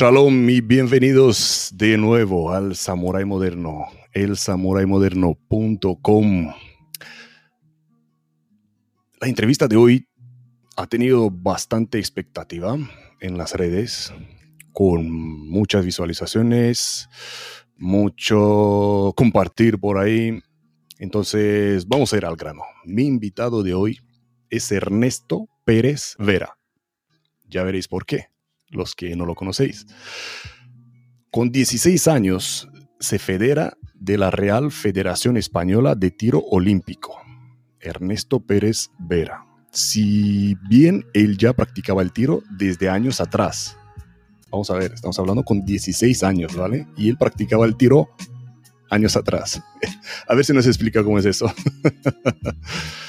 Shalom y bienvenidos de nuevo al Samurai Moderno, el. La entrevista de hoy ha tenido bastante expectativa en las redes, con muchas visualizaciones, mucho compartir por ahí. Entonces, vamos a ir al grano. Mi invitado de hoy es Ernesto Pérez Vera. Ya veréis por qué los que no lo conocéis. Con 16 años se federa de la Real Federación Española de Tiro Olímpico, Ernesto Pérez Vera. Si bien él ya practicaba el tiro desde años atrás, vamos a ver, estamos hablando con 16 años, ¿vale? Y él practicaba el tiro años atrás. A ver si nos explica cómo es eso.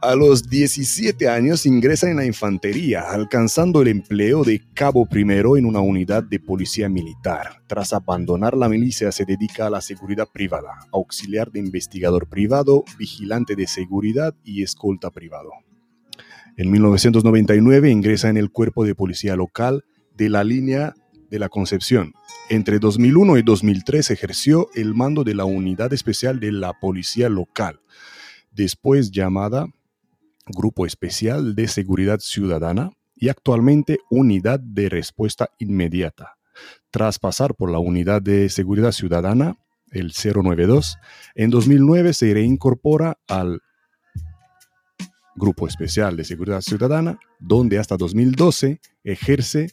A los 17 años ingresa en la infantería, alcanzando el empleo de cabo primero en una unidad de policía militar. Tras abandonar la milicia se dedica a la seguridad privada, auxiliar de investigador privado, vigilante de seguridad y escolta privado. En 1999 ingresa en el cuerpo de policía local de la línea de la Concepción. Entre 2001 y 2003 ejerció el mando de la unidad especial de la policía local, después llamada Grupo Especial de Seguridad Ciudadana y actualmente Unidad de Respuesta Inmediata. Tras pasar por la Unidad de Seguridad Ciudadana, el 092, en 2009 se reincorpora al Grupo Especial de Seguridad Ciudadana, donde hasta 2012 ejerce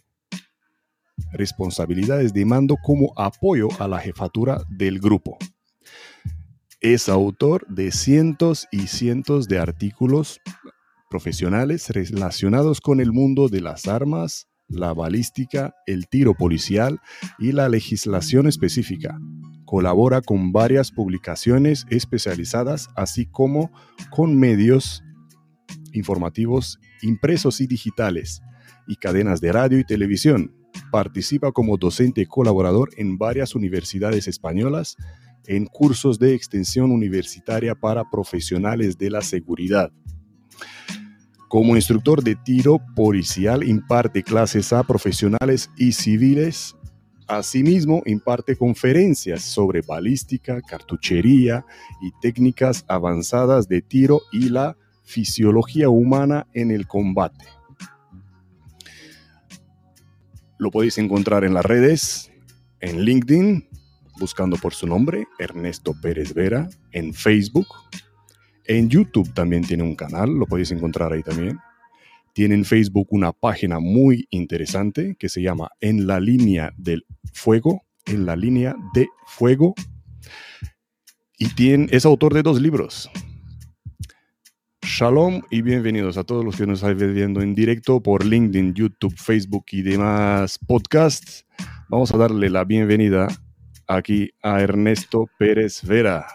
responsabilidades de mando como apoyo a la jefatura del grupo. Es autor de cientos y cientos de artículos profesionales relacionados con el mundo de las armas, la balística, el tiro policial y la legislación específica. Colabora con varias publicaciones especializadas, así como con medios informativos impresos y digitales y cadenas de radio y televisión. Participa como docente colaborador en varias universidades españolas en cursos de extensión universitaria para profesionales de la seguridad. Como instructor de tiro policial imparte clases a profesionales y civiles. Asimismo, imparte conferencias sobre balística, cartuchería y técnicas avanzadas de tiro y la fisiología humana en el combate. Lo podéis encontrar en las redes, en LinkedIn, buscando por su nombre, Ernesto Pérez Vera, en Facebook. En YouTube también tiene un canal, lo podéis encontrar ahí también. Tiene en Facebook una página muy interesante que se llama En la línea del fuego, en la línea de fuego. Y es autor de dos libros. Shalom y bienvenidos a todos los que nos están viendo en directo por LinkedIn, YouTube, Facebook y demás podcasts. Vamos a darle la bienvenida aquí a Ernesto Pérez Vera.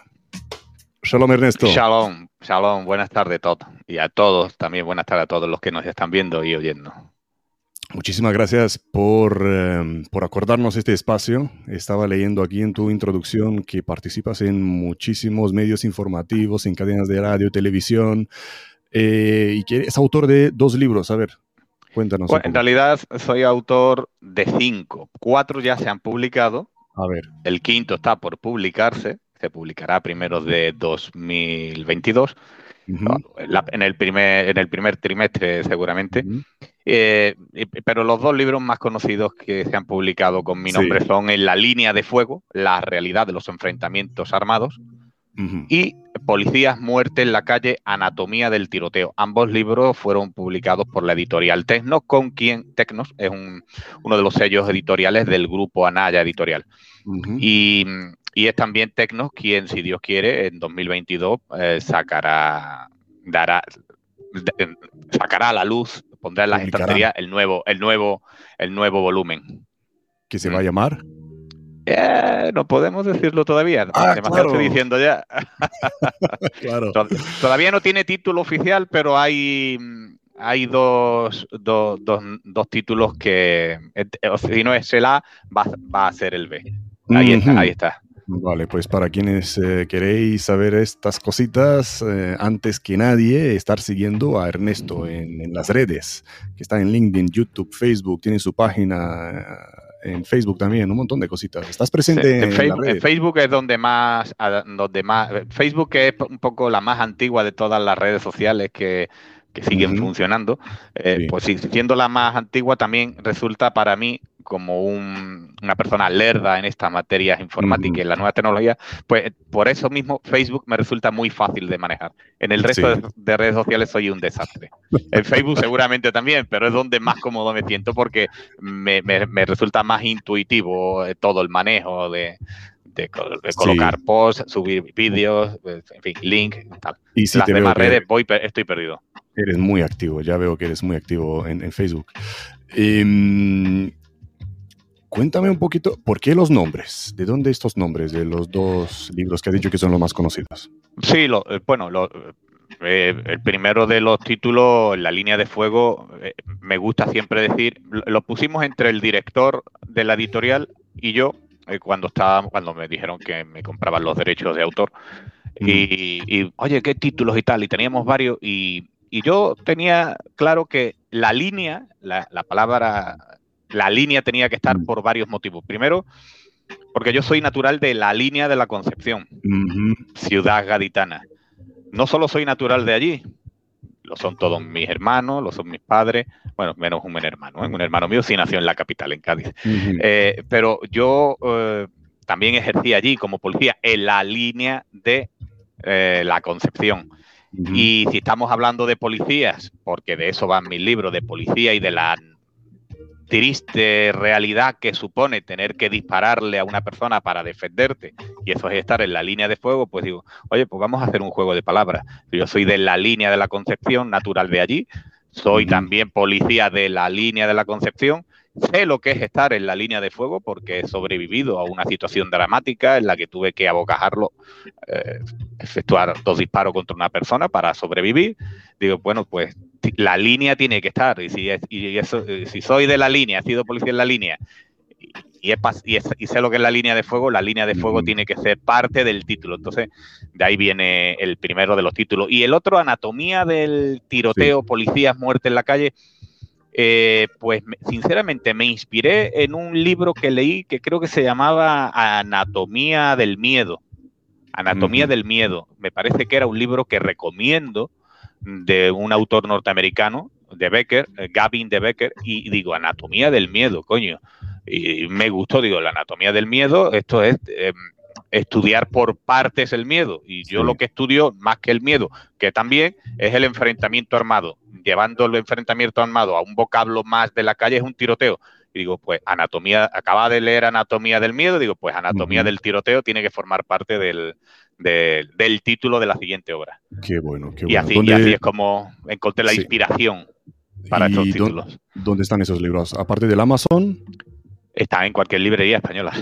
Shalom, Ernesto. Shalom, shalom, buenas tardes a todos. Y a todos, también buenas tardes a todos los que nos están viendo y oyendo. Muchísimas gracias por, eh, por, acordarnos este espacio. Estaba leyendo aquí en tu introducción que participas en muchísimos medios informativos, en cadenas de radio, televisión, eh, y que eres autor de dos libros. A ver, cuéntanos. Bueno, en realidad soy autor de cinco. Cuatro ya se han publicado a ver. El quinto está por publicarse, se publicará primero de 2022, en, el primer, en el primer trimestre seguramente. Eh, pero los dos libros más conocidos que se han publicado con mi nombre son En la línea de fuego, la realidad de los enfrentamientos armados, y Policías, muerte en la calle, anatomía del tiroteo. Ambos libros fueron publicados por la editorial Tecnos, con quien Tecnos es uno de los sellos editoriales del grupo Anaya Editorial. y, es también Tecnos quien, si Dios quiere, en 2022 eh, sacará, dará, sacará a la luz, pondrá en las estanterías el nuevo, el nuevo, el nuevo volumen. ¿Qué se va a llamar? Eh, no podemos decirlo todavía. Ah, estoy diciendo ya. Todavía no tiene título oficial, pero hay, hay dos, dos, dos, títulos que, eh, si no es el A, va, a ser el B. Ahí está, ahí está. Vale, pues para quienes eh, queréis saber estas cositas, antes que nadie, estar siguiendo a Ernesto en, en, las redes, que está en LinkedIn, YouTube, Facebook, tiene su página en Facebook también, un montón de cositas. ¿Estás presente en, Facebook, en, Facebook? es donde más, donde más, Facebook es un poco la más antigua de todas las redes sociales que, que siguen funcionando, eh, pues siendo la más antigua también resulta para mí como una persona lerda en estas materias informáticas y en la nueva tecnología, pues por eso mismo Facebook me resulta muy fácil de manejar. En el resto de, redes sociales soy un desastre. En Facebook seguramente también, pero es donde más cómodo me siento porque me, resulta más intuitivo eh, todo el manejo de, colocar posts, subir vídeos, pues, en fin, link, tal. Y si Las demás redes voy, estoy perdido. Eres muy activo, ya veo que eres muy activo en, Facebook. Em, cuéntame un poquito, ¿por qué los nombres? ¿De dónde estos nombres de los dos libros que has dicho que son los más conocidos? Sí, lo, eh, bueno, eh, el primero de los títulos, La línea de fuego, eh, me gusta siempre decir, lo pusimos entre el director de la editorial y yo, cuando, estaba, cuando me dijeron que me compraban los derechos de autor. Y, y, oye, ¿qué títulos y tal? Y teníamos varios y y yo tenía claro que la línea, la, palabra, la línea tenía que estar mm. por varios motivos. Primero, porque yo soy natural de la línea de la Concepción, ciudad gaditana. No solo soy natural de allí, lo son todos mis hermanos, lo son mis padres, bueno, menos un hermano, ¿eh? un hermano mío sí nació en la capital, en Cádiz. Eh, pero yo eh, también ejercí allí como policía en la línea de la Concepción. Y si estamos hablando de policías, porque de eso van mis libros, de policía y de la triste realidad que supone tener que dispararle a una persona para defenderte, y eso es estar en la línea de fuego, pues digo, oye, pues vamos a hacer un juego de palabras. Yo soy de la línea de la Concepción, natural de allí, soy también policía de la línea de la Concepción, Sé lo que es estar en la línea de fuego porque he sobrevivido a una situación dramática en la que tuve que abocajarlo, eh, efectuar dos disparos contra una persona para sobrevivir. Digo, bueno, pues la línea tiene que estar. Y si, y eso, eh, si soy de la línea, he sido policía en la línea y, y, sé lo que es la línea de fuego, la línea de fuego tiene que ser parte del título. Entonces, de ahí viene el primero de los títulos. Y el otro, Anatomía del tiroteo, policías, muerte en la calle eh, pues sinceramente me inspiré en un libro que leí que creo que se llamaba Anatomía del Miedo. Anatomía del Miedo. Me parece que era un libro que recomiendo de un autor norteamericano, de Becker, eh, Gavin de Becker, y digo, Anatomía del Miedo, coño. Y me gustó, digo, la Anatomía del Miedo, esto es em, estudiar por partes el miedo. Y yo lo que estudio, más que el miedo, que también es el enfrentamiento armado. Llevando el enfrentamiento armado a un vocablo más de la calle es un tiroteo. Y digo, pues anatomía, acaba de leer anatomía del miedo, digo, pues anatomía del tiroteo tiene que formar parte del, del título de la siguiente obra. Qué bueno, qué bueno. Y así, así es como encontré la inspiración para estos títulos. ¿Dónde están esos libros? Aparte del Amazon. Están en cualquier librería española.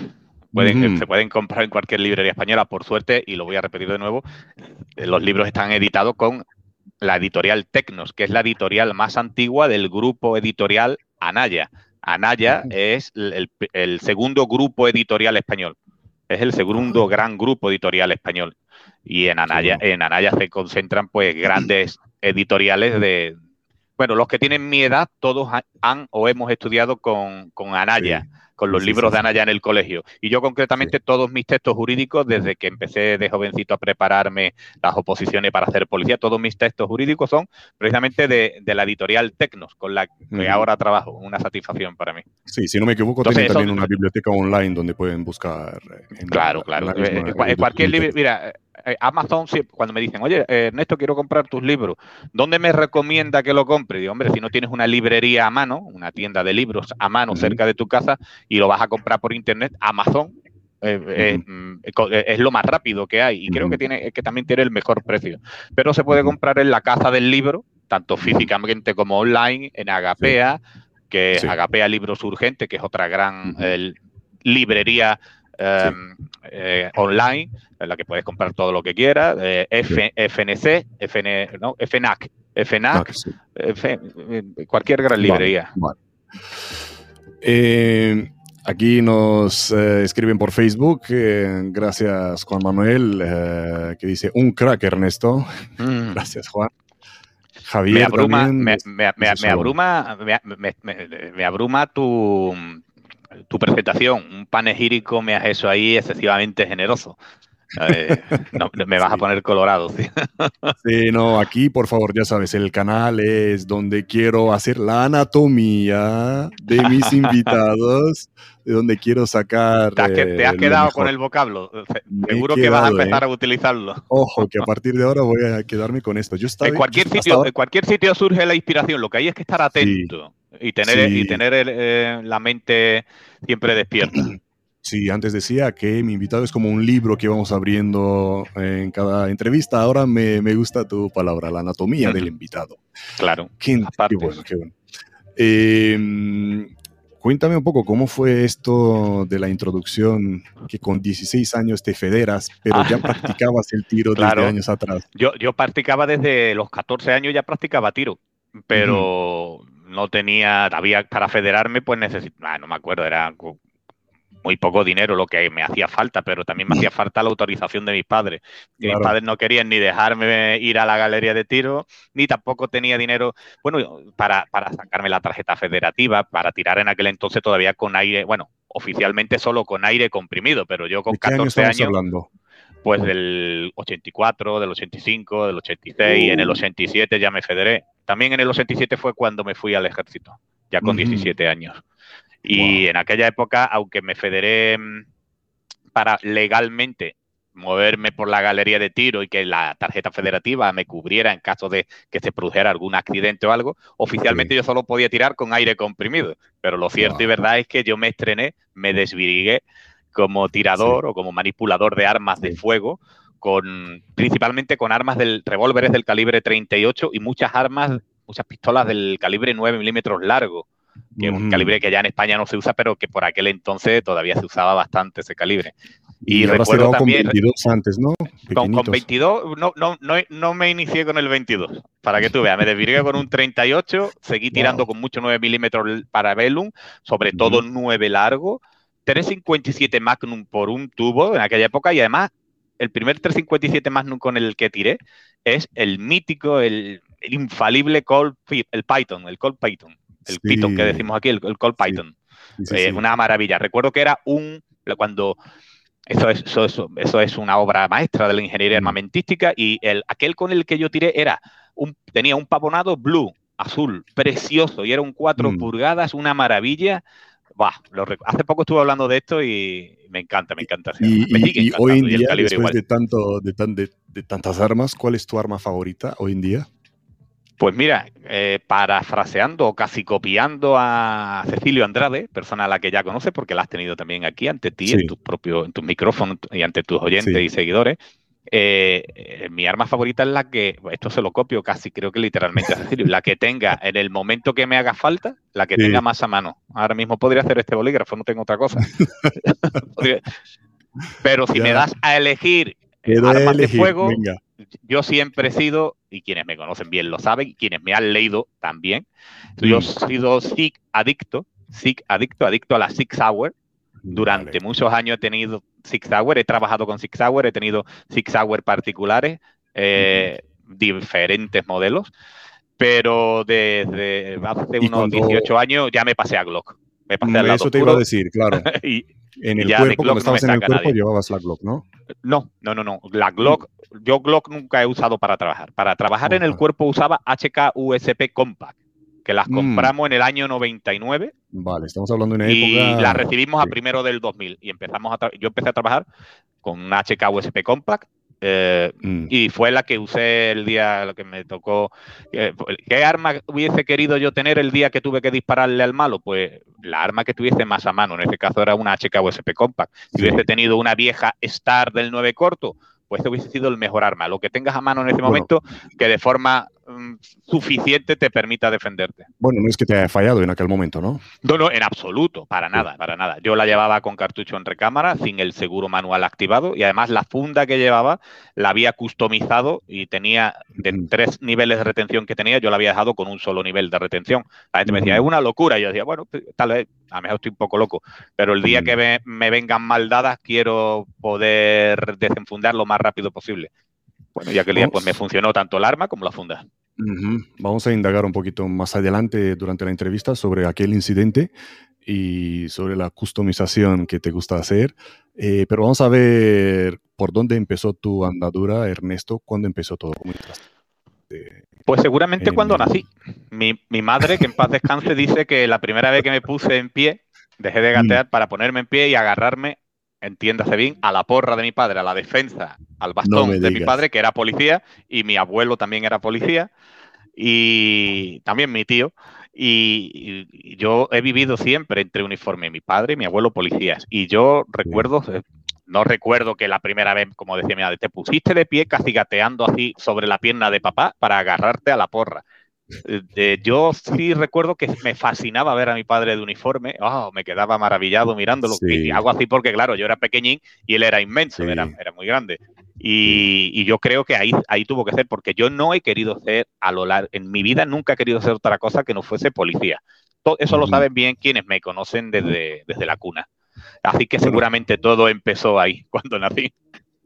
Pueden, Se pueden comprar en cualquier librería española, por suerte, y lo voy a repetir de nuevo, eh, los libros están editados con la editorial Tecnos, que es la editorial más antigua del grupo editorial Anaya. Anaya es el, segundo grupo editorial español. Es el segundo gran grupo editorial español. Y en Anaya, en Anaya se concentran pues grandes editoriales de, bueno, los que tienen mi edad, todos han o hemos estudiado con, con Anaya con los libros de Anaya en el colegio. Y yo concretamente todos mis textos jurídicos, desde que empecé de jovencito a prepararme las oposiciones para hacer policía, todos mis textos jurídicos son precisamente de, la editorial Tecnos, con la que ahora trabajo. Una satisfacción para mí. Sí, si no me equivoco, tienen también una biblioteca online donde pueden buscar. claro, claro. En, eh, cualquier libro, mira, eh, Amazon, cuando me dicen, oye, eh, Ernesto, quiero comprar tus libros, ¿dónde me recomienda que lo compre? Digo, hombre, si no tienes una librería a mano, una tienda de libros a mano cerca de tu casa y lo vas a comprar por internet, Amazon eh, mm, es lo más rápido que hay y creo que tiene que también tiene el mejor precio. Pero se puede comprar en la casa del libro, tanto físicamente como online, en Agapea, que Agapea Libros Urgentes, que es otra gran librería Em, eh, online, en la que puedes comprar todo lo que quieras, eh, FNC, FN, no, FNAC, FNAC, cualquier gran librería. Eh, aquí nos escriben por Facebook, gracias Juan Manuel, que dice un crack Ernesto. Mm. gracias Juan. Javier me abruma, me, abruma, me, abruma tu tu presentación, un panegírico me has hecho ahí excesivamente generoso. no, me vas a poner colorado. ¿sí? ¿sí? no, aquí por favor, ya sabes, el canal es donde quiero hacer la anatomía de mis invitados, de donde quiero sacar. Te has, te has quedado con el vocablo. Seguro que vas a empezar ¿eh? a utilizarlo. Ojo, que a partir de ahora voy a quedarme con esto. Yo en, cualquier sitio, en cualquier sitio surge la inspiración. Lo que hay es que estar atento y tener, y tener eh, la mente siempre despierta. Sí, antes decía que mi invitado es como un libro que vamos abriendo en cada entrevista. Ahora me, gusta tu palabra, la anatomía del invitado. Claro. Qué, bueno, qué bueno. Em, cuéntame un poco cómo fue esto de la introducción, que con 16 años te federas, pero ya practicabas el tiro desde años atrás. Yo, yo practicaba desde los 14 años, ya practicaba tiro, pero no tenía, había para federarme, pues necesitaba, no me acuerdo, era muy poco dinero lo que me hacía falta, pero también me hacía falta la autorización de mis padres. Mis padres no querían ni dejarme ir a la galería de tiro, ni tampoco tenía dinero, bueno, para, para sacarme la tarjeta federativa, para tirar en aquel entonces todavía con aire, bueno, oficialmente solo con aire comprimido, pero yo con 14 años... Hablando? Pues del 84, del 85, del 86, en el 87 uh. ya me federé. También en el 87 fue cuando me fui al ejército, ya con 17 años. Y en aquella época, aunque me federé mm, para legalmente moverme por la galería de tiro y que la tarjeta federativa me cubriera en caso de que se produjera algún accidente o algo, oficialmente yo solo podía tirar con aire comprimido. Pero lo cierto y verdad es que yo me estrené, me desvirigué como tirador o como manipulador de armas de fuego, con principalmente con armas del revólveres del calibre 38 y muchas armas, muchas pistolas del calibre 9 milímetros largo que es un calibre que ya en España no se usa, pero que por aquel entonces todavía se usaba bastante ese calibre. Y, recuerdo también. Con 22 antes, ¿no? Con, 22, no, no, no, no, me inicié con el 22, para que tú veas. Me desvirgué con un 38, seguí tirando con mucho 9 milímetros para Bellum, sobre todo 9 largo, 357 Magnum por un tubo en aquella época y además el primer 357 Magnum con el que tiré es el mítico, el, infalible Colt, el Python, el Colt Python el Python que decimos aquí, el, Cold Python. es una maravilla. Recuerdo que era un, cuando eso es, eso, eso, es una obra maestra de la ingeniería mm. armamentística y el, aquel con el que yo tiré era un, tenía un pavonado blue, azul, precioso y era un 4 mm. pulgadas, una maravilla. Hace poco estuve hablando de esto y me encanta, me encanta. Y, hoy en día, después de, tanto, de, de tantas armas, ¿cuál es tu arma favorita hoy en día? Pues mira, eh, parafraseando o casi copiando a Cecilio Andrade, persona a la que ya conoces porque la has tenido también aquí ante ti, en tus propios, en tus micrófonos y ante tus oyentes y seguidores. Eh, eh, mi arma favorita es la que, esto se lo copio casi, creo que literalmente a Cecilio, la que tenga en el momento que me haga falta, la que tenga más a mano. Ahora mismo podría hacer este bolígrafo, no tengo otra cosa. Pero si me das a elegir armas de fuego, yo siempre he sido y quienes me conocen bien lo saben, y quienes me han leído también. Yo he sido SIG adicto, SIG adicto, adicto a la Six Hour. Durante muchos años he tenido Six Hour, he trabajado con Six Hour, he tenido Six Hour particulares, eh, diferentes modelos, pero desde hace unos 18 años ya me pasé a Glock. Me pasé al lado Eso te iba a decir, claro. y, en el cuerpo, cuando estabas en el cuerpo, llevabas la Glock, ¿no? No, no, no, no. La Glock, yo Glock nunca he usado para trabajar. Para trabajar en el cuerpo usaba HK USP Compact, que las mm. compramos en el año 99. Vale, estamos hablando de una época. Y las recibimos a primero del 2000. Y empezamos a yo empecé a trabajar con un HK USP Compact eh, mm. Y fue la que usé el día que me tocó. Eh, ¿Qué arma hubiese querido yo tener el día que tuve que dispararle al malo? Pues la arma que tuviese más a mano. En este caso era una HK USP Compact. Si hubiese tenido una vieja Star del 9 corto, pues hubiese sido el mejor arma. Lo que tengas a mano en ese momento, que de forma suficiente te permita defenderte. Bueno, no es que te haya fallado en aquel momento, ¿no? No, no, en absoluto, para nada, para nada. Yo la llevaba con cartucho en recámara, sin el seguro manual activado y además la funda que llevaba la había customizado y tenía de tres niveles de retención que tenía, yo la había dejado con un solo nivel de retención. La gente me decía, es una locura. Y yo decía, bueno, tal vez, a lo mejor estoy un poco loco, pero el día que me, me vengan mal dadas quiero poder desenfundar lo más rápido posible. Bueno, ya que el día pues me funcionó tanto el arma como la funda. Vamos a indagar un poquito más adelante durante la entrevista sobre aquel incidente. y sobre la customización que te gusta hacer. Eh, pero vamos a ver por dónde empezó tu andadura, Ernesto, cuándo empezó todo. Pues seguramente cuando nací. Mi, mi, madre, que en paz descanse, dice que la primera vez que me puse en pie, dejé de gatear mm. para ponerme en pie y agarrarme, entiéndase bien, a la porra de mi padre, a la defensa, al bastón de mi padre, que era policía, y mi abuelo también era policía, y también mi tío. Y, yo he vivido siempre entre uniforme, mi padre y mi abuelo policías. Y yo recuerdo, eh, no recuerdo que la primera vez, como decía mi madre, te pusiste de pie casi gateando así sobre la pierna de papá para agarrarte a la porra. Eh, yo sí recuerdo que me fascinaba ver a mi padre de uniforme, oh, me quedaba maravillado mirándolo. Y hago así porque, claro, yo era pequeñín y él era inmenso, era, era, muy grande. Y, yo creo que ahí, ahí tuvo que ser, porque yo no he querido ser a lo largo, en mi vida nunca he querido ser otra cosa que no fuese policía. eso lo saben bien quienes me conocen desde, desde la cuna. Así que seguramente todo empezó ahí, cuando nací.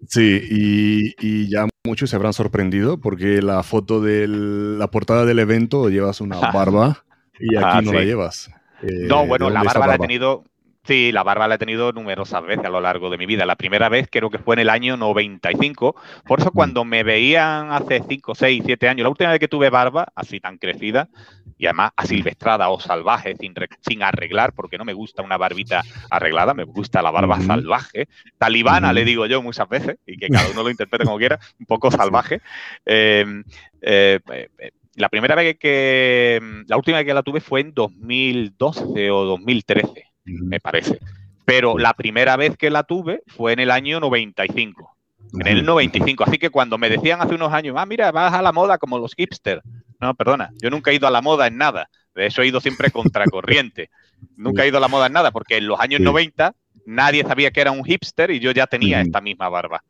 Sí, y, ya muchos se habrán sorprendido porque la foto de la portada del evento llevas una barba y aquí ah, no la llevas. no, bueno, la barba la he tenido Sí, la barba la he tenido numerosas veces a lo largo de mi vida. La primera vez creo que fue en el año 95. Por eso mm. cuando me veían hace 5, 6, 7 años, la última vez que tuve barba, así tan crecida, y además asilvestrada o salvaje, sin, sin arreglar, porque no me gusta una barbita arreglada, me gusta la barba salvaje. Talibana, le digo yo muchas veces, y que cada uno lo interprete como quiera, un poco salvaje. Em, eh, eh, la primera vez que, la última vez que la tuve fue en 2012 o 2013 me parece. Pero la primera vez que la tuve fue en el año 95. En el 95. Así que cuando me decían hace unos años, ah, mira, vas a la moda como los hipsters. No, perdona, yo nunca he ido a la moda en nada. De eso he ido siempre contracorriente. nunca he ido a la moda en nada, porque en los años 90 nadie sabía que era un hipster y yo ya tenía esta misma barba.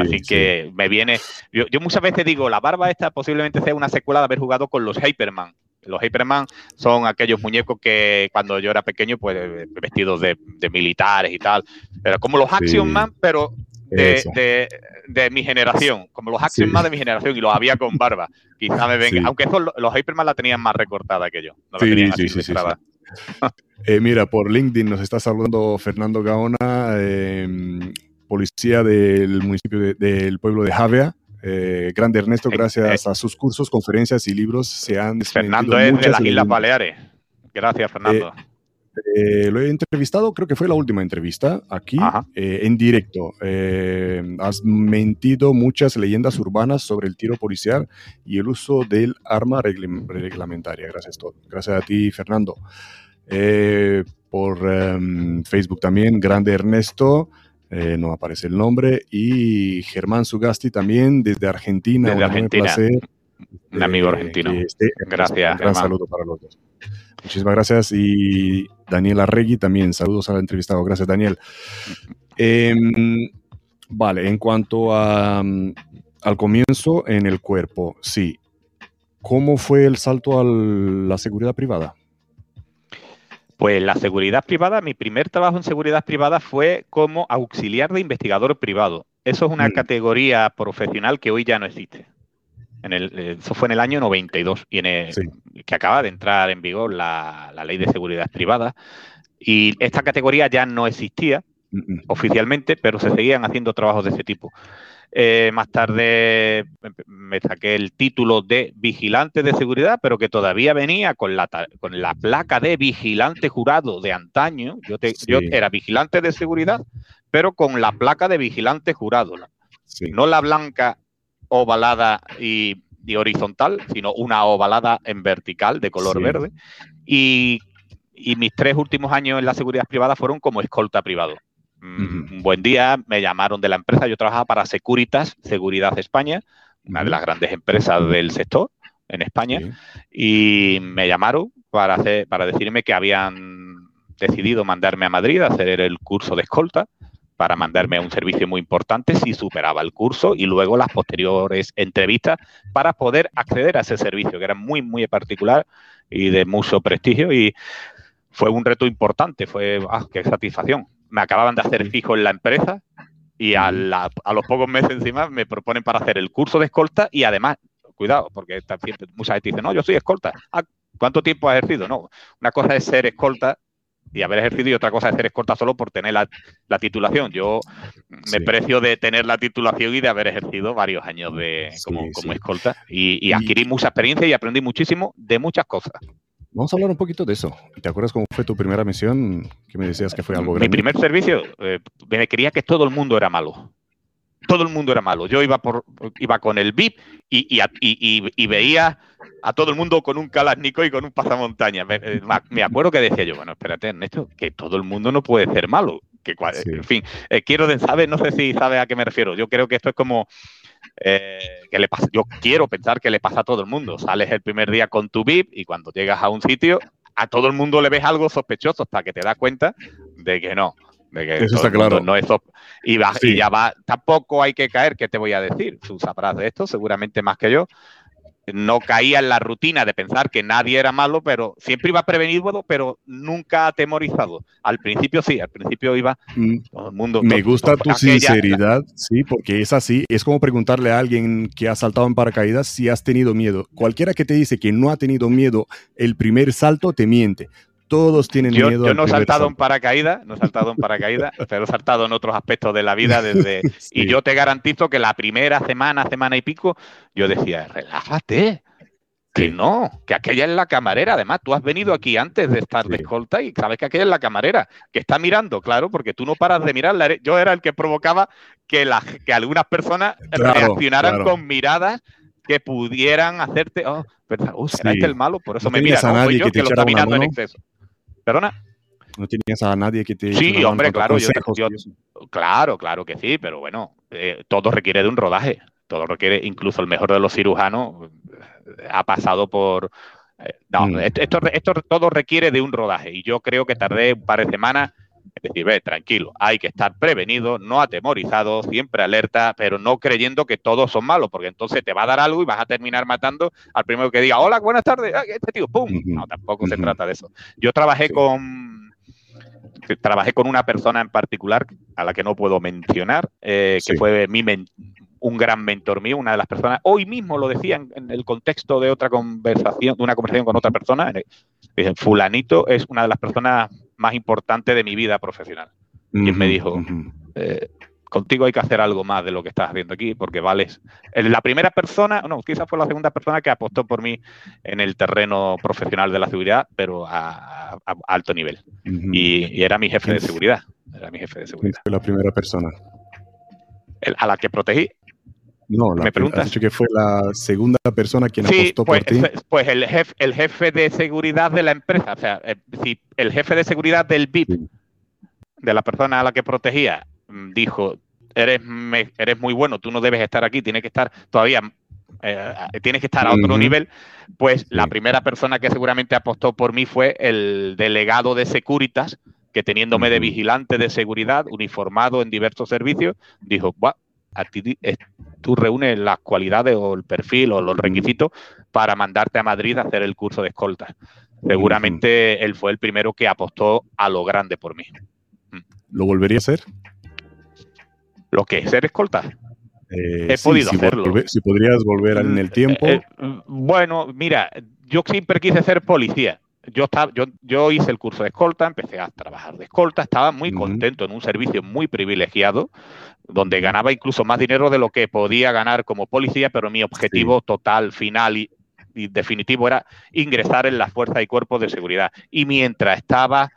Así que me viene. Yo, yo, muchas veces digo, la barba esta posiblemente sea una secuela de haber jugado con los Hyperman. Los Hyperman son aquellos muñecos que cuando yo era pequeño, pues vestidos de, militares y tal. Pero como los Action Man, pero de, mi generación, como los Action Man de mi generación, y los había con barba. Quizá me venga, aunque los Hyperman la tenían más recortada que yo. No la tenían así eh, mira, por LinkedIn nos está saludando Fernando Gaona, em, policía del municipio del pueblo de Javea. Eh, grande Ernesto, eh, gracias eh. a sus cursos, conferencias y libros se han... Fernando es de las Islas Baleares. Gracias, Fernando. Lo he entrevistado, creo que fue la última entrevista aquí en directo. has mentido muchas leyendas urbanas sobre el tiro policial y el uso del arma reglamentaria. Gracias, todo. gracias a ti, Fernando. por em, Facebook también, grande Ernesto. Eh, no aparece el nombre, y Germán Sugasti también desde Argentina. Desde Argentina. Un, amigo eh, argentino. gracias. Un gran saludo para los dos. Muchísimas gracias. Y Daniel Arregui también. Saludos al entrevistado. Gracias, Daniel. Em, vale, en cuanto a, al comienzo en el cuerpo, sí. ¿Cómo fue el salto a la seguridad privada? Pues la seguridad privada, mi primer trabajo en seguridad privada fue como auxiliar de investigador privado. Eso es una mm. categoría profesional que hoy ya no existe. En el, eh, eso fue en el año 92 y en que acaba de entrar en vigor la, ley de seguridad privada. Y esta categoría ya no existía oficialmente, pero se seguían haciendo trabajos de ese tipo. Eh, más tarde me saqué el título de vigilante de seguridad, pero que todavía venía con la, con la placa de vigilante jurado de antaño. Yo, yo era vigilante de seguridad, pero con la placa de vigilante jurado. No la blanca ovalada y, horizontal, sino una ovalada en vertical de color verde. Y, y mis tres últimos años en la seguridad privada fueron como escolta privado. Mm, un buen día me llamaron de la empresa, yo trabajaba para Securitas, Seguridad España, una de las grandes empresas del sector en España, y me llamaron para, hacer, para decirme que habían decidido mandarme a Madrid a hacer el curso de escolta para mandarme a un servicio muy importante si superaba el curso y luego las posteriores entrevistas para poder acceder a ese servicio que era muy, muy particular y de mucho prestigio y fue un reto importante, fue, ah, qué satisfacción me acababan de hacer fijo en la empresa y a, los pocos meses encima me proponen para hacer el curso de escolta y además, cuidado, porque mucha gente dice, no, yo soy escolta. Ah, ¿Cuánto tiempo has ejercido? No, una cosa es ser escolta y haber ejercido y otra cosa es ser escolta solo por tener la, titulación. Yo me precio de tener la titulación y de haber ejercido varios años de, como, escolta y, adquirí mucha experiencia y aprendí muchísimo de muchas cosas. Vamos a hablar un poquito de eso. ¿Te acuerdas cómo fue tu primera misión? Que me decías que fue algo grande. Mi primer servicio, eh, me creía que todo el mundo era malo todo el mundo era malo. Yo iba por iba con el VIP y, y, veía a todo el mundo con un Kalashnikov y con un pasamontaña. Me, eh, me, acuerdo que decía yo, bueno, espérate, Ernesto, que todo el mundo no puede ser malo. Que, En fin, eh, quiero, ¿sabes? No sé si sabe a qué me refiero. Yo creo que esto es como eh, que le pasa, yo quiero pensar que le pasa a todo el mundo. Sales el primer día con tu VIP y cuando llegas a un sitio, a todo el mundo le ves algo sospechoso hasta que te das cuenta de que no. De que Eso está claro. No es y, y, ya va, tampoco hay que caer, ¿qué te voy a decir? Tú sabrás de esto, seguramente más que yo no caía en la rutina de pensar que nadie era malo, pero siempre iba prevenido, pero nunca atemorizado. Al principio sí, al principio iba mm, todo el mundo. Me gusta tu sinceridad, sí, porque es así. Es como preguntarle a alguien que ha saltado en paracaídas si has tenido miedo. Cualquiera que te dice que no ha tenido miedo el primer salto te miente todos tienen miedo. Yo no he saltado en paracaídas, no he saltado en paracaídas, pero he saltado en otros aspectos de la vida desde. Y yo te garantizo que la primera semana, semana y pico, yo decía, relájate. Que no, que aquella es la camarera. Además, tú has venido aquí antes de estar de escolta y sabes que aquella es la camarera, que está mirando, claro, porque tú no paras de mirarla. Yo era el que provocaba que, la, que algunas personas reaccionaran con miradas que pudieran hacerte, oh, uh, ¿será este el malo? Por eso me mira, no, yo que, lo está mirando en exceso. ¿Perdona? ¿No tenías a nadie que te... Sí, hombre, claro, yo, claro, claro que sí, pero bueno, eh, todo requiere de un rodaje. Todo requiere, incluso el mejor de los cirujanos eh, ha pasado por... Eh, no, mm. esto, esto todo requiere de un rodaje y yo creo que tardé un par de semanas es decir, ve, tranquilo, hay que estar prevenido, no atemorizado, siempre alerta, pero no creyendo que todos son malos, porque entonces te va a dar algo y vas a terminar matando al primero que diga, hola, buenas tardes, este tío, ¡pum! No, tampoco se trata de eso. Yo trabajé con trabajé con una persona en particular a la que no puedo mencionar, eh, que fue mi un gran mentor mío, una de las personas, hoy mismo lo decía en, el contexto de otra conversación, de una conversación con otra persona, fulanito es una de las personas más importante de mi vida profesional. y me dijo, eh, contigo hay que hacer algo más de lo que estás haciendo aquí, porque vales. La primera persona, no, quizás fue la segunda persona que apostó por mí en el terreno profesional de la seguridad, pero a, alto nivel. y, era mi jefe de seguridad. Era mi jefe de seguridad. Fue la primera persona. a la que protegí. No, la, ¿Me preguntas? Has dicho que fue la segunda persona quien apostó pues, por ti. Pues el jefe, el jefe de seguridad de la empresa, o sea, eh, si el jefe de seguridad del VIP, de la persona a la que protegía, mm, dijo, eres, eres muy bueno, tú no debes estar aquí, tienes que estar todavía, eh, tienes que estar a otro nivel, pues la primera persona que seguramente apostó por mí fue el delegado de Securitas, que teniéndome de vigilante de seguridad, uniformado en diversos servicios, dijo, a ti, tú reúnes las cualidades o el perfil o los requisitos para mandarte a Madrid a hacer el curso de escolta. Seguramente él fue el primero que apostó a lo grande por mí. Mm. ¿Lo volvería a hacer? ¿Lo que es ser escolta? Eh, He podido hacerlo. si podrías volver en el tiempo. Eh, eh, bueno, mira, yo siempre quise ser policía. Yo, estaba, yo, yo hice el curso de escolta, empecé a trabajar de escolta, estaba muy contento en un servicio muy privilegiado, donde ganaba incluso más dinero de lo que podía ganar como policía, pero mi objetivo total, final y, definitivo era ingresar en las fuerzas y cuerpos de seguridad. Y mientras estaba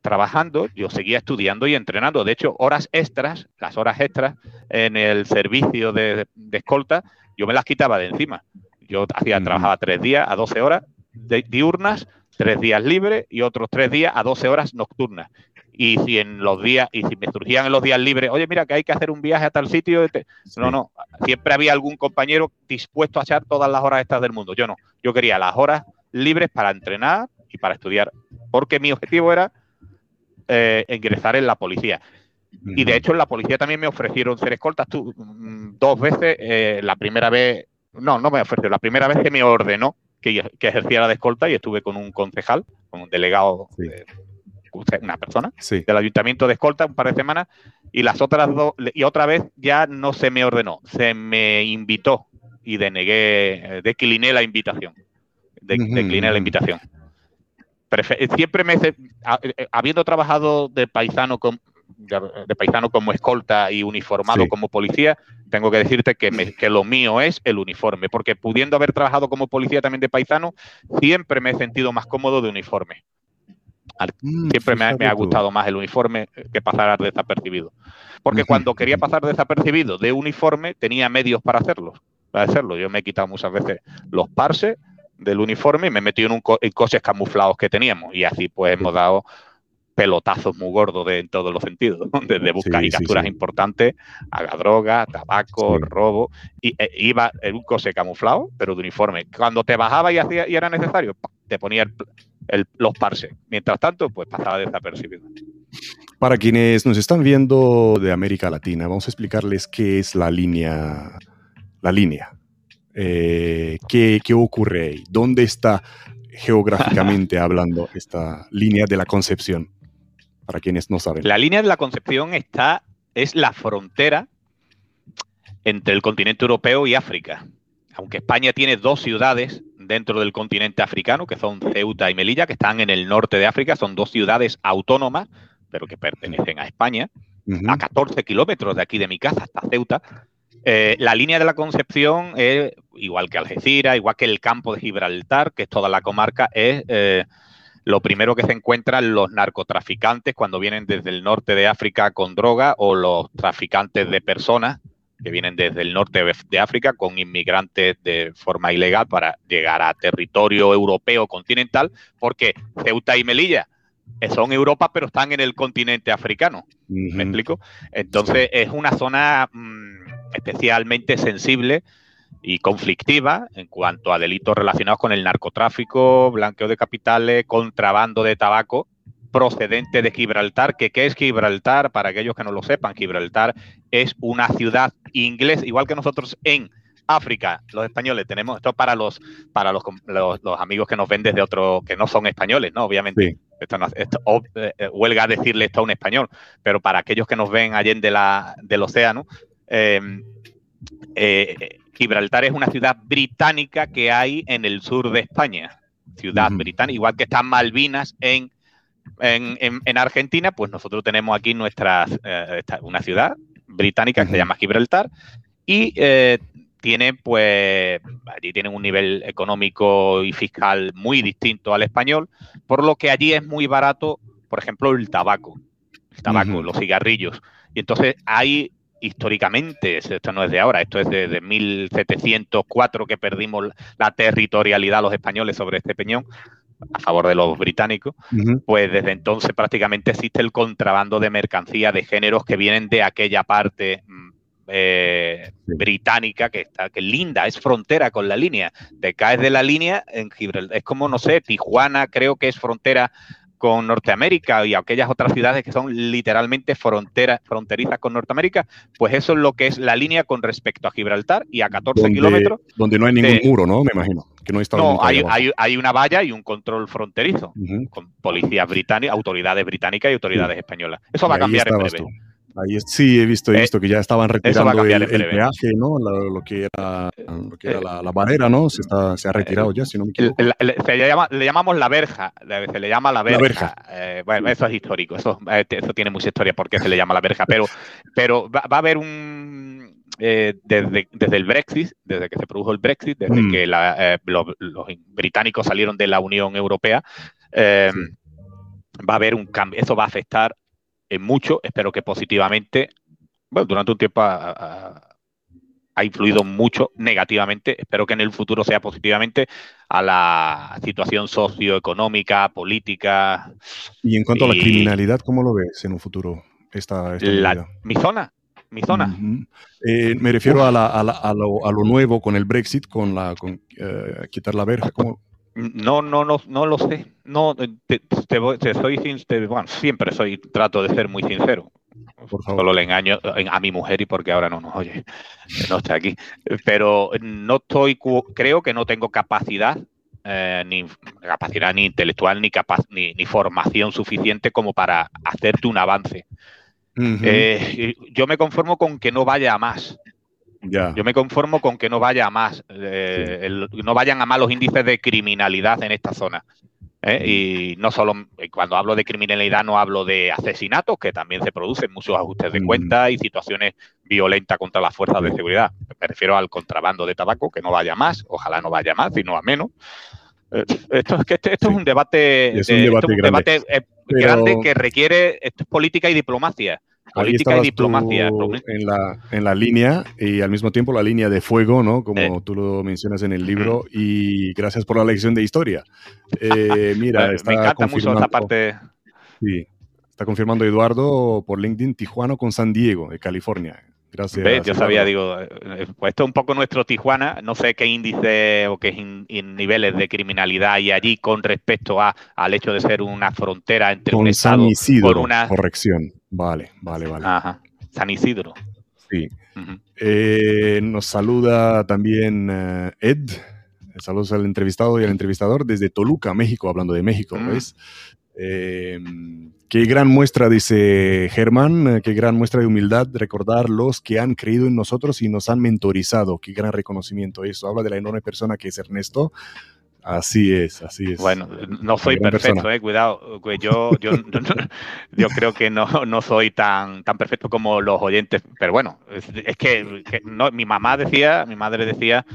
trabajando, yo seguía estudiando y entrenando. De hecho, horas extras, las horas extras en el servicio de, escolta, yo me las quitaba de encima. Yo hacía, trabajaba tres días a 12 horas diurnas, tres días libres y otros tres días a 12 horas nocturnas. Y si en los días, y si me surgían en los días libres, oye, mira que hay que hacer un viaje a tal sitio, no, no, siempre había algún compañero dispuesto a echar todas las horas estas del mundo. Yo no, yo quería las horas libres para entrenar y para estudiar, porque mi objetivo era eh, ingresar en la policía. Y de hecho en la policía también me ofrecieron ser escoltas tú, mm, dos veces, eh, la primera vez, no, no me ofreció, la primera vez que me ordenó que, que ejerciera de escolta y estuve con un concejal, con un delegado una persona del ayuntamiento de escolta un par de semanas y las otras dos y otra vez ya no se me ordenó, se me invitó y denegué, decliné la invitación, decliné la invitación. siempre me, habiendo trabajado de paisano con, de paisano como escolta y uniformado como policía, tengo que decirte que, que, lo mío es el uniforme, porque pudiendo haber trabajado como policía también de paisano, siempre me he sentido más cómodo de uniforme. Mm, siempre me ha, gustado más el uniforme que pasar desapercibido. Porque cuando quería pasar desapercibido de uniforme, tenía medios para hacerlo. Para hacerlo. Yo me he quitado muchas veces los parses del uniforme y me he metido en, un en coches camuflados que teníamos. Y así pues hemos dado pelotazos muy gordos de, en todos los sentidos, desde buscar y capturas importantes, haga droga, tabaco, robo, y e, iba en un coche camuflado, pero de uniforme. Cuando te bajaba y, hacía, y era necesario, te ponía los parses. Mientras tanto, pues pasaba desapercibido. Para quienes nos están viendo de América Latina, vamos a explicarles qué es la línea. La línea. Eh, ¿qué, ¿Qué ocurre ahí? ¿Dónde está geográficamente hablando esta línea de la Concepción? Para quienes no saben. La línea de la Concepción está, es la frontera entre el continente europeo y África. Aunque España tiene dos ciudades dentro del continente africano, que son Ceuta y Melilla, que están en el norte de África, son dos ciudades autónomas, pero que pertenecen a España, a 14 kilómetros de aquí de mi casa hasta Ceuta. Eh, la línea de la Concepción es, igual que Algeciras, igual que el campo de Gibraltar, que es toda la comarca, es eh, lo primero que se encuentran los narcotraficantes cuando vienen desde el norte de África con droga o los traficantes de personas que vienen desde el norte de África con inmigrantes de forma ilegal para llegar a territorio europeo continental, porque Ceuta y Melilla son Europa, pero están en el continente africano. ¿Me explico? Entonces es una zona mm, especialmente sensible y conflictiva en cuanto a delitos relacionados con el narcotráfico, blanqueo de capitales, contrabando de tabaco procedente de Gibraltar. ¿Qué es Gibraltar? Para aquellos que no lo sepan, Gibraltar es una ciudad inglesa, igual que nosotros en África, los españoles tenemos esto para los para los, los, amigos que nos ven desde otro que no son españoles, ¿no? Obviamente. Esto, no, esto eh, eh, huelga decirle esto a un español, pero para aquellos que nos ven allá de la, del océano, eh, eh Gibraltar es una ciudad británica que hay en el sur de España. Ciudad británica, igual que están Malvinas en, en, Argentina, pues nosotros tenemos aquí nuestra, eh, una ciudad británica que se llama Gibraltar y eh, tiene pues allí tienen un nivel económico y fiscal muy distinto al español, por lo que allí es muy barato, por ejemplo, el tabaco, el tabaco, los cigarrillos. Y entonces hay históricamente, esto no es de ahora, esto es de, 1704 que perdimos la territorialidad los españoles sobre este peñón a favor de los británicos, pues desde entonces prácticamente existe el contrabando de mercancía de géneros que vienen de aquella parte mm, eh, británica que está que linda, es frontera con la línea. Te caes de la línea en Gibraltar. Es como, no sé, Tijuana creo que es frontera con Norteamérica y aquellas otras ciudades que son literalmente fronteras, fronterizas con Norteamérica, pues eso es lo que es la línea con respecto a Gibraltar y a 14 kilómetros. Donde no hay ningún muro, ¿no? Me imagino. Que no, no hay, hay, una valla y un control fronterizo con policías británicas, autoridades británicas y autoridades españolas. Eso va a cambiar en breve. Ahí sí, he visto, he eh, visto que ya estaban retirando el, peaje, ¿no? lo que era, lo que era eh, la, barrera, ¿no? Se, está, se ha retirado ya, si no me equivoco. Le, se llama, le llamamos la verja, se le llama la verja. Eh, bueno, eso es histórico, eso, eso tiene mucha historia porque se le llama la verja, pero, pero va, a haber un... desde, desde el Brexit, desde que se produjo el Brexit, desde mm. que los, británicos salieron de la Unión Europea, va a haber un cambio. Eso va a afectar en mucho, espero que positivamente, bueno, durante un tiempo ha, influido mucho negativamente, espero que en el futuro sea positivamente a la situación socioeconómica, política. Y en cuanto a la criminalidad, ¿cómo lo ves en un futuro? Esta, mi zona, mi zona. Eh, me refiero a, lo, nuevo con el Brexit, con la con, eh, quitar la verja. ¿cómo, no, no, no, no lo sé. No, te, soy bueno, siempre soy, trato de ser muy sincero. Solo le engaño a mi mujer y porque ahora no nos oye, no está aquí. Pero no estoy, creo que no tengo capacidad, eh, ni capacidad ni intelectual, ni, capaz, ni, formación suficiente como para hacerte un avance. Eh, yo me conformo con que no vaya a más. Yo me conformo con que no vaya a más, eh, no vayan a más los índices de criminalidad en esta zona. ¿eh? Y no solo, cuando hablo de criminalidad, no hablo de asesinatos, que también se producen muchos ajustes de cuenta y situaciones violentas contra las fuerzas de seguridad. Me refiero al contrabando de tabaco, que no vaya más, ojalá no vaya más, sino a menos. Eh, esto es que este, esto es un debate, es un debate, grande. que requiere esto es política y diplomacia. Política y diplomacia. En la, en la línea y al mismo tiempo la línea de fuego, ¿no? Como tú lo mencionas en el libro. Y gracias por la lección de historia. Eh, mira, Me encanta mucho esta parte. Sí, está confirmando Eduardo por LinkedIn Tijuana con San Diego, de California. Gracias. Yo sabía, digo, eh, pues esto es un poco nuestro Tijuana, no sé qué índice o qué niveles de criminalidad hay allí con respecto a, al hecho de ser una frontera entre un estado con una corrección. Vale, vale, vale. Ajá. San Isidro. Sí. Eh, nos saluda también eh, Ed. Saludos al entrevistado y al entrevistador desde Toluca, México, hablando de México, mm. ¿ves? Em, qué gran muestra, dice Germán, eh, qué gran muestra de humildad recordar los que han creído en nosotros y nos han mentorizado. Qué gran reconocimiento eso. Habla de la enorme persona que es Ernesto. Así es, así es. Bueno, no soy perfecto, eh, cuidado. Yo, yo, yo creo que no, no soy tan, tan perfecto como los oyentes, pero bueno, es, que, no, mi mamá decía, mi madre decía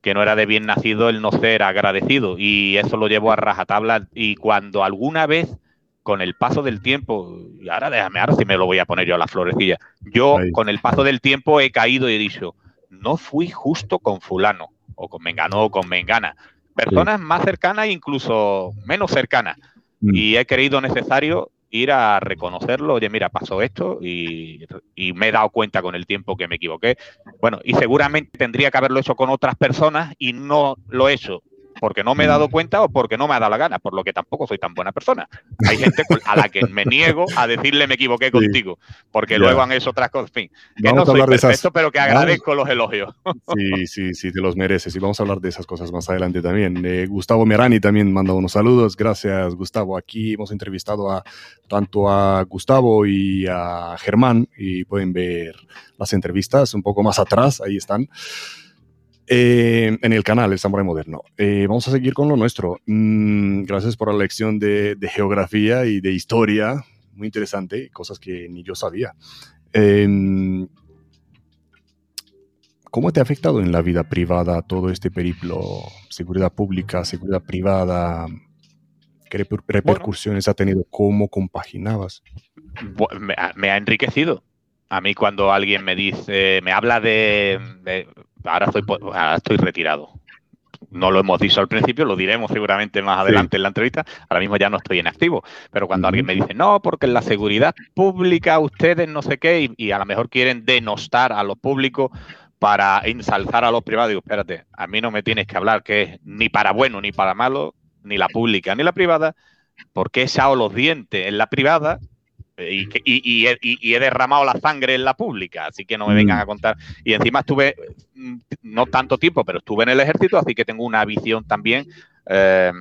que no era de bien nacido el no ser agradecido y eso lo llevo a rajatabla y cuando alguna vez con el paso del tiempo, y ahora déjame, ahora sí me lo voy a poner yo a la florecilla, yo con el paso del tiempo he caído y he dicho, no fui justo con fulano, o con mengano o con mengana, personas más cercanas e incluso menos cercanas, mm. y he creído necesario ir a reconocerlo, oye, mira, pasó esto y, me he dado cuenta con el tiempo que me equivoqué. Bueno, y seguramente tendría que haberlo hecho con otras personas y no lo he hecho porque no me he dado mm. cuenta o porque no me ha dado la gana, por lo que tampoco soy tan buena persona. Hay gente a la que me niego a decirle me equivoqué contigo, porque luego han hecho otras cosas. En fin, que no soy perfecto, pero que agradezco los elogios. Sí, sí, sí, te los mereces. Y vamos a hablar de esas cosas más adelante también. Eh, Gustavo Merani también manda unos saludos. Gracias, Gustavo. Aquí hemos entrevistado a tanto a Gustavo y a Germán y pueden ver las entrevistas un poco más atrás, ahí están. Eh, en el canal El Samurai Moderno. Eh, vamos a seguir con lo nuestro. Mm, gracias por la lección de, geografía y de historia. Muy interesante, cosas que ni yo sabía. Em, ¿Cómo te ha afectado en la vida privada todo este periplo? Seguridad pública, seguridad privada. ¿Qué repercusiones ha tenido? ¿Cómo compaginabas? Me ha, enriquecido. A mí cuando alguien me dice, me habla de ahora estoy, estoy retirado. No lo hemos dicho al principio, lo diremos seguramente más adelante en la entrevista. Ahora mismo ya no estoy en activo. Pero cuando alguien me dice, no, porque en la seguridad pública ustedes no sé qué, y, a lo mejor quieren denostar a los públicos para ensalzar a los privados, digo, espérate, a mí no me tienes que hablar que es ni para bueno ni para malo, ni la pública ni la privada, porque he echado los dientes en la privada y, he, derramado la sangre en la pública, así que no me vengan mm. a contar. Y encima estuve, mm, no tanto tiempo, pero estuve en el ejército, así que tengo una visión también. Eh,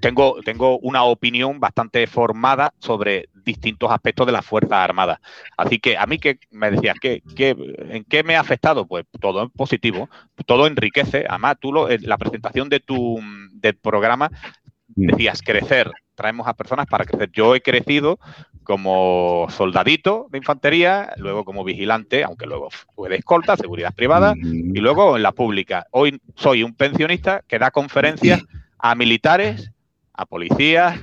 tengo, tengo una opinión bastante formada sobre distintos aspectos de las Fuerzas Armadas. Así que a mí que me decías, ¿qué, en qué me ha afectado? Pues todo es positivo, todo enriquece. Además, tú lo, la presentación de tu del programa mm. decías crecer, traemos a personas para crecer. Yo he crecido como soldadito de infantería, luego como vigilante, aunque luego fue de escolta, seguridad privada, y luego en la pública. Hoy soy un pensionista que da conferencias a militares, a policías,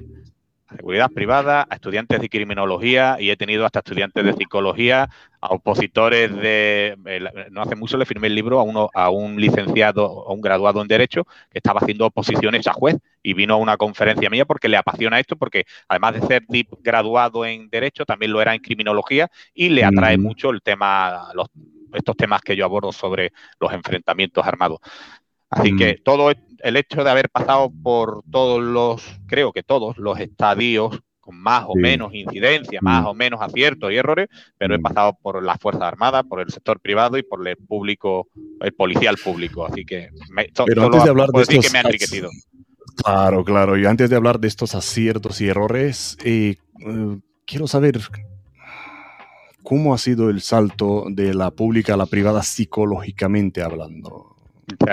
seguridad privada, a estudiantes de criminología y he tenido hasta estudiantes de psicología, a opositores de... No hace mucho le firmé el libro a, uno, a un licenciado, a un graduado en Derecho que estaba haciendo oposiciones a juez y vino a una conferencia mía porque le apasiona esto, porque además de ser graduado en Derecho, también lo era en criminología y le atrae mucho el tema, los, estos temas que yo abordo sobre los enfrentamientos armados. Así que todo el hecho de haber pasado por todos los, creo que todos los estadios con más o menos incidencia, más o menos aciertos y errores, pero he pasado por las Fuerzas Armadas, por el sector privado y por el público, el policial público. Así que me, pero antes de hablar de estos, que me ha enriquecido. Claro, claro. Y antes de hablar de estos aciertos y errores, eh, eh, quiero saber cómo ha sido el salto de la pública a la privada psicológicamente hablando.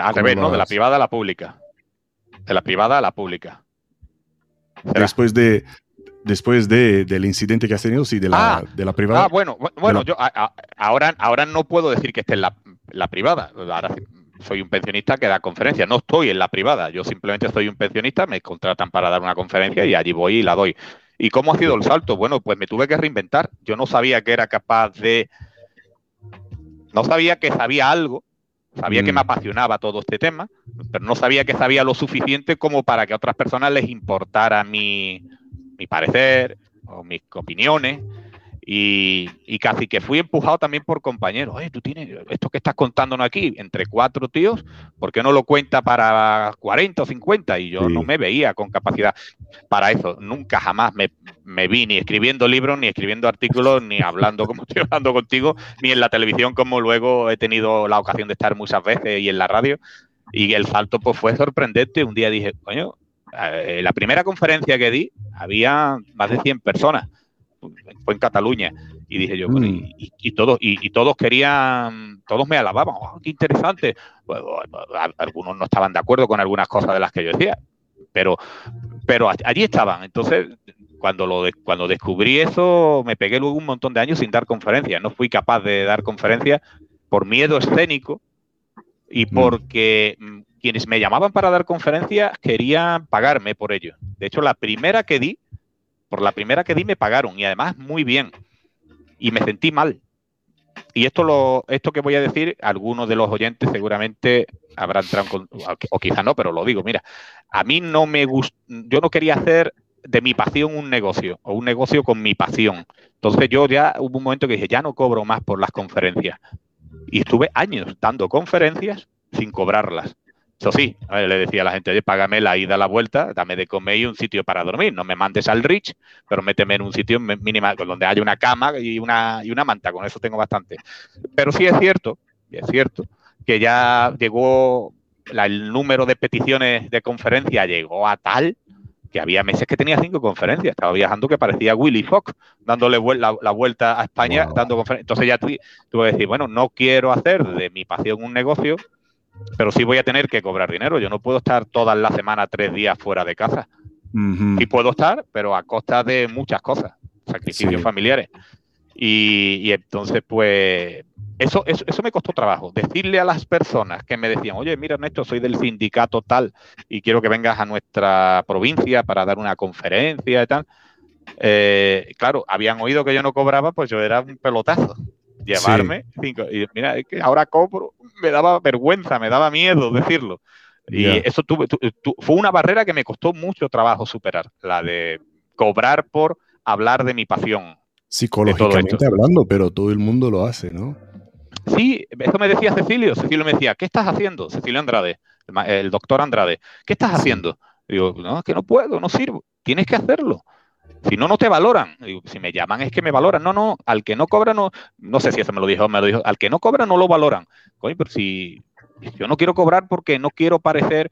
Al revés, ¿no? De la privada a la pública. De la privada a la pública. Después de, después de, del incidente que has tenido, sí, de la, Ah, de la privada. Ah, bueno, bu- bueno, la- yo a- a- ahora, ahora no puedo decir que esté en la, la privada. Ahora soy un pensionista que da conferencias. No estoy en la privada. Yo simplemente soy un pensionista, me contratan para dar una conferencia y allí voy y la doy. ¿Y cómo ha sido el salto? Bueno, pues me tuve que reinventar. Yo no sabía que era capaz de. No sabía que sabía algo. Sabía que Mm. me apasionaba todo este tema, pero no sabía que sabía lo suficiente como para que a otras personas les importara mi, mi parecer o mis opiniones. Y, y casi que fui empujado también por compañeros. Oye, tú tienes esto que estás contándonos aquí entre cuatro tíos, ¿por qué no lo cuenta para 40 o 50? Y yo Sí. no me veía con capacidad para eso. Nunca jamás me, me vi ni escribiendo libros, ni escribiendo artículos, ni hablando como estoy hablando contigo, ni en la televisión como luego he tenido la ocasión de estar muchas veces y en la radio. Y el salto pues fue sorprendente. Un día dije, coño, eh, la primera conferencia que di había más de 100 personas. Fue en Cataluña. Y dije yo, bueno, y, y- y todos, y, y todos querían, todos me alababan, "Oh, qué interesante. Bueno, a- algunos no estaban de acuerdo con algunas cosas de las que yo decía, pero, pero allí estaban. Entonces, cuando, lo de- cuando descubrí eso, me pegué luego un montón de años sin dar conferencias. No fui capaz de dar conferencias por miedo escénico y porque mm, quienes me llamaban para dar conferencias querían pagarme por ello. De hecho, la primera que di, por la primera que di me pagaron y además muy bien. Y me sentí mal. Y esto lo, esto que voy a decir, algunos de los oyentes seguramente habrán entrado o quizá no, pero lo digo, mira, a mí no me gusta, yo no quería hacer de mi pasión un negocio, o un negocio con mi pasión. Entonces yo ya hubo un momento que dije, ya no cobro más por las conferencias. Y estuve años dando conferencias sin cobrarlas. Eso sí, a ver, le decía a la gente, oye, págame la ida, la vuelta, dame de comer y un sitio para dormir. No me mandes al Rich, pero méteme en un sitio mi- mínima donde haya una cama y una, y una manta. Con eso tengo bastante. Pero sí es cierto, es cierto, que ya llegó la- el número de peticiones de conferencia llegó a tal que había meses que tenía cinco conferencias. Estaba viajando que parecía Willy Fox, dándole la, la vuelta a España, Wow. dando conferencias. Entonces ya tu- tuve que decir, bueno, no quiero hacer de mi pasión un negocio, pero sí voy a tener que cobrar dinero. Yo no puedo estar todas las semanas tres días fuera de casa. Ujú. Sí puedo estar, pero a costa de muchas cosas, sacrificios Sí. familiares. Y, y entonces, pues, eso, eso, eso me costó trabajo. Decirle a las personas que me decían, oye, mira, Ernesto, soy del sindicato tal y quiero que vengas a nuestra provincia para dar una conferencia y tal. Eh, claro, habían oído que yo no cobraba, pues yo era un pelotazo. Llevarme cinco. Y mira, es que ahora cobro, me daba vergüenza, me daba miedo decirlo. Y eso tuve, tu- tu- fue una barrera que me costó mucho trabajo superar, la de cobrar por hablar de mi pasión. Psicológicamente hablando, pero todo el mundo lo hace, ¿no? Sí, eso me decía Cecilio. Cecilio me decía, ¿qué estás haciendo? Cecilio Andrade, el, doctor Andrade, ¿qué estás haciendo? Digo, no, es que no puedo, no sirvo. Tienes que hacerlo. Si no, no te valoran. Si me llaman es que me valoran. No, no, al que no cobra no, no sé si eso me lo dijo, me lo dijo, al que no cobra no lo valoran. Coño, pero si yo no quiero cobrar porque no quiero parecer,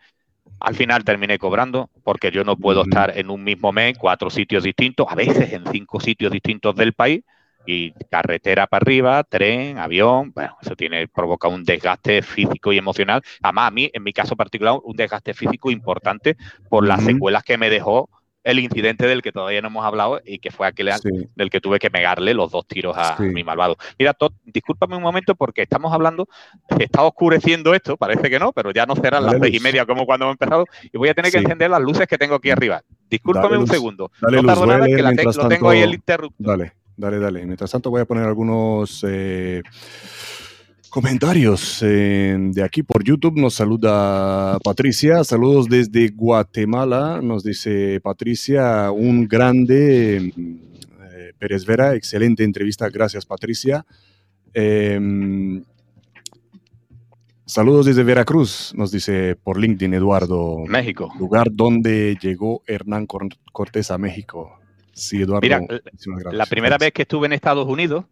al final terminé cobrando porque yo no puedo estar en un mismo mes en cuatro sitios distintos, a veces en cinco sitios distintos del país y carretera para arriba, tren, avión, bueno, eso tiene, provoca un desgaste físico y emocional. Además, a mí, en mi caso particular, un desgaste físico importante por las secuelas que me dejó el incidente del que todavía no hemos hablado y que fue aquel Sí. del que tuve que pegarle los dos tiros a Sí. mi malvado. Mira, Todd, discúlpame un momento porque estamos hablando, está oscureciendo esto, parece que no, pero ya no serán las seis y media como cuando hemos empezado y voy a tener que encender las luces que tengo aquí arriba. Discúlpame Dale un luz. segundo. Dale no tardo nada que la te- lo tengo ahí el interruptor. Dale, dale, dale. Mientras tanto voy a poner algunos eh, comentarios eh, de aquí por YouTube. Nos saluda Patricia. Saludos desde Guatemala. Nos dice Patricia, un grande eh, Pérez Vera. Excelente entrevista. Gracias, Patricia. Eh, saludos desde Veracruz, nos dice por LinkedIn Eduardo. México. Lugar donde llegó Hernán Cor- Cortés a México. Sí, Eduardo. Mira. La primera vez que estuve en Estados Unidos,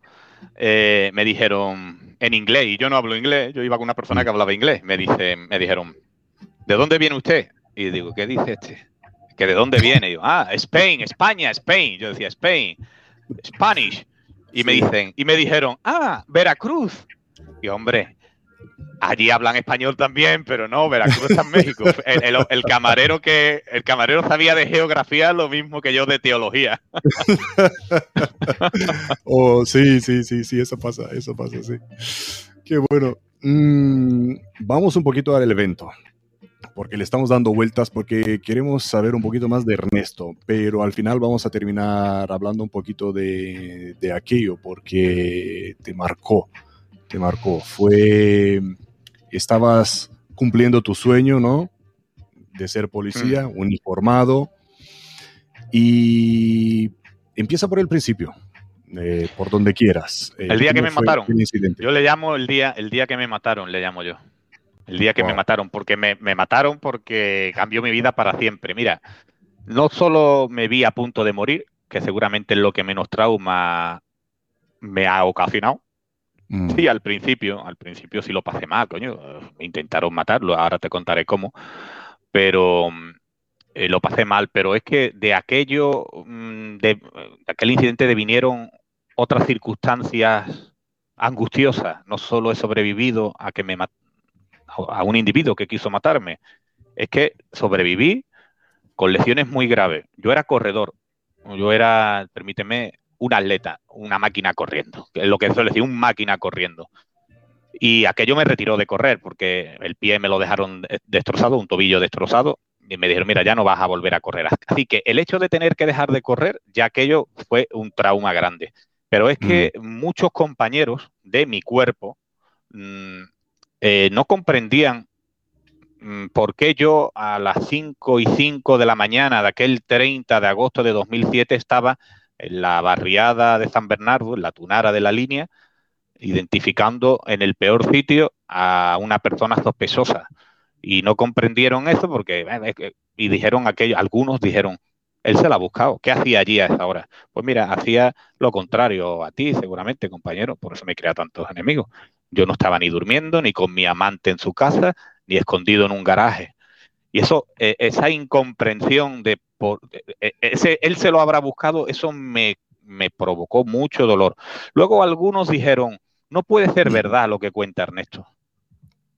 eh, me dijeron en inglés, y yo no hablo inglés, yo iba con una persona que hablaba inglés, me, dice, me dijeron, ¿de dónde viene usted? Y digo, ¿qué dice este? ¿Que de dónde viene? Y digo, ah, Spain, España, Spain. Yo decía, Spain, Spanish. Y me dicen, y me dijeron, ah, Veracruz. Y hombre, Allí hablan español también, pero no, Veracruz está en México. El, camarero que el camarero sabía de geografía lo mismo que yo de teología. oh, sí, sí, sí, sí, eso pasa, eso pasa, sí. Qué bueno. Mm, vamos un poquito al evento, porque le estamos dando vueltas, porque queremos saber un poquito más de Ernesto, pero al final vamos a terminar hablando un poquito de, de aquello, porque te marcó, te marcó. Fue estabas cumpliendo tu sueño, ¿no? De ser policía, mm. uniformado. Y empieza por el principio, eh, por donde quieras. Eh, el día que me mataron. Yo le llamo el día, el día que me mataron, le llamo yo. El día que me mataron, porque me, me, mataron porque cambió mi vida para siempre. Mira, no solo me vi a punto de morir, que seguramente es lo que menos trauma me ha ocasionado, Mm. Sí, al principio, al principio sí lo pasé mal, coño. Intentaron matarlo, ahora te contaré cómo. Pero mm, eh, lo pasé mal, pero es que de aquello, mm, de, aquel incidente devinieron otras circunstancias angustiosas. No solo he sobrevivido a que me a un individuo que quiso matarme, es que sobreviví con lesiones muy graves. Yo era corredor, yo era, permíteme, un atleta, una máquina corriendo, lo que suele decir, un máquina corriendo. Y aquello me retiró de correr porque el pie me lo dejaron destrozado, un tobillo destrozado, y me dijeron, mira, ya no vas a volver a correr. Así que el hecho de tener que dejar de correr, ya aquello fue un trauma grande. Pero es que mm. muchos compañeros de mi cuerpo mm, eh, no comprendían mm, por qué yo a las 5 y 5 de la mañana de aquel 30 de agosto de 2007 estaba en la barriada de San Bernardo, en la tunara de la línea, identificando en el peor sitio a una persona sospechosa. Y no comprendieron eso porque, y dijeron aquello, algunos dijeron, él se la ha buscado, ¿qué hacía allí a esa hora? Pues mira, hacía lo contrario a ti, seguramente, compañero, por eso me crea tantos enemigos. Yo no estaba ni durmiendo, ni con mi amante en su casa, ni escondido en un garaje. Y eso, eh, esa incomprensión de por, e, e, ese, él se lo habrá buscado, eso me, me provocó mucho dolor. Luego algunos dijeron, no puede ser verdad lo que cuenta Ernesto.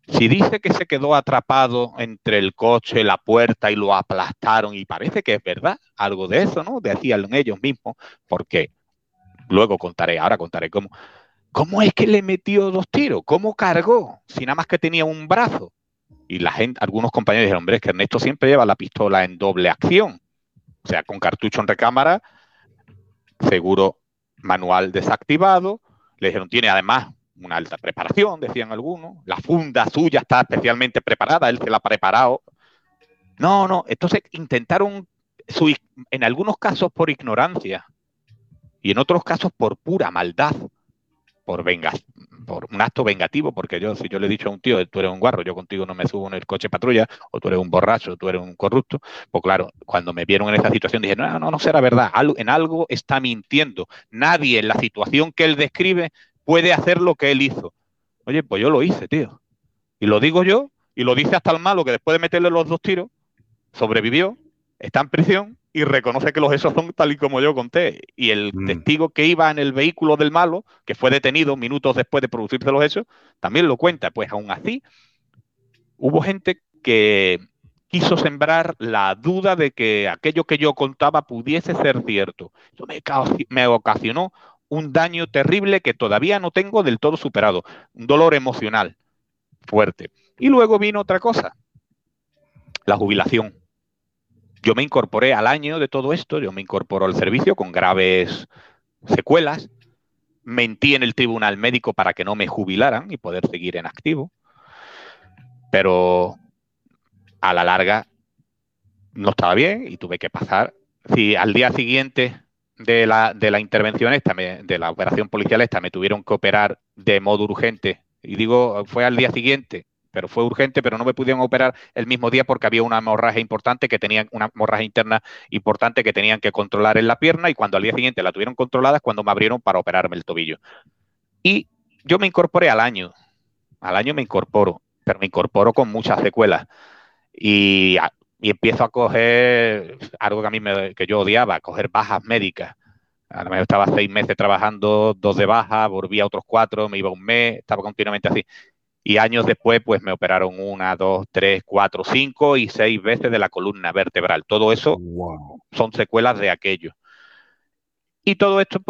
Si dice que se quedó atrapado entre el coche, la puerta y lo aplastaron, y parece que es verdad, algo de eso, ¿no? Decían ellos mismos, porque luego contaré, ahora contaré cómo. ¿Cómo es que le metió dos tiros? ¿Cómo cargó? Si nada más que tenía un brazo. Y la gente, algunos compañeros dijeron, hombre, es que Ernesto siempre lleva la pistola en doble acción. O sea, con cartucho en recámara, seguro manual desactivado. Le dijeron, tiene además una alta preparación, decían algunos. La funda suya está especialmente preparada, él se la ha preparado. No, no, entonces intentaron, en algunos casos por ignorancia y en otros casos por pura maldad, por venga, por un acto vengativo, porque yo, si yo le he dicho a un tío, tú eres un guarro, yo contigo no me subo en el coche patrulla, o tú eres un borracho, tú eres un corrupto, pues claro, cuando me vieron en esa situación dije, no, no, no será verdad, en algo está mintiendo. Nadie en la situación que él describe puede hacer lo que él hizo. Oye, pues yo lo hice, tío. Y lo digo yo, y lo dice hasta el malo que después de meterle los dos tiros, sobrevivió, está en prisión y reconoce que los hechos son tal y como yo conté. Y el mm. testigo que iba en el vehículo del malo, que fue detenido minutos después de producirse los hechos, también lo cuenta. Pues aún así, hubo gente que quiso sembrar la duda de que aquello que yo contaba pudiese ser cierto. Eso me, me ocasionó un daño terrible que todavía no tengo del todo superado, un dolor emocional fuerte. Y luego vino otra cosa, la jubilación yo me incorporé al año de todo esto, yo me incorporó al servicio con graves secuelas, mentí en el tribunal médico para que no me jubilaran y poder seguir en activo, pero a la larga no estaba bien y tuve que pasar. Si al día siguiente de la, de la intervención esta, de la operación policial esta, me tuvieron que operar de modo urgente, y digo, fue al día siguiente pero fue urgente, pero no me pudieron operar el mismo día porque había una hemorragia importante que tenían, una hemorragia interna importante que tenían que controlar en la pierna y cuando al día siguiente la tuvieron controlada es cuando me abrieron para operarme el tobillo. Y yo me incorporé al año, al año me incorporo, pero me incorporo con muchas secuelas y, y empiezo a coger algo que a mí me, que yo odiaba, coger bajas médicas. Yo estaba seis meses trabajando, dos de baja, volvía a otros cuatro, me iba un mes, estaba continuamente así. Y años después pues me operaron una, dos, tres, cuatro, cinco y seis veces de la columna vertebral. Todo eso son secuelas de aquello. Y todo esto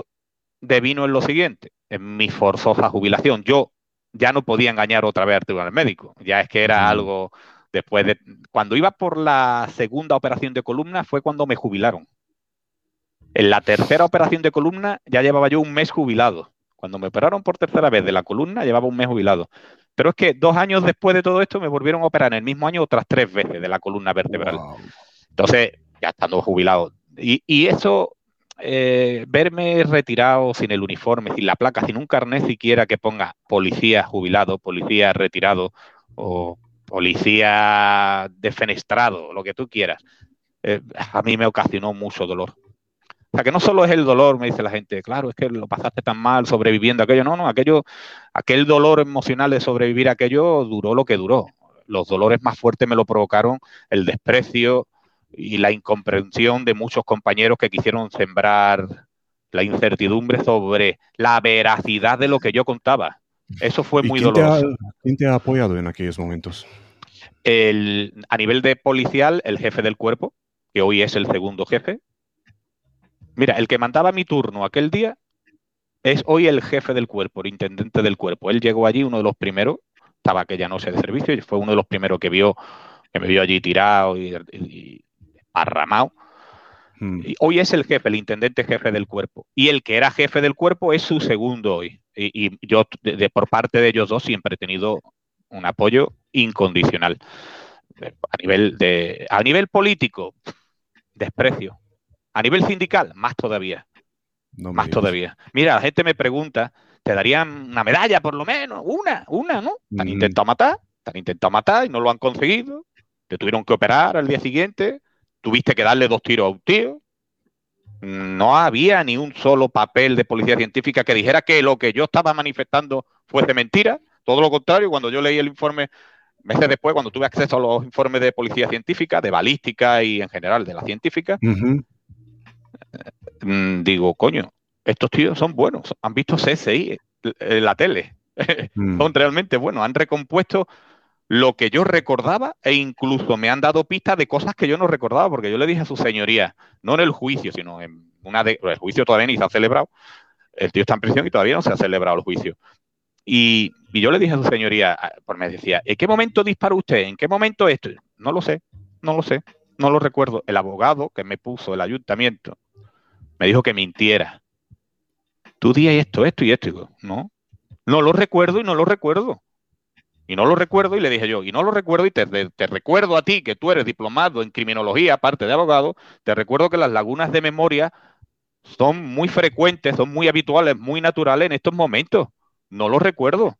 devino en lo siguiente, en mi forzosa jubilación. Yo ya no podía engañar otra vez al médico, ya es que era algo después de... Cuando iba por la segunda operación de columna fue cuando me jubilaron. En la tercera operación de columna ya llevaba yo un mes jubilado. Cuando me operaron por tercera vez de la columna, llevaba un mes jubilado. Pero es que dos años después de todo esto me volvieron a operar en el mismo año otras tres veces de la columna vertebral. Entonces, ya estando jubilado. Y, eso, eh, verme retirado sin el uniforme, sin la placa, sin un carnet siquiera que ponga policía jubilado, policía retirado o policía defenestrado, lo que tú quieras, eh, a mí me ocasionó mucho dolor. Sea, que no solo es el dolor, me dice la gente, claro, es que lo pasaste tan mal sobreviviendo aquello. No, no, aquello, aquel dolor emocional de sobrevivir aquello duró lo que duró. Los dolores más fuertes me lo provocaron el desprecio y la incomprensión de muchos compañeros que quisieron sembrar la incertidumbre sobre la veracidad de lo que yo contaba. Eso fue muy doloroso. ¿Quién te ha apoyado en aquellos momentos? a nivel de policial, el jefe del cuerpo, que hoy es el segundo jefe, Mira, el que mandaba mi turno aquel día es hoy el jefe del cuerpo, el intendente del cuerpo. Él llegó allí, uno de los primeros, estaba que ya no sé de servicio, y fue uno de los primeros que vio, que me vio allí tirado y, arramado. Hmm. Y hoy es el jefe, el intendente jefe del cuerpo. Y el que era jefe del cuerpo es su segundo hoy. Y, yo, por parte de ellos dos, siempre he tenido un apoyo incondicional. A nivel, de, a nivel político, desprecio. A nivel sindical, más todavía. más todavía. Mira, la gente me pregunta, ¿te darían una medalla por lo menos? Una, una, ¿no? Te han mm. intentado matar, te han intentado matar y no lo han conseguido. Te tuvieron que operar al día siguiente. Tuviste que darle dos tiros a un tío. No había ni un solo papel de policía científica que dijera que lo que yo estaba manifestando fuese mentira. Todo lo contrario, cuando yo leí el informe meses después, cuando tuve acceso a los informes de policía científica, de balística y en general de la científica, Mm, digo, coño, estos tíos son buenos, han visto CSI en la tele, mm. son realmente buenos, han recompuesto lo que yo recordaba e incluso me han dado pistas de cosas que yo no recordaba, porque yo le dije a su señoría, no en el juicio, sino en una de... El juicio todavía ni se ha celebrado, el tío está en prisión y todavía no se ha celebrado el juicio. Y, yo le dije a su señoría, pues me decía, ¿en qué momento disparó usted? ¿En qué momento esto? No lo sé, no lo sé, no lo recuerdo. El abogado que me puso el ayuntamiento me dijo que mintiera. Tú di esto, esto y esto. Y digo, no, no lo recuerdo y no lo recuerdo. Y no lo recuerdo y le dije yo, y no lo recuerdo y te, recuerdo a ti que tú eres diplomado en criminología, aparte de abogado, te recuerdo que las lagunas de memoria son muy frecuentes, son muy habituales, muy naturales en estos momentos. No lo recuerdo.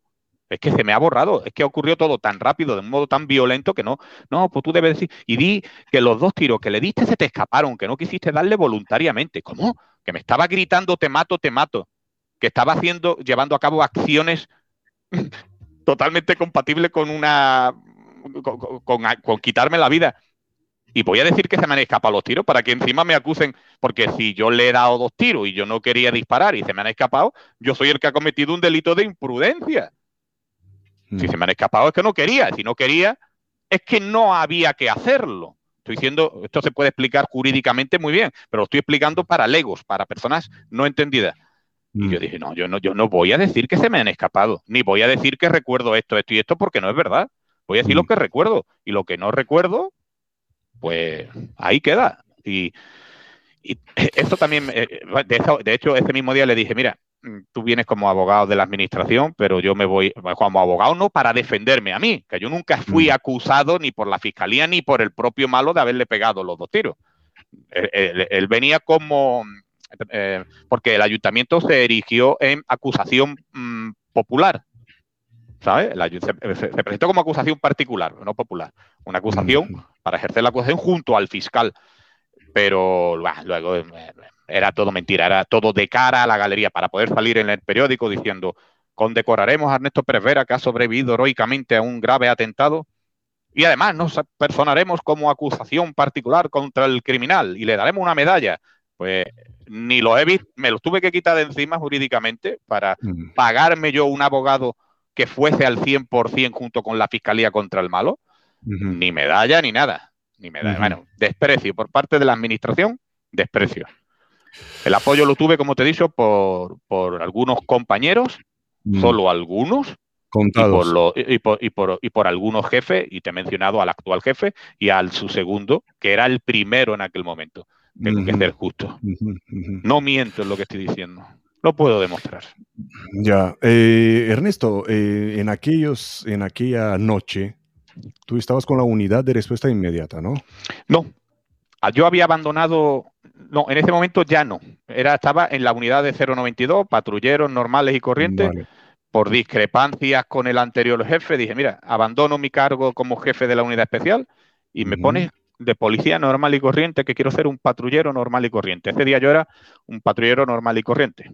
Es que se me ha borrado, es que ocurrió todo tan rápido, de un modo tan violento que no, no, pues tú debes decir, y di que los dos tiros que le diste se te escaparon, que no quisiste darle voluntariamente. ¿Cómo? Que me estaba gritando, te mato, te mato. Que estaba haciendo, llevando a cabo acciones totalmente compatibles con una, con, quitarme la vida. Y voy a decir que se me han escapado los tiros para que encima me acusen, porque si yo le he dado dos tiros y yo no quería disparar y se me han escapado, yo soy el que ha cometido un delito de imprudencia. Si mm. se me han escapado es que no quería. Si no quería, es que no había que hacerlo. Estoy diciendo, esto se puede explicar jurídicamente muy bien, pero lo estoy explicando para legos, para personas no entendidas. Y mm. yo dije, no, yo no, yo no voy a decir que se me han escapado, ni voy a decir que recuerdo esto, esto y esto, porque no es verdad. Voy a decir lo mm. que recuerdo. Y lo que no recuerdo, pues ahí queda. Y, esto también, eh, de hecho, ese mismo día le dije, mira, Mm, tú vienes como abogado de la administración, pero yo me voy como abogado no para defenderme a mí, que yo nunca fui mm. acusado ni por la fiscalía ni por el propio malo de haberle pegado los dos tiros. Él, venía como, eh, porque el ayuntamiento se erigió en acusación mm, popular, ¿sabes? Se, presentó como acusación particular, no popular, una acusación para ejercer la acusación junto al fiscal, pero luego eh, era todo mentira, era todo de cara a la galería para poder salir en el periódico diciendo condecoraremos a Ernesto Pérez Vera que ha sobrevivido heroicamente a un grave atentado y además nos personaremos como acusación particular contra el criminal y le daremos una medalla. Pues ni lo he visto, me lo tuve que quitar de encima jurídicamente para pagarme yo un abogado que fuese al 100% junto con la Fiscalía contra el malo. Ni medalla ni nada. Ni medalla. Bueno, desprecio por parte de la Administración, desprecio. El apoyo lo tuve, como te he dicho, por, algunos compañeros, solo algunos, Contados. Y por, y, por, y, por, algunos jefes, y te he mencionado al actual jefe y al su segundo, que era el primero en aquel momento. Tengo que ser justo. No miento en lo que estoy diciendo. Lo puedo demostrar. Ya. Eh, Ernesto, eh, en, aquellos, en aquella noche, tú estabas con la unidad de respuesta inmediata, ¿no? No. Ah, yo había abandonado. No, en ese momento ya no. Era, estaba en la unidad de 092, patrulleros normales y corrientes. Por discrepancias con el anterior jefe, dije: Mira, abandono mi cargo como jefe de la unidad especial y me pone de policía normal y corriente que quiero ser un patrullero normal y corriente. Ese día yo era un patrullero normal y corriente.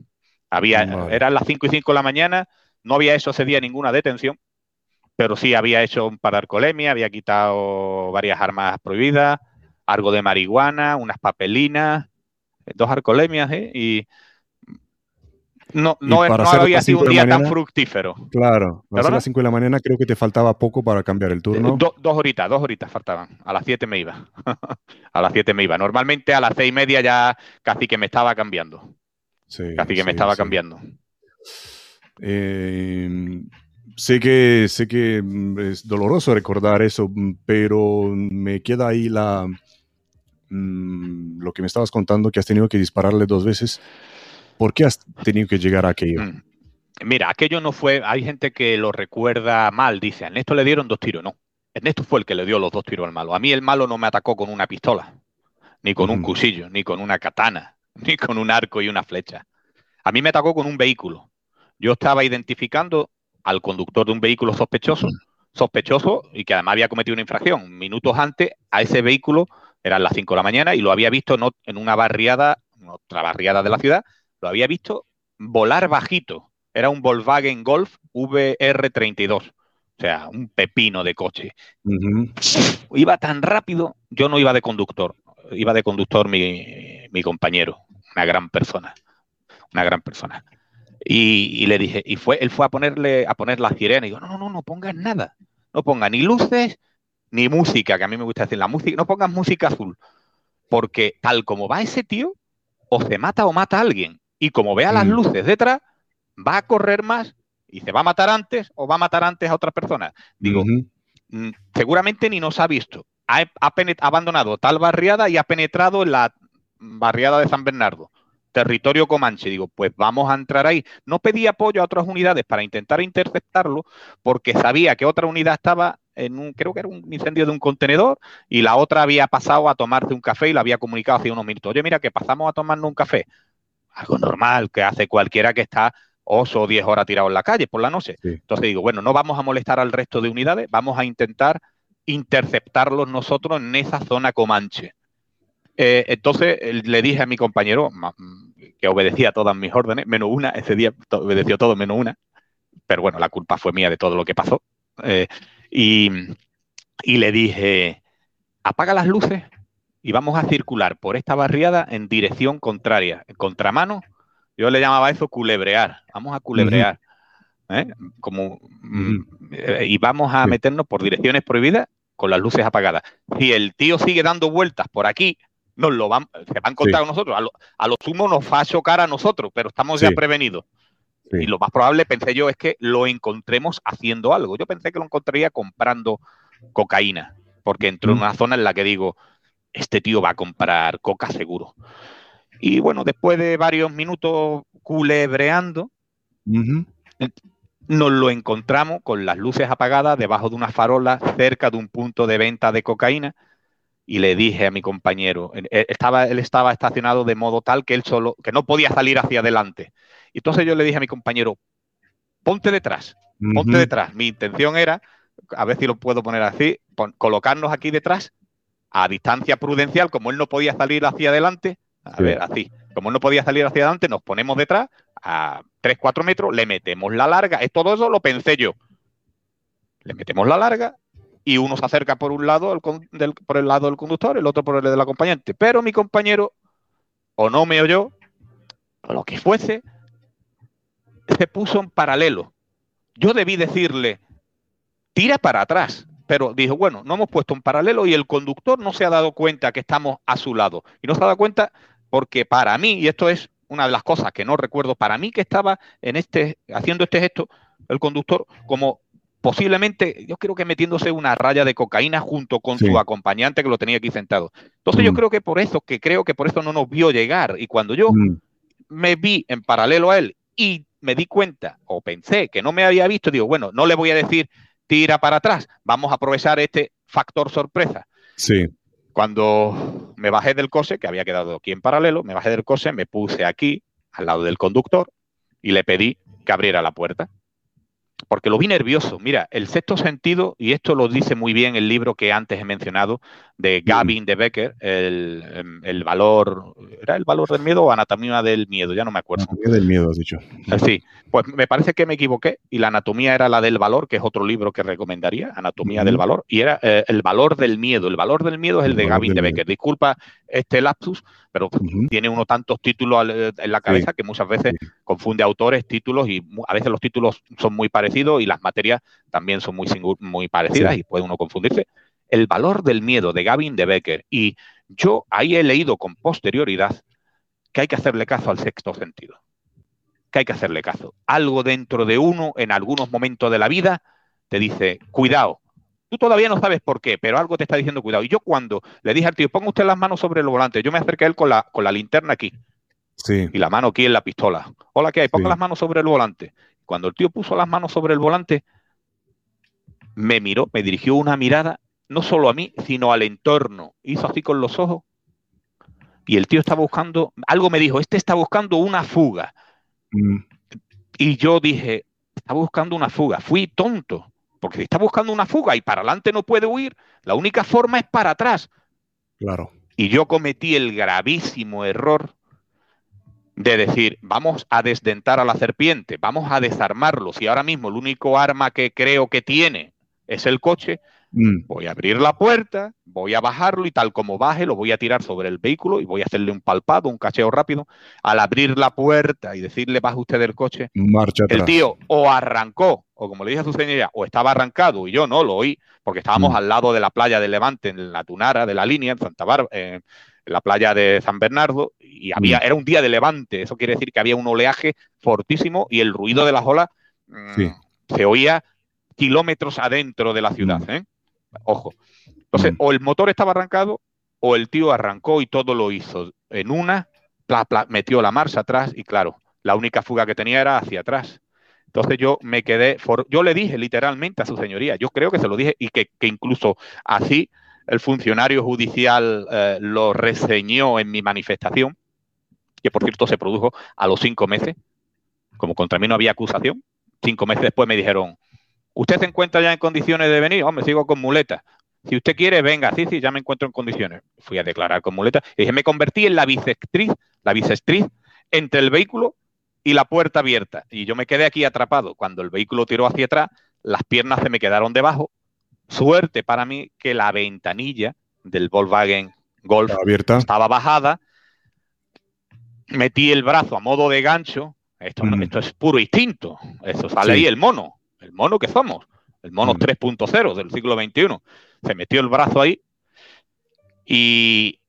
Había, eran las 5 y 5 de la mañana, no había hecho ese día ninguna detención, pero sí había hecho un pararcolemia, había quitado varias armas prohibidas, algo de marihuana, unas papelinas, dos arcolemias, ¿eh? y no, no, había sido un día tan fructífero. Claro, a las 5 de la mañana creo que te faltaba poco para cambiar el turno. dos horitas, dos horitas faltaban. A las 7 me iba. a las 7 me iba. Normalmente a las seis y media ya casi que me estaba cambiando. Sí, casi que me estaba cambiando. Eh, sé que sé que mm, es doloroso recordar eso, mm, pero me queda ahí la mm, lo que me estabas contando que has tenido que dispararle dos veces. ¿Por qué has tenido que llegar a aquello? Mm. Mira, aquello no fue. Hay gente que lo recuerda mal. Dice, a Ernesto le dieron dos tiros. No. Ernesto fue el que le dio los dos tiros al malo. A mí el malo no me atacó con una pistola, ni con un cuchillo, ni con una katana, ni con un arco y una flecha. A mí me atacó con un vehículo. Yo estaba identificando al conductor de un vehículo sospechoso, sospechoso y que además había cometido una infracción. Minutos antes, a ese vehículo, eran las 5 de la mañana, y lo había visto en una barriada, otra barriada de la ciudad, lo había visto volar bajito. Era un Volkswagen Golf VR32. O sea, un pepino de coche. Iba tan rápido, yo no iba de conductor, iba de conductor mi, compañero, una gran persona, una gran persona. Y, le dije, y fue, él fue a ponerle, a poner la sirena, y digo, no, no, no, no pongas nada, no pongas ni luces, ni música, que a mí me gusta decir la música, no pongas música azul, porque tal como va ese tío, o se mata o mata a alguien y como vea las mm. luces detrás, va a correr más y se va a matar antes o va a matar antes a otras personas. Digo, mm, seguramente ni nos ha visto. Ha, abandonado tal barriada y ha penetrado en la barriada de San Bernardo, territorio comanche. Digo, pues vamos a entrar ahí. No pedí apoyo a otras unidades para intentar interceptarlo porque sabía que otra unidad estaba en un, creo que era un incendio de un contenedor y la otra había pasado a tomarse un café y lo había comunicado hace unos minutos. Oye, mira, que pasamos a tomarnos un café algo normal que hace cualquiera que está ocho o diez horas tirado en la calle por la noche. Entonces digo, bueno, no vamos a molestar al resto de unidades, vamos a intentar interceptarlos nosotros en esa zona comanche. Eh, entonces le dije a mi compañero, que obedecía todas mis órdenes, menos una, ese día obedeció todo menos una, pero bueno, la culpa fue mía de todo lo que pasó. Eh, y, y le dije, apaga las luces y vamos a circular por esta barriada en dirección contraria, en contramano. Yo le llamaba eso culebrear. Vamos a culebrear. ¿eh? Como, mm, eh, y vamos a meternos por direcciones prohibidas con las luces apagadas. Si el tío sigue dando vueltas por aquí, nos lo van, se va a encontrar con nosotros. A lo, sumo nos va a chocar a nosotros, pero estamos ya prevenidos. Y lo más probable, pensé yo, es que lo encontremos haciendo algo. Yo pensé que lo encontraría comprando cocaína, porque entró en una zona en la que digo, este tío va a comprar coca seguro. Y bueno, después de varios minutos culebreando, nos lo encontramos con las luces apagadas debajo de una farola cerca de un punto de venta de cocaína y le dije a mi compañero, él estaba, él estaba estacionado de modo tal que él solo, que no podía salir hacia adelante. Y entonces yo le dije a mi compañero, ponte detrás, ponte detrás. Mi intención era, a ver si lo puedo poner así, colocarnos aquí detrás a distancia prudencial, como él no podía salir hacia adelante, a ver, así, como él no podía salir hacia adelante, nos ponemos detrás a 3, 4 metros, le metemos la larga, es todo eso lo pensé yo. Le metemos la larga y uno se acerca por un lado por el lado del conductor, el otro por el del acompañante. Pero mi compañero, o no me oyó, o lo que fuese, se puso en paralelo. yo debí decirle, tira para atrás. Pero dijo, bueno, no hemos puesto un paralelo y el conductor no se ha dado cuenta que estamos a su lado. Y no se ha dado cuenta porque para mí, y esto es una de las cosas que no recuerdo, para mí que estaba en este, haciendo este gesto, el conductor, como posiblemente, yo creo que metiéndose una raya de cocaína junto con su acompañante que lo tenía aquí sentado. Entonces yo mm. creo que por eso, que creo que por eso no nos vio llegar. Y cuando yo mm. me vi en paralelo a él y me di cuenta o pensé que no me había visto, digo, bueno, no le voy a decir tira para atrás, vamos a aprovechar este factor sorpresa. Sí. Cuando me bajé del coche, que había quedado aquí en paralelo, me bajé del coche, me puse aquí, al lado del conductor, y le pedí que abriera la puerta porque lo vi nervioso. Mira, el sexto sentido, y esto lo dice muy bien el libro que antes he mencionado, de Gavin de Becker, em, el, valor, ¿era el valor del miedo o anatomía del miedo? Ya no me acuerdo. Anatomía del miedo, has dicho. Ah, sí, pues me parece que me equivoqué y la anatomía era la del valor, que es otro libro que recomendaría, Anatomía del valor, y era eh, el valor del miedo. El valor del miedo es el, de Gavin de Becker. Disculpa este lapsus, pero tiene uno tantos títulos eh, en la cabeza que muchas veces confunde autores, títulos y a veces los títulos son muy parecidos y las materias también son muy, muy parecidas y puede uno confundirse. El valor del miedo de Gavin de Becker y yo ahí he leído con posterioridad que hay que hacerle caso al sexto sentido, que hay que hacerle caso. Algo dentro de uno en algunos momentos de la vida te dice, cuidado, Tú todavía no sabes por qué, pero algo te está diciendo cuidado. Y yo cuando le dije al tío, ponga usted las manos sobre el volante, yo me acerqué a él con la, con la linterna aquí. Sí. Y la mano aquí en la pistola. Hola, ¿qué hay? Ponga las manos sobre el volante. Cuando el tío puso las manos sobre el volante, me miró, me dirigió una mirada, no solo a mí, sino al entorno. Hizo así con los ojos. Y el tío estaba buscando, algo me dijo, este está buscando una fuga. Mm. Y yo dije, está buscando una fuga. Fui tonto. Porque si está buscando una fuga y para adelante no puede huir, la única forma es para atrás. Claro. Y yo cometí el gravísimo error de decir, vamos a desdentar a la serpiente, vamos a desarmarlo. Si ahora mismo el único arma que creo que tiene es el coche. Voy a abrir la puerta, voy a bajarlo y tal como baje lo voy a tirar sobre el vehículo y voy a hacerle un palpado, un cacheo rápido. Al abrir la puerta y decirle baje usted del coche, Marcha el tío o arrancó, o como le dije a su señoría, o estaba arrancado y yo no lo oí, porque estábamos mm. al lado de la playa de Levante, en la Tunara de la línea, en Santa Bárbara, en la playa de San Bernardo, y había, mm. era un día de levante, eso quiere decir que había un oleaje fortísimo y el ruido de las olas se oía kilómetros adentro de la ciudad. ¿eh? Ojo. Entonces, mm. o el motor estaba arrancado o el tío arrancó y todo lo hizo. En una, metió la marcha atrás y claro, la única fuga que tenía era hacia atrás. Entonces yo me quedé, yo le dije literalmente a su señoría, yo creo que se lo dije y que, incluso así el funcionario judicial eh, lo reseñó en mi manifestación, que por cierto se produjo a los cinco meses, como contra mí no había acusación, cinco meses después me dijeron, ¿Usted se encuentra ya en condiciones de venir? Hombre, sigo con muleta. Si usted quiere, venga. Sí, sí, ya me encuentro en condiciones. Fui a declarar con muleta. Y dije, me convertí en la bisectriz, la bisectriz entre el vehículo y la puerta abierta. Y yo me quedé aquí atrapado. Cuando el vehículo tiró hacia atrás, las piernas se me quedaron debajo. Suerte para mí que la ventanilla del Volkswagen Golf estaba bajada. Metí el brazo a modo de gancho. Esto, mm. esto es puro instinto. Eso sale ahí el mono el mono que somos, el mono 3.0 mm. del siglo XXI. Se metió el brazo ahí y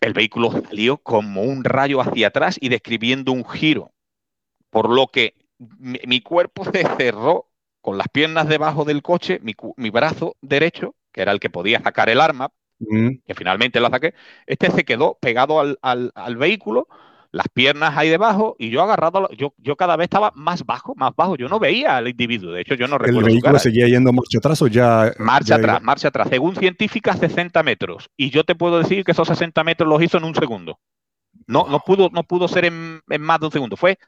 el vehículo salió como un rayo hacia atrás y describiendo un giro, por lo que mi, cuerpo se cerró con las piernas debajo del coche, mi, brazo derecho, que era el que podía sacar el arma, mm. que finalmente lo saqué, este se quedó pegado al, al vehículo las piernas ahí debajo y yo agarrado, yo, yo cada vez estaba más bajo, más bajo. Yo no veía al individuo, de hecho yo no recuerdo. ¿El vehículo seguía yendo marcha atrás o ya...? Marcha atrás, marcha atrás. Según científicas, 60 metros. Y yo te puedo decir que esos 60 metros los hizo en un segundo. No, no, pudo, no pudo ser en, más de un segundo. Fue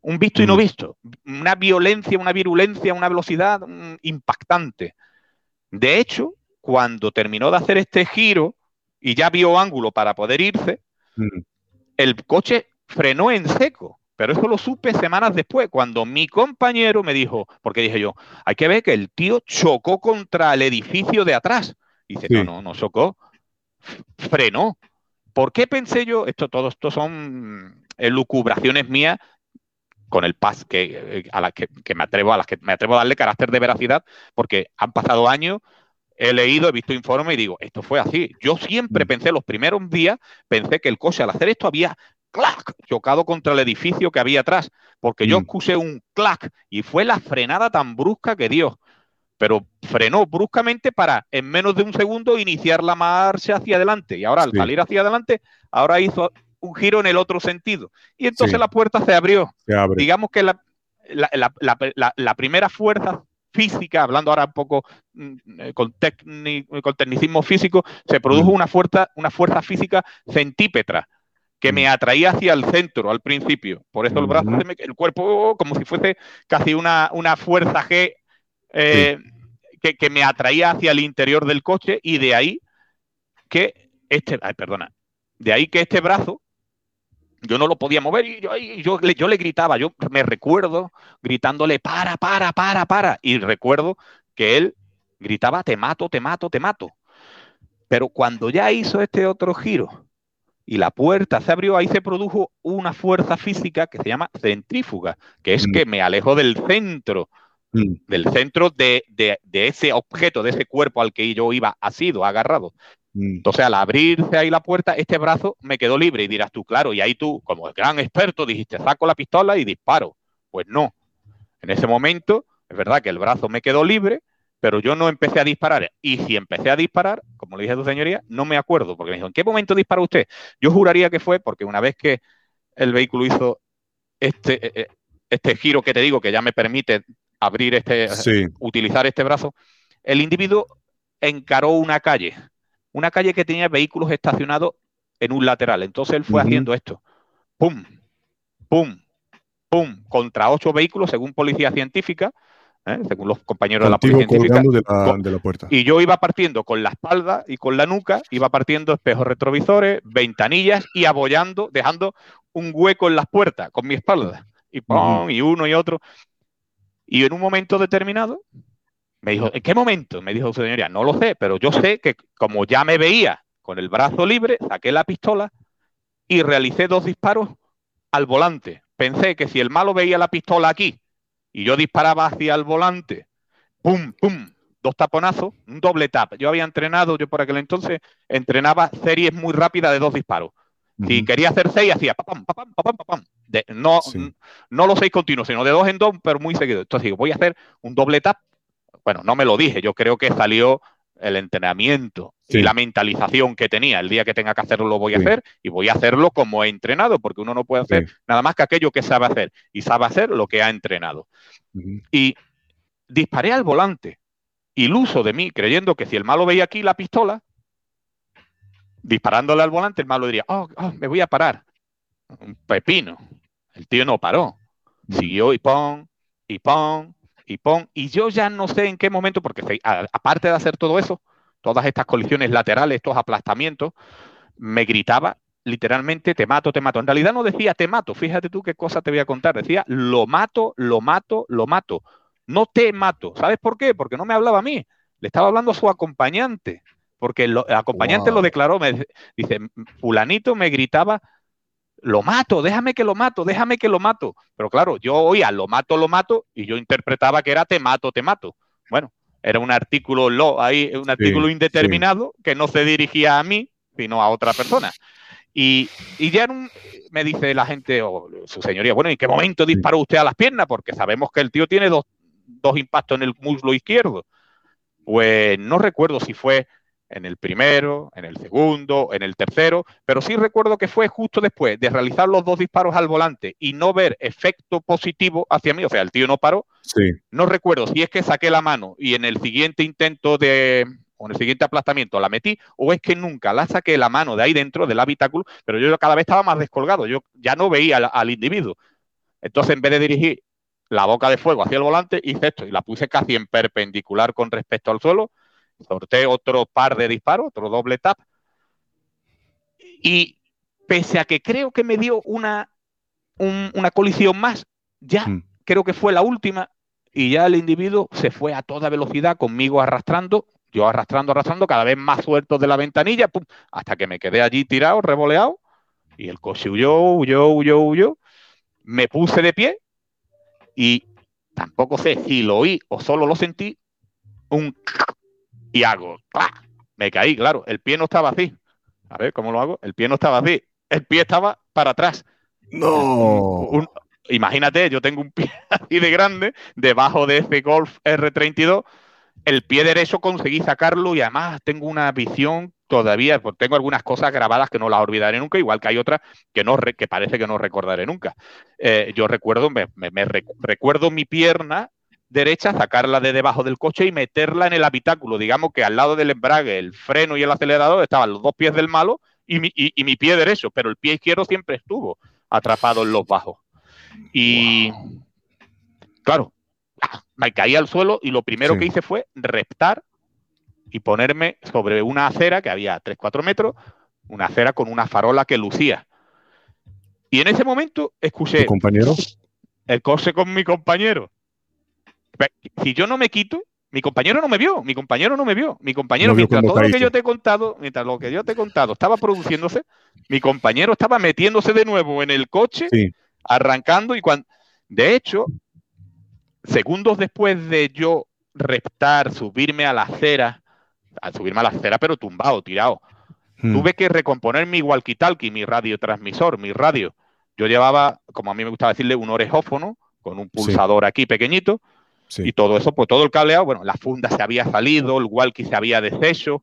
un visto y no mm. visto. Una violencia, una virulencia, una velocidad mm, impactante. De hecho, cuando terminó de hacer este giro y ya vio ángulo para poder irse, mm el coche frenó en seco. Pero eso lo supe semanas después, cuando mi compañero me dijo, porque dije yo, hay que ver que el tío chocó contra el edificio de atrás. Y dice, no, no, no chocó, frenó. ¿Por qué pensé yo? Esto, todo esto son elucubraciones mías con el pas que, eh, a las que, me atrevo a las que me atrevo a darle carácter de veracidad, porque han pasado años, he leído, he visto informes y digo, esto fue así. Yo siempre mm. pensé, los primeros días, pensé que el coche al hacer esto había clac, chocado contra el edificio que había atrás, porque yo mm. escuché un clac y fue la frenada tan brusca que dio. Pero frenó bruscamente para en menos de un segundo iniciar la marcha hacia adelante. Y ahora al salir hacia adelante, ahora hizo un giro en el otro sentido. Y entonces la puerta se abrió. Digamos que la, la, primera fuerza física, hablando ahora un poco mm, eh, con, con tecnicismo físico, se produjo mm. una fuerza, una fuerza física centípetra que me mm. atraía hacia el centro al principio. Por eso el brazo, el cuerpo, como si fuese casi una, una fuerza G eh, que, que, me atraía hacia el interior del coche y de ahí que este, ay, perdona, de ahí que este brazo yo no lo podía mover y yo, yo, yo, le gritaba, yo me recuerdo gritándole, para, para, para, para. Y recuerdo que él gritaba, te mato, te mato, te mato. Pero cuando ya hizo este otro giro y la puerta se abrió, ahí se produjo una fuerza física que se llama centrífuga, que es mm. que me alejo del centro, mm. del centro de, de, de, ese objeto, de ese cuerpo al que yo iba asido, agarrado. Entonces, al abrirse ahí la puerta, este brazo me quedó libre y dirás tú, claro, y ahí tú, como gran experto, dijiste, saco la pistola y disparo. Pues no. En ese momento, es verdad que el brazo me quedó libre, pero yo no empecé a disparar. Y si empecé a disparar, como le dije a tu señoría, no me acuerdo, porque me dijo, ¿en qué momento disparó usted? Yo juraría que fue porque una vez que el vehículo hizo este, eh, eh, este giro que te digo, que ya me permite abrir este, utilizar este brazo, el individuo encaró una calle una calle que tenía vehículos estacionados en un lateral. Entonces él fue haciendo esto. Pum, pum, pum, contra ocho vehículos, según policía científica, ¿eh? según los compañeros de la policía científica. De la, puerta. Y yo iba partiendo con la espalda y con la nuca, iba partiendo espejos retrovisores, ventanillas y abollando, dejando un hueco en las puertas con mi espalda. Y pum, y uno y otro. Y en un momento determinado, me dijo, ¿en qué momento? Me dijo su señoría, no lo sé, pero yo sé que como ya me veía con el brazo libre, saqué la pistola y realicé dos disparos al volante. Pensé que si el malo veía la pistola aquí y yo disparaba hacia el volante, pum, pum, dos taponazos, un doble tap. Yo había entrenado, yo por aquel entonces entrenaba series muy rápidas de dos disparos. Si quería hacer seis, hacía papam, papam, papam, papam. no, no los seis continuos, sino de dos en dos, pero muy seguido. Entonces digo, voy a hacer un doble tap bueno, no me lo dije, yo creo que salió el entrenamiento y la mentalización que tenía. El día que tenga que hacerlo lo voy a hacer y voy a hacerlo como he entrenado, porque uno no puede hacer nada más que aquello que sabe hacer y sabe hacer lo que ha entrenado. Y disparé al volante, iluso de mí, creyendo que si el malo veía aquí la pistola, disparándole al volante, el malo diría, oh, oh me voy a parar. Un pepino. El tío no paró. Siguió y pon, y pon, y pon, y yo ya no sé en qué momento, porque aparte de hacer todo eso, todas estas colisiones laterales, estos aplastamientos, me gritaba literalmente te mato, te mato. En realidad no decía te mato, fíjate tú qué cosa te voy a contar, decía lo mato, lo mato, lo mato. No te mato. ¿Sabes por qué? Porque no me hablaba a mí, le estaba hablando a su acompañante, porque el acompañante lo declaró, me dice, fulanito me gritaba lo mato, déjame que lo mato, déjame que lo mato. Pero claro, yo oía lo mato, lo mato, y yo interpretaba que era te mato, te mato. Bueno, era un artículo lo, ahí, un artículo indeterminado que no se dirigía a mí, sino a otra persona. Y, ya me dice la gente, o su señoría, bueno, ¿en qué momento disparó usted a las piernas? Porque sabemos que el tío tiene dos, dos impactos en el muslo izquierdo. Pues no recuerdo si fue en el primero, en el segundo, en el tercero, pero sí recuerdo que fue justo después de realizar los dos disparos al volante y no ver efecto positivo hacia mí, o sea, el tío no paró. Sí. No recuerdo si es que saqué la mano y en el siguiente intento de, o en el siguiente aplastamiento la metí, o es que nunca la saqué la mano de ahí dentro del habitáculo, pero yo cada vez estaba más descolgado, yo ya no veía al, al individuo. Entonces, en vez de dirigir la boca de fuego hacia el volante, hice esto y la puse casi en perpendicular con respecto al suelo sorteé otro par de disparos, otro doble tap. Y pese a que creo que me dio una, una colisión más, ya mm. creo que fue la última, y ya el individuo se fue a toda velocidad conmigo arrastrando, yo arrastrando, arrastrando, cada vez más suelto de la ventanilla, hasta que me quedé allí tirado, revoleado, y el coche huyó, huyó, huyó, huyó. Me puse de pie y tampoco sé si lo oí o solo lo sentí, un y hago, me caí, claro, el pie no estaba así. A ver, ¿cómo lo hago? El pie no estaba así, el pie estaba para atrás. No. imagínate, yo tengo un pie así de grande debajo de ese Golf R32. El pie derecho conseguí sacarlo y además tengo una visión todavía, pues tengo algunas cosas grabadas que no las olvidaré nunca, igual que hay otras que, no, que parece que no recordaré nunca. Eh, yo recuerdo, me, recuerdo mi pierna derecha, sacarla de debajo del coche y meterla en el habitáculo. Digamos que al lado del embrague, el freno y el acelerador estaban los dos pies del malo y mi, mi pie derecho, pero el pie izquierdo siempre estuvo atrapado en los bajos. Y claro, ah, me caí al suelo y lo primero que hice fue reptar y ponerme sobre una acera que había 3-4 metros, una acera con una farola que lucía. Y en ese momento escuché... ¿Tu compañero? El coche con mi compañero. Si yo no me quito, mi compañero no me vio, mi compañero no me vio. Mi compañero, mientras todo lo que yo te he contado, mientras lo que yo te he contado estaba produciéndose, mi compañero estaba metiéndose de nuevo en el coche, arrancando y cuando... De hecho, segundos después de yo reptar, subirme a la acera, a subirme a la acera, pero tumbado, tirado, hmm. tuve que recomponer mi walkie-talkie, mi radiotransmisor, mi radio. Yo llevaba, como a mí me gustaba decirle, un orejófono con un pulsador aquí pequeñito. Y todo eso, pues todo el cableado, bueno, la funda se había salido, el walkie se había deshecho,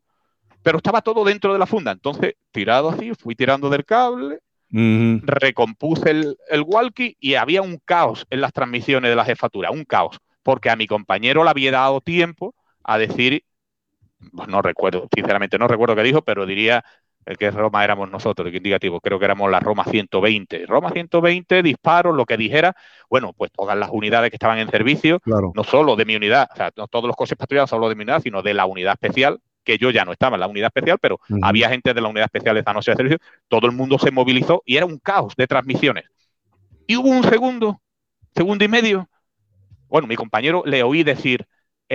pero estaba todo dentro de la funda. Entonces, tirado así, fui tirando del cable, recompuse el, el, walkie y había un caos en las transmisiones de la jefatura, un caos, porque a mi compañero le había dado tiempo a decir, pues no recuerdo, sinceramente no recuerdo qué dijo, pero diría el que es Roma éramos nosotros, el indicativo, creo que éramos la Roma 120. Roma 120, disparos, lo que dijera, bueno, pues todas las unidades que estaban en servicio, no solo de mi unidad, o sea, no todos los coches patrullados solo de mi unidad, sino de la unidad especial, que yo ya no estaba en la unidad especial, pero había gente de la unidad especial esa noche de servicio, todo el mundo se movilizó y era un caos de transmisiones. Y hubo un segundo, segundo y medio, bueno, mi compañero le oí decir,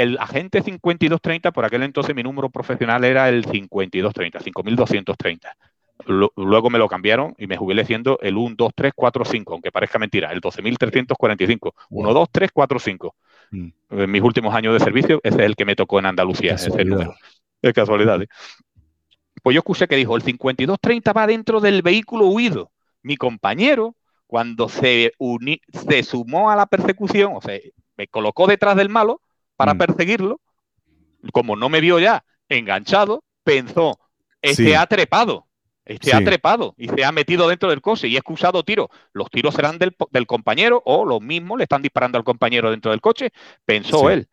el agente 5230, por aquel entonces mi número profesional era el 5230, 5230. Luego me lo cambiaron y me jubilé siendo el 1, 2, 3, 4, 5, aunque parezca mentira, el 12.345. 1, 2, 3, 4, 5. En mis últimos años de servicio, ese es el que me tocó en Andalucía, ese número. Es casualidad. ¿eh? Pues yo escuché que dijo, el 5230 va dentro del vehículo huido. Mi compañero, cuando se, se sumó a la persecución, o sea, me colocó detrás del malo, para mm. perseguirlo, como no me vio ya enganchado, pensó, este ha trepado, este ha trepado y se ha metido dentro del coche y ha excusado tiros. Los tiros serán del, compañero o los mismos le están disparando al compañero dentro del coche, pensó él.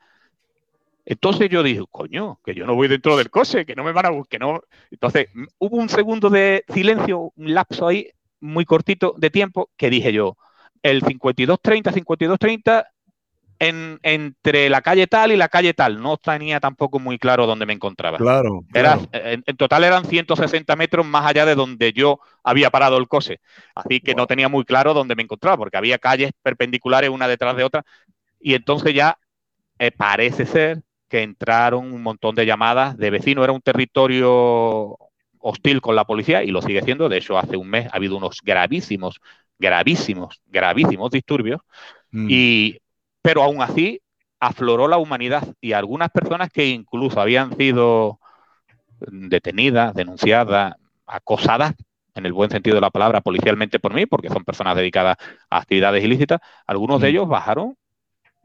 Entonces yo dije, coño, que yo no voy dentro del coche, que no me van a buscar, no. Entonces hubo un segundo de silencio, un lapso ahí muy cortito de tiempo que dije yo, el 52-30, 52-30 entre la calle tal y la calle tal. No tenía tampoco muy claro dónde me encontraba. Claro. Era, en, total eran 160 metros más allá de donde yo había parado el coche. Así que no tenía muy claro dónde me encontraba, porque había calles perpendiculares una detrás de otra. Y entonces ya eh, parece ser que entraron un montón de llamadas de vecinos. Era un territorio hostil con la policía y lo sigue siendo. De hecho, hace un mes ha habido unos gravísimos, gravísimos, gravísimos disturbios. Mm. Y pero aún así afloró la humanidad y algunas personas que incluso habían sido detenidas, denunciadas, acosadas, en el buen sentido de la palabra, policialmente por mí, porque son personas dedicadas a actividades ilícitas, algunos de mm. ellos bajaron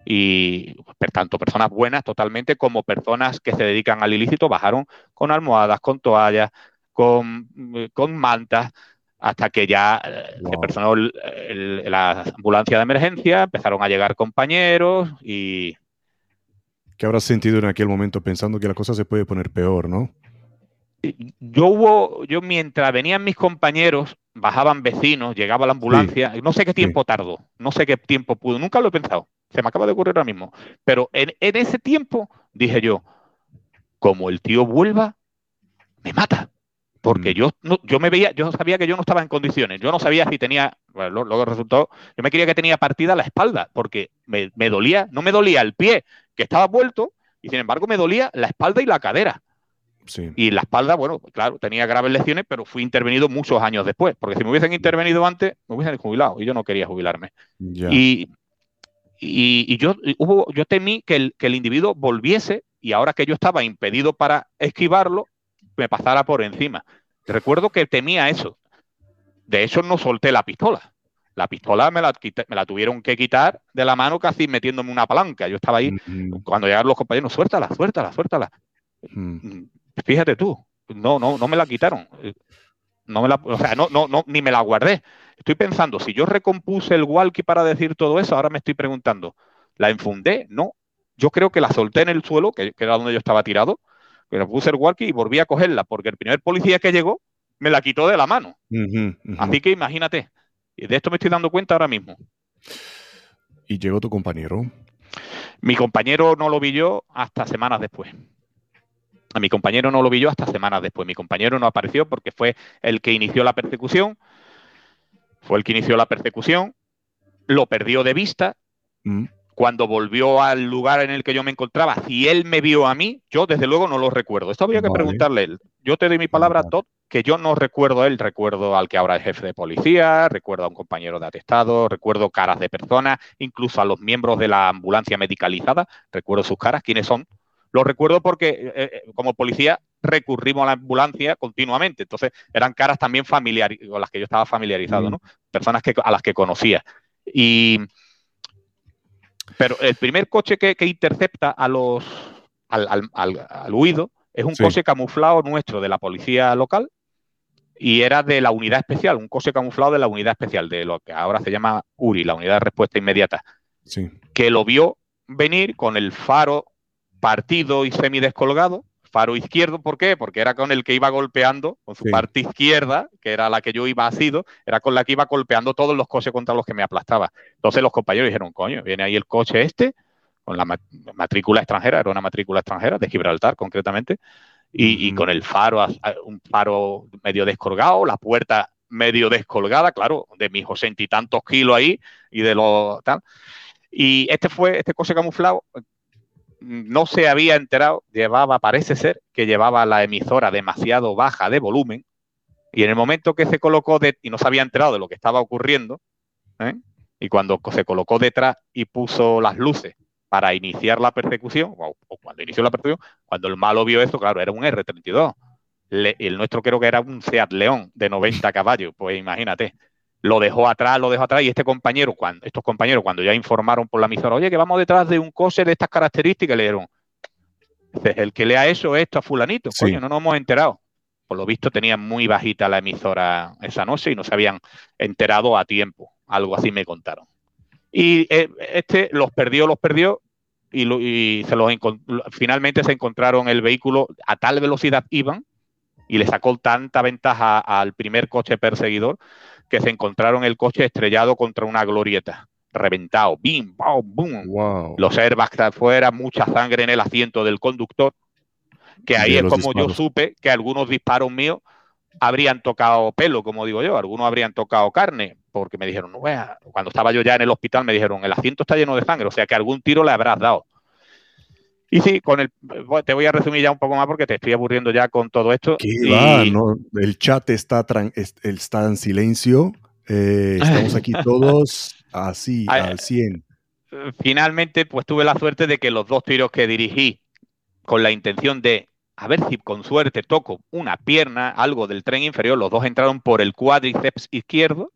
y, por tanto, personas buenas totalmente como personas que se dedican al ilícito bajaron con almohadas, con toallas, con, con mantas, hasta que ya eh, se personó la ambulancia de emergencia, empezaron a llegar compañeros y... ¿Qué habrás sentido en aquel momento pensando que la cosa se puede poner peor, no? Yo hubo, yo mientras venían mis compañeros, bajaban vecinos, llegaba la ambulancia, no sé qué tiempo tardó, no sé qué tiempo pudo, nunca lo he pensado, se me acaba de ocurrir ahora mismo, pero en, en ese tiempo dije yo, como el tío vuelva, me mata porque mm. yo, yo me veía, yo sabía que yo no estaba en condiciones, yo no sabía si tenía, bueno, luego resultó, yo me quería que tenía partida la espalda, porque me, dolía, no me dolía el pie, que estaba vuelto, y sin embargo me dolía la espalda y la cadera. Y la espalda, bueno, claro, tenía graves lesiones, pero fui intervenido muchos años después, porque si me hubiesen intervenido antes, me hubiesen jubilado, y yo no quería jubilarme. Y, y, yo, hubo, yo temí que el, que el individuo volviese y ahora que yo estaba impedido para esquivarlo, me pasara por encima. Recuerdo que temía eso. De hecho, no solté la pistola. La pistola me la, me la tuvieron que quitar de la mano casi metiéndome una palanca. Yo estaba ahí, cuando llegaron los compañeros, suéltala, suéltala, suéltala. Mm, fíjate tú, no, no, no me la quitaron. No me la, o sea, no, no, no, ni me la guardé. Estoy pensando, si yo recompuse el walkie para decir todo eso, ahora me estoy preguntando, ¿la enfundé? No. Yo creo que la solté en el suelo, que, era donde yo estaba tirado, pero puse el walkie y volví a cogerla, porque el primer policía que llegó me la quitó de la mano. Así que imagínate, y de esto me estoy dando cuenta ahora mismo. ¿Y llegó tu compañero? Mi compañero no lo vi yo hasta semanas después. A mi compañero no lo vi yo hasta semanas después. Mi compañero no apareció porque fue el que inició la persecución fue el que inició la persecución, lo perdió de vista. Mm. Cuando volvió al lugar en el que yo me encontraba, si él me vio a mí, yo desde luego no lo recuerdo. Esto habría que preguntarle él. Yo te doy mi palabra, Todd, que yo no recuerdo a él, recuerdo al que ahora es jefe de policía, recuerdo a un compañero de atestado, recuerdo caras de personas, incluso a los miembros de la ambulancia medicalizada, recuerdo sus caras, quiénes son. Lo recuerdo porque eh, eh, como policía recurrimos a la ambulancia continuamente. Entonces, eran caras también familiares, con las que yo estaba familiarizado, mm. ¿no? Personas que, a las que conocía. Y. Pero el primer coche que, intercepta a los, al, huido es un coche camuflado nuestro de la policía local y era de la unidad especial, un coche camuflado de la unidad especial, de lo que ahora se llama URI, la unidad de respuesta inmediata, que lo vio venir con el faro partido y semi descolgado faro izquierdo, ¿por qué? Porque era con el que iba golpeando, con su parte izquierda, que era la que yo iba asido, era con la que iba golpeando todos los coches contra los que me aplastaba. Entonces los compañeros dijeron, coño, viene ahí el coche este, con la matrícula extranjera, era una matrícula extranjera, de Gibraltar concretamente, y, con el faro, un faro medio descolgado, la puerta medio descolgada, claro, de mis ochenta y tantos kilos ahí y de lo tal. Y este fue, este coche camuflado, no se había enterado, llevaba, parece ser, que llevaba la emisora demasiado baja de volumen, y en el momento que se colocó de, y no se había enterado de lo que estaba ocurriendo, ¿eh? y cuando se colocó detrás y puso las luces para iniciar la persecución, o, cuando inició la persecución, cuando el malo vio esto, claro, era un R32. el nuestro creo que era un Seat León de 90 caballos, pues imagínate lo dejó atrás, lo dejó atrás, y este compañero, cuando, estos compañeros, cuando ya informaron por la emisora, oye, que vamos detrás de un coche de estas características, le dieron, el que lea eso esto a fulanito, coño, no nos hemos enterado. Por lo visto tenían muy bajita la emisora esa noche y no se habían enterado a tiempo, algo así me contaron. Y eh, este los perdió, los perdió, y, se los finalmente se encontraron el vehículo a tal velocidad iban y le sacó tanta ventaja al primer coche perseguidor que se encontraron el coche estrellado contra una glorieta, reventado, bim, bam, boom. Los airbags afuera, mucha sangre en el asiento del conductor, que ahí es como yo supe que algunos disparos míos habrían tocado pelo, como digo yo, algunos habrían tocado carne, porque me dijeron, no, cuando estaba yo ya en el hospital me dijeron, el asiento está lleno de sangre, o sea que algún tiro le habrás dado. Y sí, con el, te voy a resumir ya un poco más porque te estoy aburriendo ya con todo esto. el chat está, está en silencio. Eh, estamos aquí todos así, al 100. Finalmente, pues tuve la suerte de que los dos tiros que dirigí con la intención de a ver si con suerte toco una pierna, algo del tren inferior, los dos entraron por el cuádriceps izquierdo,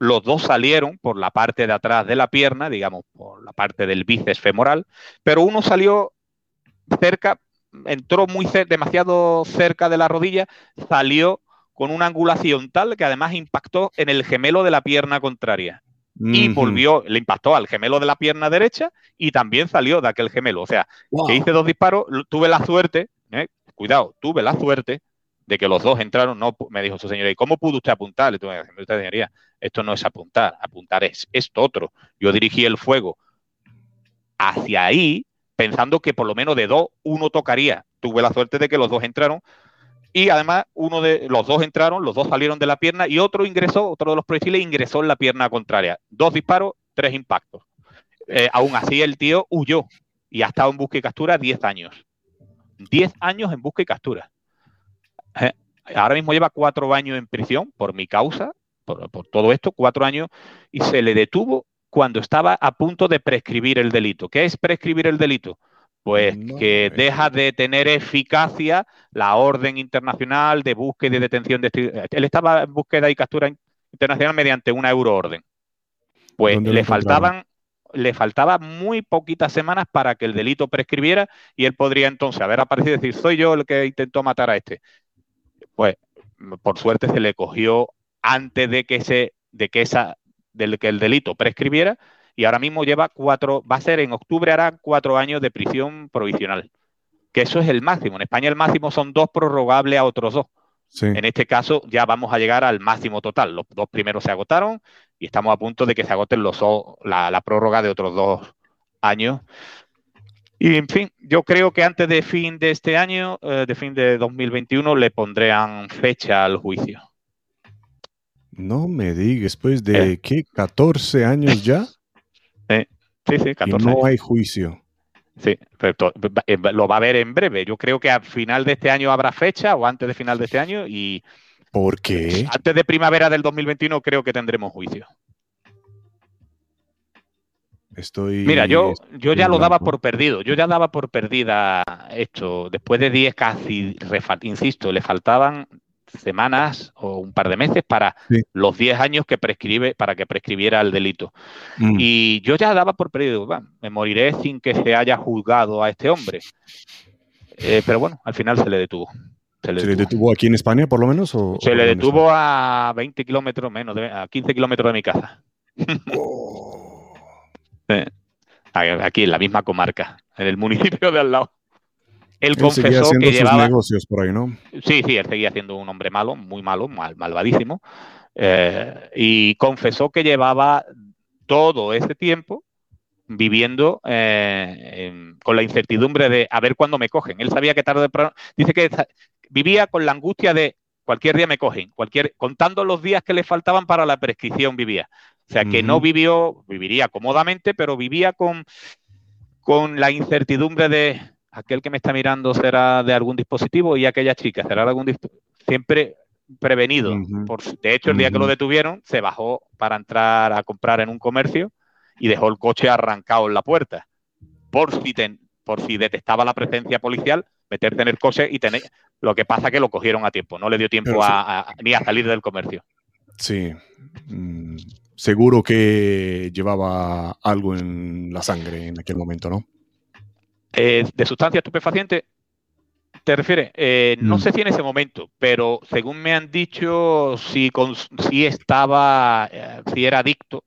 los dos salieron por la parte de atrás de la pierna, digamos, por la parte del bíceps femoral, pero uno salió cerca, entró muy demasiado cerca de la rodilla, salió con una angulación tal que además impactó en el gemelo de la pierna contraria. Y volvió, le impactó al gemelo de la pierna derecha y también salió de aquel gemelo. O sea, que hice dos disparos, tuve la suerte, eh, cuidado, tuve la suerte de que los dos entraron, no, me dijo su señoría, ¿y cómo pudo usted apuntar? Le tuve usted señoría, esto no es apuntar, apuntar es esto otro. Yo dirigí el fuego hacia ahí pensando que por lo menos de dos, uno tocaría. Tuve la suerte de que los dos entraron. Y además, uno de los dos entraron, los dos salieron de la pierna y otro ingresó, otro de los proyectiles ingresó en la pierna contraria. Dos disparos, tres impactos. Eh, aún así, el tío huyó y ha estado en busca y captura 10 años. 10 años en busca y captura. Eh, ahora mismo lleva cuatro años en prisión por mi causa, por, por todo esto, cuatro años, y se le detuvo cuando estaba a punto de prescribir el delito. ¿Qué es prescribir el delito? Pues que deja de tener eficacia la orden internacional de búsqueda y detención de... Él estaba en búsqueda y captura internacional mediante una euroorden. Pues le faltaban, le faltaban muy poquitas semanas para que el delito prescribiera y él podría entonces haber aparecido y decir, soy yo el que intentó matar a este. Pues por suerte se le cogió antes de que, se, de que, esa, del que el delito prescribiera y ahora mismo lleva cuatro, va a ser en octubre hará cuatro años de prisión provisional, que eso es el máximo. En España el máximo son dos prorrogables a otros dos. En este caso ya vamos a llegar al máximo total. Los dos primeros se agotaron y estamos a punto de que se agoten los, la, la prórroga de otros dos años. Y en fin, yo creo que antes de fin de este año, eh, de fin de 2021, le pondrían fecha al juicio. No me digas, después de eh. qué, 14 años ya. sí, sí, 14 no hay juicio. Sí, pero eh, lo va a ver en breve. Yo creo que al final de este año habrá fecha o antes de final de este año y... ¿Por qué? Antes de primavera del 2021 creo que tendremos juicio. Estoy... Mira, yo, yo ya lo daba por perdido. Yo ya daba por perdida esto. Después de 10 casi, insisto, le faltaban semanas o un par de meses para los 10 años que prescribe, para que prescribiera el delito. Mm. Y yo ya daba por perdido, me moriré sin que se haya juzgado a este hombre. Eh, pero bueno, al final se le detuvo. ¿Se le, detuvo. aquí en España, por lo menos? O, se le detuvo a 20 kilómetros menos, a 15 kilómetros de mi casa. Oh. Aquí en la misma comarca, en el municipio de al lado. Él, confesó que llevaba. negocios por ahí, ¿no? Sí, sí, él seguía siendo un hombre malo, muy malo, mal, malvadísimo. Eh, y confesó que llevaba todo ese tiempo viviendo eh, con la incertidumbre de a ver cuándo me cogen. Él sabía que tarde o Dice que vivía con la angustia de cualquier día me cogen, cualquier, contando los días que le faltaban para la prescripción vivía. O sea, que no vivió, viviría cómodamente, pero vivía con, con la incertidumbre de aquel que me está mirando será de algún dispositivo y aquella chica será de algún dispositivo. Siempre prevenido. Por, de hecho, el día que lo detuvieron, se bajó para entrar a comprar en un comercio y dejó el coche arrancado en la puerta. Por si, por si detectaba la presencia policial, meterse en el coche y tener. Lo que pasa que lo cogieron a tiempo, no le dio tiempo ni a salir del comercio. Sí. Mm, seguro que llevaba algo en la sangre en aquel momento, ¿no? Eh, de sustancia estupefaciente, ¿te refieres? Eh, no mm. sé si en ese momento, pero según me han dicho, si, si estaba, eh, si era adicto.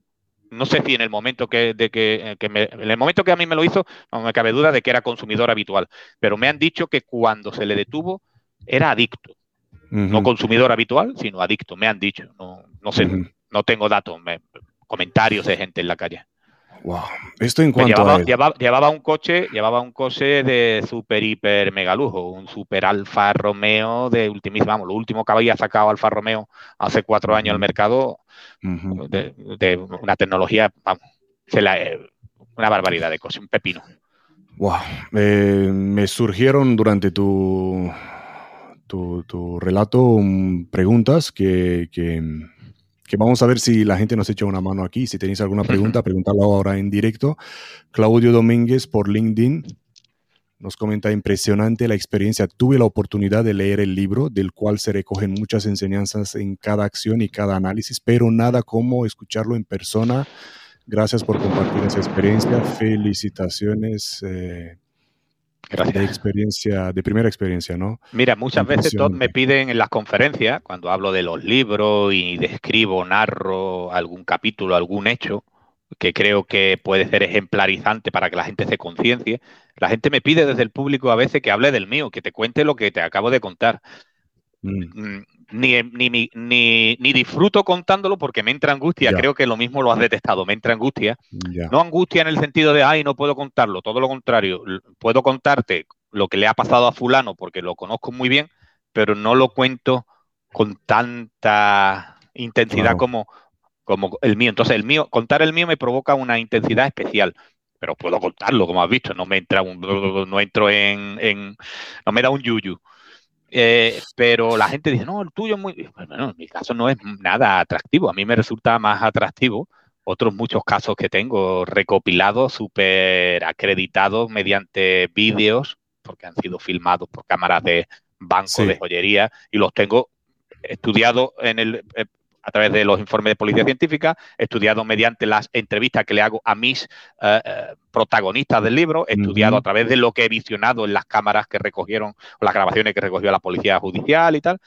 No sé si en el momento que, de que, en el momento que a mí me lo hizo, no me cabe duda de que era consumidor habitual. Pero me han dicho que cuando se le detuvo era adicto. No consumidor habitual, sino adicto, me han dicho. No, no sé, no tengo datos, comentarios de gente en la calle. Wow. Esto en cuanto llevaba, a llevaba, un coche, llevaba un coche de super hiper mega lujo, un super Alfa Romeo de ultimísimo, vamos, lo último que había sacado Alfa Romeo hace cuatro años al mercado, de, una tecnología, vamos, eh, una barbaridad de coche, un pepino. Wow. Eh, me surgieron durante tu, tu, relato preguntas que que vamos a ver si la gente nos echa una mano aquí. Si tenéis alguna pregunta, preguntarla ahora en directo. Claudio Domínguez por LinkedIn nos comenta impresionante la experiencia. Tuve la oportunidad de leer el libro, del cual se recogen muchas enseñanzas en cada acción y cada análisis, pero nada como escucharlo en persona. Gracias por compartir esa experiencia. Felicitaciones. Eh, de experiencia, de primera experiencia, ¿no? Mira, muchas veces todos me piden en las conferencias, cuando hablo de los libros y describo, narro algún capítulo, algún hecho, que creo que puede ser ejemplarizante para que la gente se conciencie, la gente me pide desde el público a veces que hable del mío, que te cuente lo que te acabo de contar. Mm. Ni, ni, ni, ni, disfruto contándolo porque me entra angustia. Creo que lo mismo lo has detestado, me entra angustia. No angustia en el sentido de, ay, no puedo contarlo, todo lo contrario. Puedo contarte lo que le ha pasado a fulano porque lo conozco muy bien, pero no lo cuento con tanta intensidad como, como el mío. Entonces, el mío, contar el mío me provoca una intensidad especial pero puedo contarlo, como has visto, no me entra un, no entro en, en no me da un yuyu. Eh, pero la gente dice, no, el tuyo es muy... Bueno, en mi caso no es nada atractivo. A mí me resulta más atractivo otros muchos casos que tengo recopilados, súper acreditados mediante vídeos, porque han sido filmados por cámaras de banco de joyería y los tengo estudiados en el, eh, a través de los informes de policía científica, estudiado mediante las entrevistas que le hago a mis eh, eh, protagonistas del libro, estudiado a través de lo que he visionado en las cámaras que recogieron, o las grabaciones que recogió la policía judicial y tal.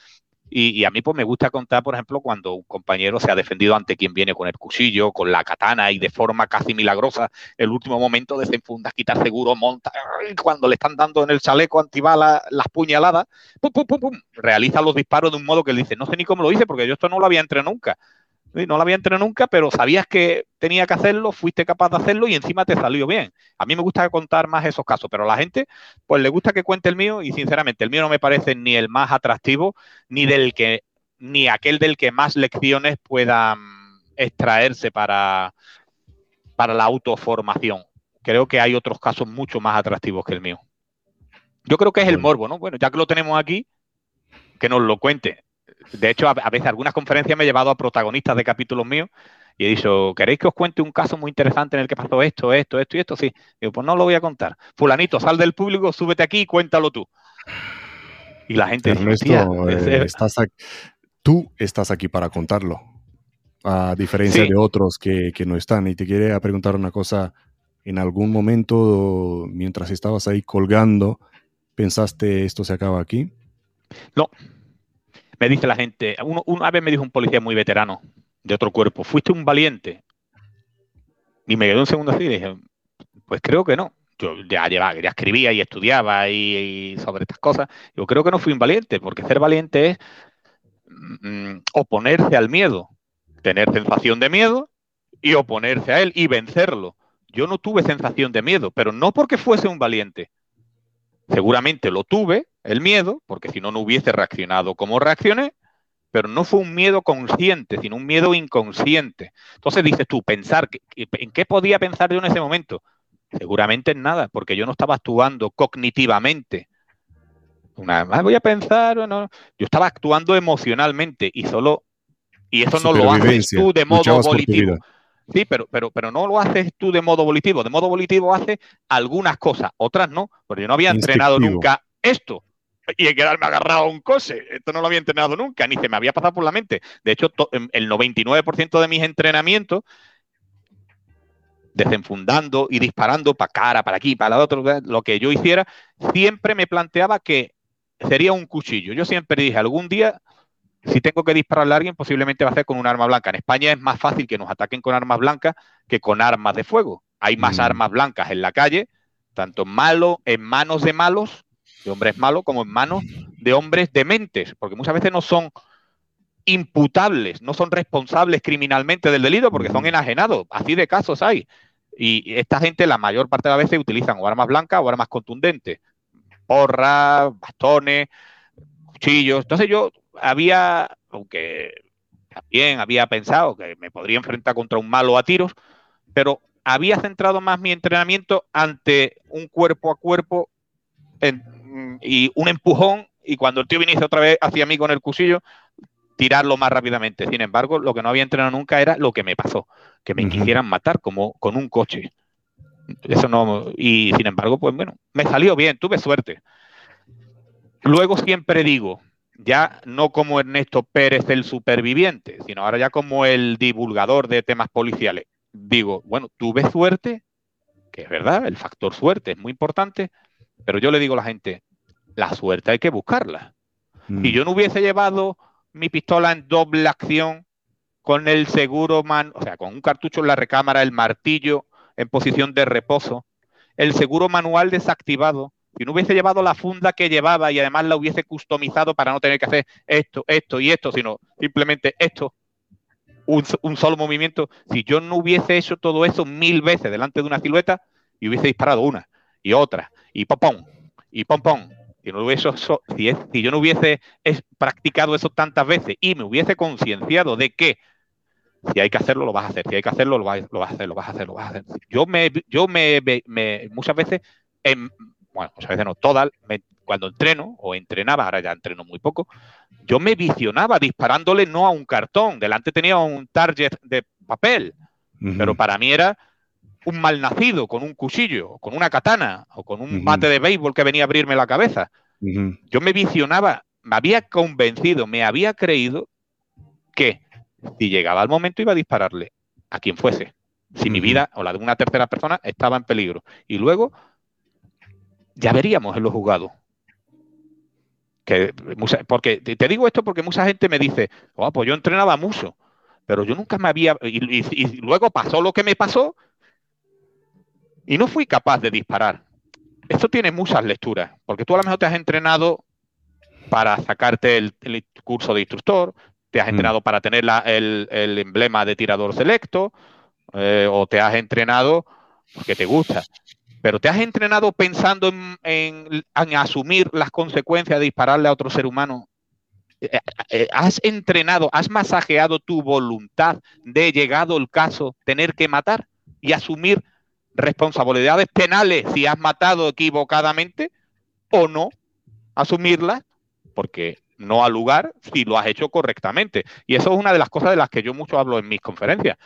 Y, a mí pues me gusta contar, por ejemplo, cuando un compañero se ha defendido ante quien viene con el cuchillo, con la katana y de forma casi milagrosa, el último momento desenfunda, quita seguro, monta, cuando le están dando en el chaleco antibala las puñaladas, pum, pum, pum, pum, realiza los disparos de un modo que le dice, no sé ni cómo lo hice porque yo esto no lo había entrenado nunca. No la había entrenado nunca, pero sabías que tenía que hacerlo, fuiste capaz de hacerlo y encima te salió bien. A mí me gusta contar más esos casos, pero a la gente pues le gusta que cuente el mío y sinceramente el mío no me parece ni el más atractivo ni del que ni aquel del que más lecciones puedan extraerse para, para la autoformación. Creo que hay otros casos mucho más atractivos que el mío. Yo creo que es el morbo, ¿no? Bueno, ya que lo tenemos aquí, que nos lo cuente de hecho, a, veces algunas conferencias me he llevado a protagonistas de capítulos míos y he dicho, ¿queréis que os cuente un caso muy interesante en el que pasó esto, esto, esto y esto? Sí. Digo, pues no lo voy a contar. Fulanito, sal del público, súbete aquí y cuéntalo tú. Y la gente Ernesto, eh, estás tú estás aquí para contarlo, a diferencia de otros que, que, no están. Y te quería preguntar una cosa, ¿en algún momento, mientras estabas ahí colgando, pensaste esto se acaba aquí? No, me dice la gente, una vez me dijo un policía muy veterano de otro cuerpo, ¿fuiste un valiente? Y me quedé un segundo así y dije, pues creo que no. Yo ya, llevaba, ya escribía y estudiaba y, sobre estas cosas. Yo creo que no fui un valiente, porque ser valiente es mm, oponerse al miedo, tener sensación de miedo y oponerse a él y vencerlo. Yo no tuve sensación de miedo, pero no porque fuese un valiente. Seguramente lo tuve, el miedo, porque si no, no hubiese reaccionado como reaccioné, pero no fue un miedo consciente, sino un miedo inconsciente. Entonces dices tú, pensar, ¿en qué podía pensar yo en ese momento? Seguramente en nada, porque yo no estaba actuando cognitivamente. Una vez voy a pensar, bueno, yo estaba actuando emocionalmente y solo, y eso no lo haces tú de modo volitivo. Sí, pero, pero, pero no lo haces tú de modo volitivo. De modo volitivo haces algunas cosas, otras no, porque yo no había entrenado nunca esto y quedarme agarrado a un coche. Esto no lo había entrenado nunca, ni se me había pasado por la mente. De hecho, em, el 99% de mis entrenamientos, desenfundando y disparando para cara, para aquí, para la otro, lo que yo hiciera, siempre me planteaba que sería un cuchillo. Yo siempre dije, algún día, si tengo que dispararle a alguien, posiblemente va a ser con un arma blanca. En España es más fácil que nos ataquen con armas blancas que con armas de fuego. Hay más mm. armas blancas en la calle, tanto malo, en manos de malos de hombres malos como en manos de hombres dementes, porque muchas veces no son imputables, no son responsables criminalmente del delito porque son enajenados. Así de casos hay. Y esta gente la mayor parte de las veces utilizan o armas blancas o armas contundentes. Porras, bastones, cuchillos. Entonces yo había, aunque también había pensado que me podría enfrentar contra un malo a tiros, pero había centrado más mi entrenamiento ante un cuerpo a cuerpo en, y un empujón y cuando el tío viniese otra vez hacia mí con el cuchillo, tirarlo más rápidamente. Sin embargo, lo que no había entrenado nunca era lo que me pasó, que me quisieran matar como con un coche. Eso no, y sin embargo, pues bueno, me salió bien, tuve suerte. Luego siempre digo, ya no como Ernesto Pérez el superviviente, sino ahora ya como el divulgador de temas policiales. Digo, bueno, tuve suerte, que es verdad, el factor suerte es muy importante, pero yo le digo a la gente, la suerte hay que buscarla. Mm. Si yo no hubiese llevado mi pistola en doble acción con el seguro man, o sea, con un cartucho en la recámara, el martillo en posición de reposo, el seguro manual desactivado, si no hubiese llevado la funda que llevaba y además la hubiese customizado para no tener que hacer esto, esto y esto, sino simplemente esto, un, un, solo movimiento, si yo no hubiese hecho todo eso mil veces delante de una silueta y hubiese disparado una y otra y pom y pom pom si, no hubiese, si, si yo no hubiese practicado eso tantas veces y me hubiese concienciado de que si hay que hacerlo, lo vas a hacer. Si hay que hacerlo, lo vas, lo vas a hacer, lo vas a hacer, lo vas a hacer. Yo me, yo me, me muchas veces, en, bueno, muchas veces no, todas, cuando entreno o entrenaba, ahora ya entreno muy poco, yo me visionaba disparándole no a un cartón, delante tenía un target de papel Pero para mí era un malnacido con un cuchillo, con una katana o con un bate de béisbol que venía a abrirme la cabeza. Yo me visionaba, me había convencido, me había creído que si llegaba el momento iba a dispararle a quien fuese. Si mi vida o la de una tercera persona estaba en peligro. Y luego ya veríamos en los juzgados. Que, porque te digo esto porque mucha gente me dice, oh, pues yo entrenaba mucho, pero yo nunca me había. Y, luego pasó lo que me pasó y no fui capaz de disparar. Esto tiene muchas lecturas, porque tú a lo mejor te has entrenado para sacarte el, curso de instructor, te has mm. entrenado para tener el, emblema de tirador selecto, eh, o te has entrenado porque te gusta. Pero te has entrenado pensando en, asumir las consecuencias de dispararle a otro ser humano. Eh, eh, has entrenado, has masajeado tu voluntad de, llegado el caso, tener que matar y asumir responsabilidades penales si has matado equivocadamente o no asumirlas, porque no ha lugar si lo has hecho correctamente. Y eso es una de las cosas de las que yo mucho hablo en mis conferencias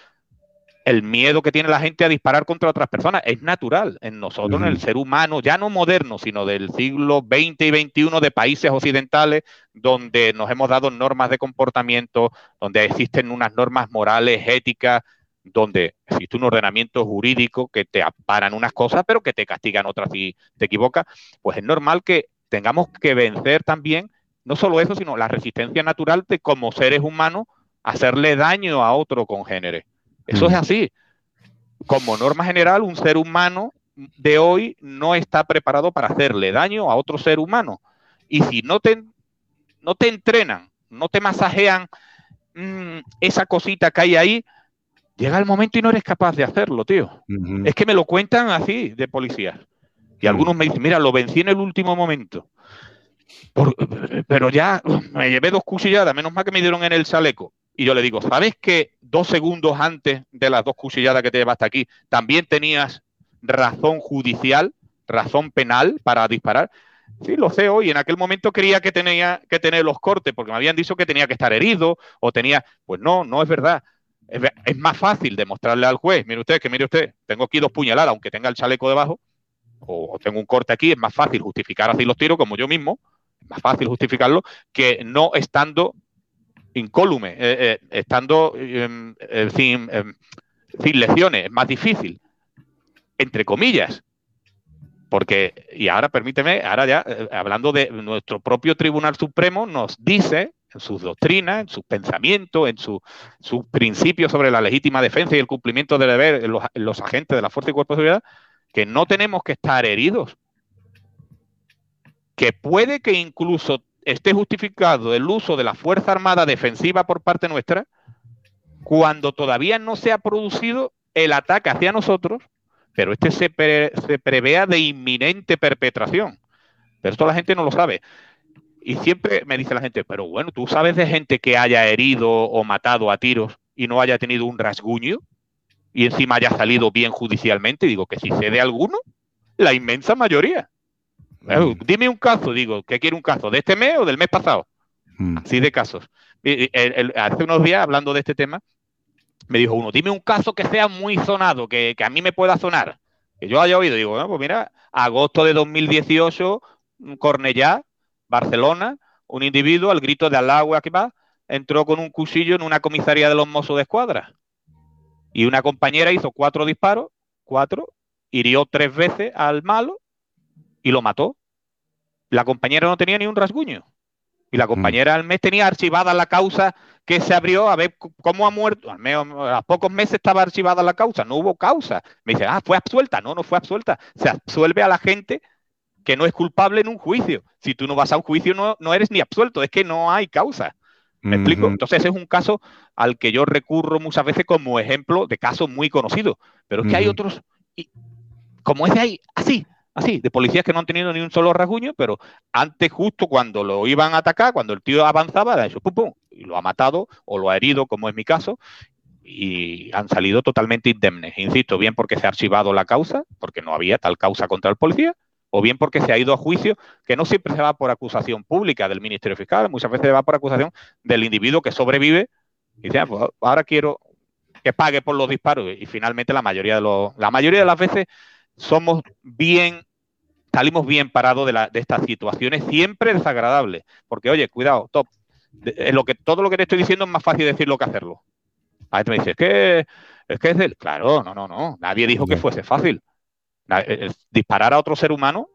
el miedo que tiene la gente a disparar contra otras personas. Es natural en nosotros, en el ser humano, ya no moderno, sino del siglo XX y XXI de países occidentales, donde nos hemos dado normas de comportamiento, donde existen unas normas morales, éticas, donde existe un ordenamiento jurídico que te aparan unas cosas, pero que te castigan otras si te equivocas, pues es normal que tengamos que vencer también, no solo eso, sino la resistencia natural de como seres humanos hacerle daño a otro congénere. Eso es así. Como norma general, un ser humano de hoy no está preparado para hacerle daño a otro ser humano. Y si no te, no te entrenan, no te masajean mm, esa cosita que hay ahí, llega el momento y no eres capaz de hacerlo, tío. Es que me lo cuentan así de policías. Y algunos me dicen, mira, lo vencí en el último momento. pero ya me llevé dos cuchilladas, menos mal que me dieron en el chaleco. Y yo le digo, ¿sabes que dos segundos antes de las dos cuchilladas que te llevaste aquí, también tenías razón judicial, razón penal para disparar? Sí, lo sé hoy. En aquel momento quería que tenía que tener los cortes, porque me habían dicho que tenía que estar herido o tenía. Pues no, no es verdad. Es, más fácil demostrarle al juez, mire usted, que mire usted, tengo aquí dos puñaladas, aunque tenga el chaleco debajo, o, tengo un corte aquí, es más fácil justificar así los tiros, como yo mismo, es más fácil justificarlo que no estando incólume, eh, eh, estando em, eh, sin, em, sin lesiones, es más difícil, entre comillas. Porque, y ahora permíteme, ahora ya, hablando de nuestro propio Tribunal Supremo, nos dice en sus doctrinas, en sus pensamientos, en sus principios sobre la legítima defensa y el cumplimiento del deber en los, en los agentes de la Fuerza y Cuerpo de Seguridad, que no tenemos que estar heridos. Que puede que incluso esté justificado el uso de la Fuerza Armada defensiva por parte nuestra cuando todavía no se ha producido el ataque hacia nosotros, pero este se, prevea de inminente perpetración. Pero esto la gente no lo sabe. Y siempre me dice la gente, pero bueno, ¿tú sabes de gente que haya herido o matado a tiros y no haya tenido un rasguño? Y encima haya salido bien judicialmente. Digo que si sé de alguno, la inmensa mayoría. Eh, dime un caso, digo, ¿qué quiere un caso? ¿De este mes o del mes pasado? Mm. Así de casos. hace unos días, hablando de este tema, me dijo uno, dime un caso que sea muy sonado, que, a mí me pueda sonar. Que yo haya oído. Digo, bueno, pues mira, agosto de 2018, Cornellá, Barcelona, un individuo al grito de agua que va, entró con un cuchillo en una comisaría de los mozos de escuadra. Y una compañera hizo cuatro disparos, cuatro, hirió tres veces al malo y lo mató. La compañera no tenía ni un rasguño. Y la mm. compañera al mes tenía archivada la causa que se abrió a ver cómo ha muerto. Al menos a pocos meses estaba archivada la causa, no hubo causa. Me dice, ah, fue absuelta. No, no fue absuelta. Se absuelve a la gente que no es culpable en un juicio. Si tú no vas a un juicio, no, no eres ni absuelto, es que no hay causa. ¿Me explico? Entonces, ese es un caso al que yo recurro muchas veces como ejemplo de casos muy conocidos. Pero es que hay otros, y, como ese hay, así, así, de policías que no han tenido ni un solo rasguño, pero antes, justo cuando lo iban a atacar, cuando el tío avanzaba, ha hecho pum, pum, y lo ha matado o lo ha herido, como es mi caso, y han salido totalmente indemnes. Insisto, bien porque se ha archivado la causa, porque no había tal causa contra el policía, o bien porque se ha ido a juicio, que no siempre se va por acusación pública del Ministerio Fiscal, muchas veces se va por acusación del individuo que sobrevive y dice, ah, pues ahora quiero que pague por los disparos. Y finalmente la mayoría de los, la mayoría de las veces somos bien, salimos bien parados de, de estas situaciones, siempre desagradables. Porque, oye, cuidado, top. lo que, todo lo que te estoy diciendo es más fácil decirlo que hacerlo. A veces me dices, es que es que es del. Claro, no, no, no. Nadie dijo que fuese fácil. Eh, disparar a otro ser humano,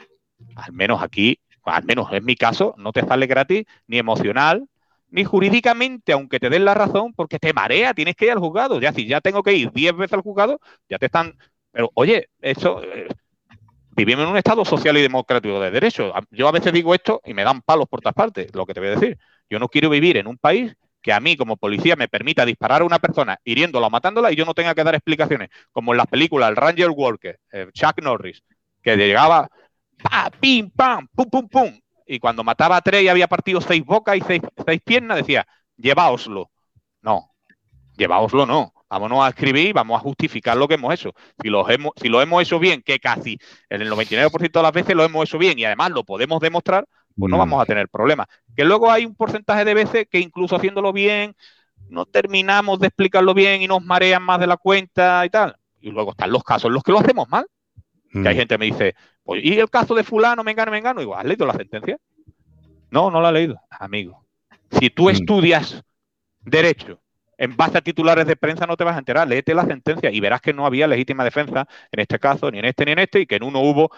al menos aquí, al menos en mi caso, no te sale gratis ni emocional, ni jurídicamente, aunque te den la razón, porque te marea, tienes que ir al juzgado. Ya si ya tengo que ir 10 veces al juzgado, ya te están. Pero oye, eso. Eh, vivimos en un Estado social y democrático de derecho. Yo a veces digo esto y me dan palos por todas partes, lo que te voy a decir. Yo no quiero vivir en un país que a mí como policía me permita disparar a una persona hiriéndola o matándola y yo no tenga que dar explicaciones, como en las películas El Ranger Walker, eh, Chuck Norris, que llegaba, pa, pim, pam, pum, pum, pum, y cuando mataba a tres y había partido seis bocas y seis, piernas, decía, lleváoslo. No, lleváoslo no. Vámonos a escribir y vamos a justificar lo que hemos hecho. Si lo hemos, si lo hemos hecho bien, que casi en el 99% de las veces lo hemos hecho bien y además lo podemos demostrar, pues no mm. vamos a tener problemas. Que luego hay un porcentaje de veces que incluso haciéndolo bien, no terminamos de explicarlo bien y nos marean más de la cuenta y tal. Y luego están los casos en los que lo hacemos mal. Que hay mm. gente que me dice, pues, ¿y el caso de fulano, me engano, me engano? Y digo, ¿has leído la sentencia? No, no la he leído, amigo. Si tú mm. estudias derecho en base a titulares de prensa no te vas a enterar, léete la sentencia y verás que no había legítima defensa en este caso, ni en este ni en este, y que en uno hubo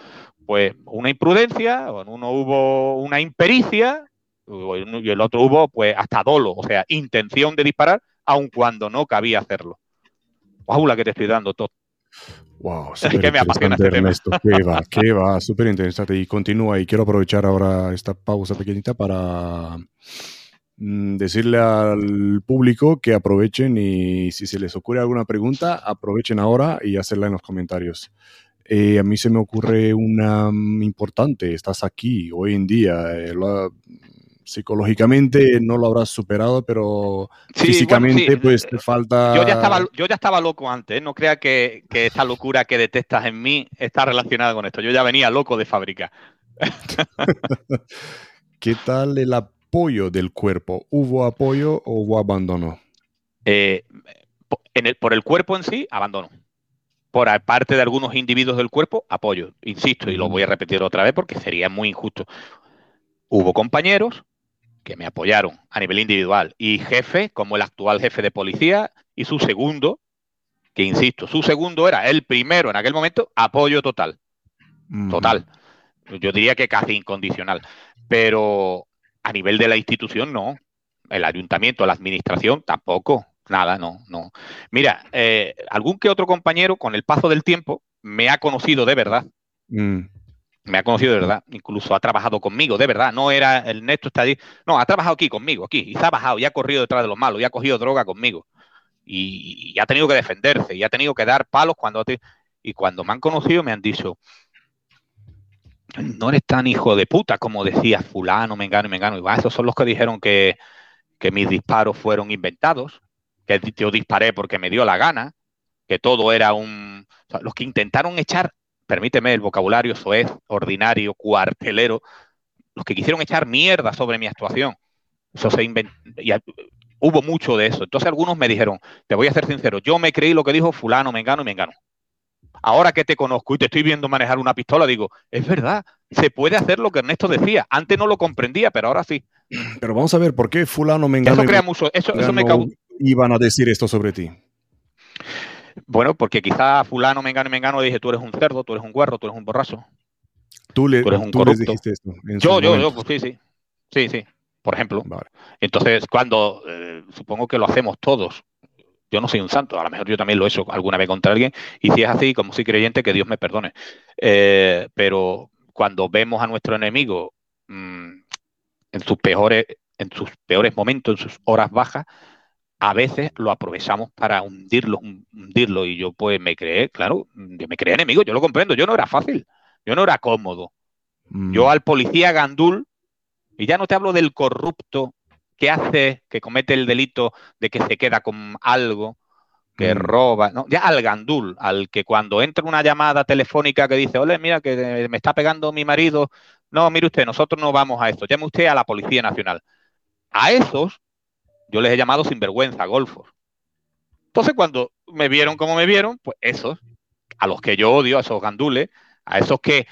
pues una imprudencia, o en uno hubo una impericia, y el otro hubo pues hasta dolo, o sea, intención de disparar, aun cuando no cabía hacerlo. Wow, la que te estoy dando todo. Wow, es que me apasiona este Ernesto. Qué va, qué va, súper interesante. Y continúa, y quiero aprovechar ahora esta pausa pequeñita para decirle al público que aprovechen y si se les ocurre alguna pregunta, aprovechen ahora y hacerla en los comentarios. Eh, a mí se me ocurre una mm, importante, estás aquí hoy en día, eh, psicológicamente no lo habrás superado, pero físicamente pues te falta... Yo ya estaba, yo ya estaba loco antes, no crea que, que esta locura que detestas en mí está relacionada con esto, yo ya venía loco de fábrica. ¿Qué tal el apoyo del cuerpo? ¿Hubo apoyo o hubo abandono? Eh, en el, por el cuerpo en sí, abandono. Por parte de algunos individuos del cuerpo, apoyo. Insisto, y lo voy a repetir otra vez porque sería muy injusto. Hubo compañeros que me apoyaron a nivel individual y jefe, como el actual jefe de policía, y su segundo, que insisto, su segundo era el primero en aquel momento, apoyo total. Total. Yo diría que casi incondicional. Pero a nivel de la institución, no. El ayuntamiento, la administración, tampoco. Nada, no, no. Mira, eh, algún que otro compañero, con el paso del tiempo, me ha conocido de verdad. Mm. Me ha conocido de verdad. Incluso ha trabajado conmigo, de verdad. No era el Néstor está ahí. No, ha trabajado aquí conmigo, aquí. Y se ha bajado y ha corrido detrás de los malos y ha cogido droga conmigo. Y, ha tenido que defenderse y ha tenido que dar palos cuando... Y cuando me han conocido me han dicho, no eres tan hijo de puta como decía fulano, mengano y mengano. Y va, esos son los que dijeron que, mis disparos fueron inventados, que yo disparé porque me dio la gana, que todo era un... los que intentaron echar, permíteme el vocabulario soez, ordinario, cuartelero, los que quisieron echar mierda sobre mi actuación. Eso se inventó. Hubo mucho de eso. Entonces algunos me dijeron, te voy a ser sincero, yo me creí lo que dijo fulano, mengano y mengano ahora que te conozco y te estoy viendo manejar una pistola, digo, es verdad, se puede hacer lo que Ernesto decía. Antes no lo comprendía, pero ahora sí. Pero vamos a ver, ¿por qué fulano me Eso crea mucho, eso, me Iban a decir esto sobre ti. Bueno, porque quizá fulano, mengano y mengano dije, tú eres un cerdo, tú eres un guarro, tú eres un borracho. Tú, le, eres un corrupto. dijiste esto. Yo, yo, yo, pues sí, sí. Sí, sí. Por ejemplo. Entonces, cuando, eh, supongo que lo hacemos todos, yo no soy un santo, a lo mejor yo también lo he hecho alguna vez contra alguien, y si es así, como soy creyente, que Dios me perdone. Eh, pero cuando vemos a nuestro enemigo mm, en, sus peores, en sus peores momentos, en sus horas bajas, a veces lo aprovechamos para hundirlo, hundirlo. Y yo pues me creé, claro, yo me creé enemigo, yo lo comprendo, yo no era fácil, yo no era cómodo. Mm. Yo al policía Gandul, y ya no te hablo del corrupto que hace, que comete el delito de que se queda con algo, que mm. roba, ¿no? ya al gandul, al que cuando entra una llamada telefónica que dice, ole, mira que me está pegando mi marido, no, mire usted, nosotros no vamos a esto, llame usted a la Policía Nacional. A esos yo les he llamado sinvergüenza, golfos. Entonces, cuando me vieron como me vieron, pues esos, a los que yo odio, a esos gandules, a esos que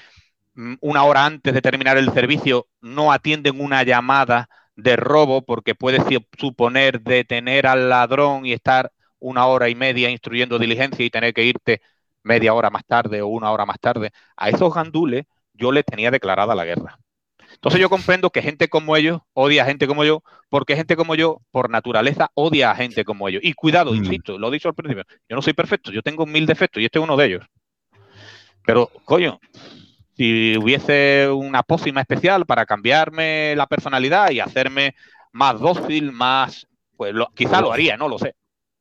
mm, una hora antes de terminar el servicio no atienden una llamada de robo porque puede suponer detener al ladrón y estar una hora y media instruyendo diligencia y tener que irte media hora más tarde o una hora más tarde. A esos gandules yo les tenía declarada la guerra. Entonces yo comprendo que gente como ellos odia a gente como yo, porque gente como yo, por naturaleza, odia a gente como ellos. Y cuidado, mm. insisto, lo he dicho al principio, yo no soy perfecto, yo tengo mil defectos y este es uno de ellos. Pero, coño, si hubiese una pócima especial para cambiarme la personalidad y hacerme más dócil, más, pues quizá lo haría, no lo sé.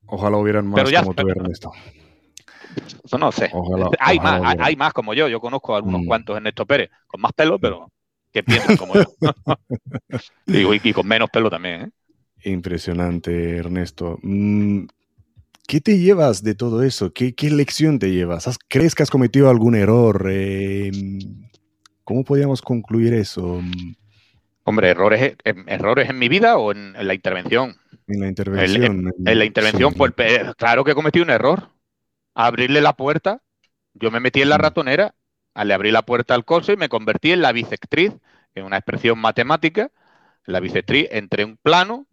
Ojalá hubieran más como tú, Ernesto. Eso no sé. hay, más, hay, más como yo. Yo conozco algunos mm. cuantos Ernesto Pérez, con más pelo, pero que piensan como yo. y, con menos pelo también. ¿eh? Impresionante, Ernesto. ¿Qué te llevas de todo eso? ¿Qué, lección te llevas? ¿Crees que has cometido algún error? Em, ¿Cómo podríamos concluir eso? Hombre, errores, em, errores en mi vida o en, la intervención. En la intervención. En, la intervención, pues claro que he cometido un error. Abrirle la puerta, yo me metí en la ratonera, le abrí la puerta al coche y me convertí en la bisectriz, en una expresión matemática, la bisectriz entre un plano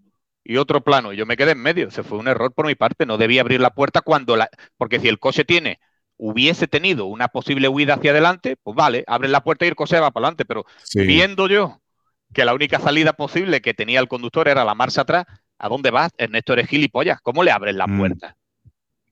y otro plano. Y yo me quedé en medio. Se fue un error por mi parte. No debía abrir la puerta cuando la. Porque si el coche tiene, hubiese tenido una posible huida hacia adelante, pues vale, abre la puerta y el coche va para adelante. Pero viendo yo que la única salida posible que tenía el conductor era la marcha atrás, ¿a dónde vas? Ernesto eres gilipollas. ¿Cómo le abres la mm. puerta?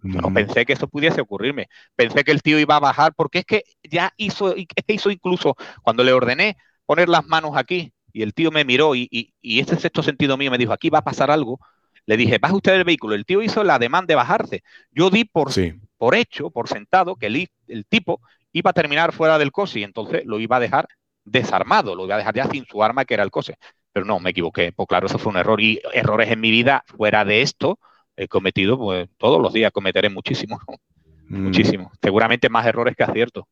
No mm. pensé que eso pudiese ocurrirme. Pensé que el tío iba a bajar, porque es que ya hizo, hizo incluso cuando le ordené poner las manos aquí y el tío me miró y, y, ese sexto sentido mío me dijo, aquí va a pasar algo. Le dije, baja usted del vehículo. El tío hizo la demanda de bajarse. Yo di por, por hecho, por sentado, que el, el, tipo iba a terminar fuera del coche y entonces lo iba a dejar desarmado, lo iba a dejar ya sin su arma, que era el coche. Pero no, me equivoqué. Pues claro, eso fue un error. Y errores en mi vida fuera de esto he cometido, pues todos los días cometeré muchísimos. Mm. Muchísimos. Seguramente más errores que aciertos.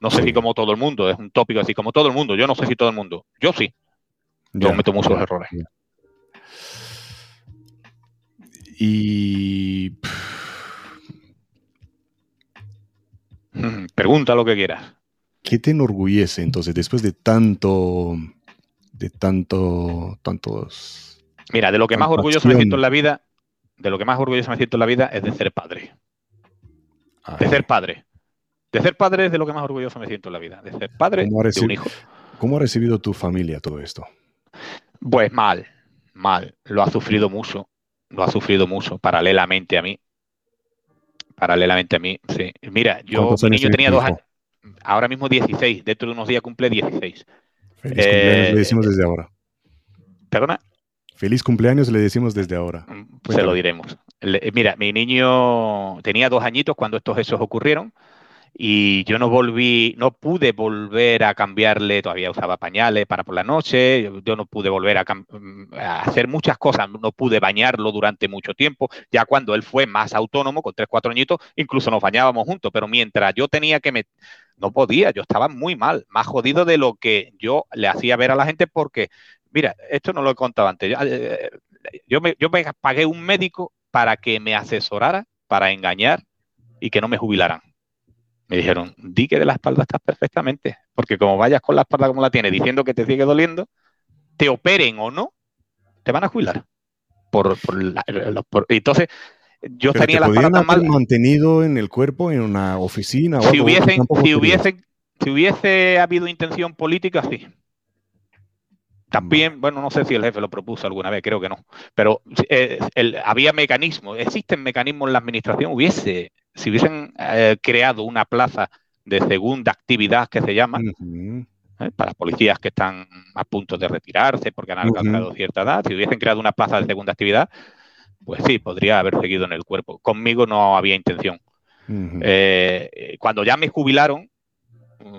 No sé si como todo el mundo, es un tópico así, como todo el mundo. Yo no sé si todo el mundo. Yo sí. Yo cometo muchos errores. Y. Pregunta lo que quieras. ¿Qué te enorgullece entonces después de tanto. de tanto. tantos. Mira, de lo que más orgulloso me siento en la vida, de lo que más orgulloso me siento en la vida es de ser padre. De ser padre. De ser padre es de lo que más orgulloso me siento en la vida, de ser padre de un hijo. ¿Cómo ha recibido tu familia todo esto? Pues mal, mal. Lo ha sufrido mucho, lo ha sufrido mucho, paralelamente a mí. Paralelamente a mí, sí. Mira, yo, mi niño tenía dos años, ahora mismo 16, dentro de unos días cumple 16. Feliz cumpleaños, le decimos desde ahora. ¿Perdona? Feliz cumpleaños le decimos desde ahora. Se lo diremos. Mira, mi niño tenía dos añitos cuando estos hechos ocurrieron y yo no volví, no pude volver a cambiarle, todavía usaba pañales para por la noche, yo, no pude volver a, hacer muchas cosas, no pude bañarlo durante mucho tiempo, ya cuando él fue más autónomo, con tres, cuatro añitos, incluso nos bañábamos juntos, pero mientras yo tenía que me, no podía, yo estaba muy mal, más jodido de lo que yo le hacía ver a la gente porque, mira, esto no lo he contado antes, yo, eh, yo me, yo me pagué un médico para que me asesorara, para engañar y que no me jubilaran me dijeron, di que de la espalda estás perfectamente, porque como vayas con la espalda como la tienes, diciendo que te sigue doliendo, te operen o no, te van a jubilar. Por, entonces, yo tenía la espalda tan mal. mantenido en el cuerpo en una oficina? si, hubiesen, si, hubiese, si hubiese habido intención política, sí. También, bueno, no sé si el jefe lo propuso alguna vez, creo que no, pero eh, había mecanismos, existen mecanismos en la administración, hubiese si hubiesen eh, creado una plaza de segunda actividad que se llama, ¿eh? para policías que están a punto de retirarse porque han alcanzado cierta edad, si hubiesen creado una plaza de segunda actividad, pues sí, podría haber seguido en el cuerpo. Conmigo no había intención. Eh, cuando ya me jubilaron,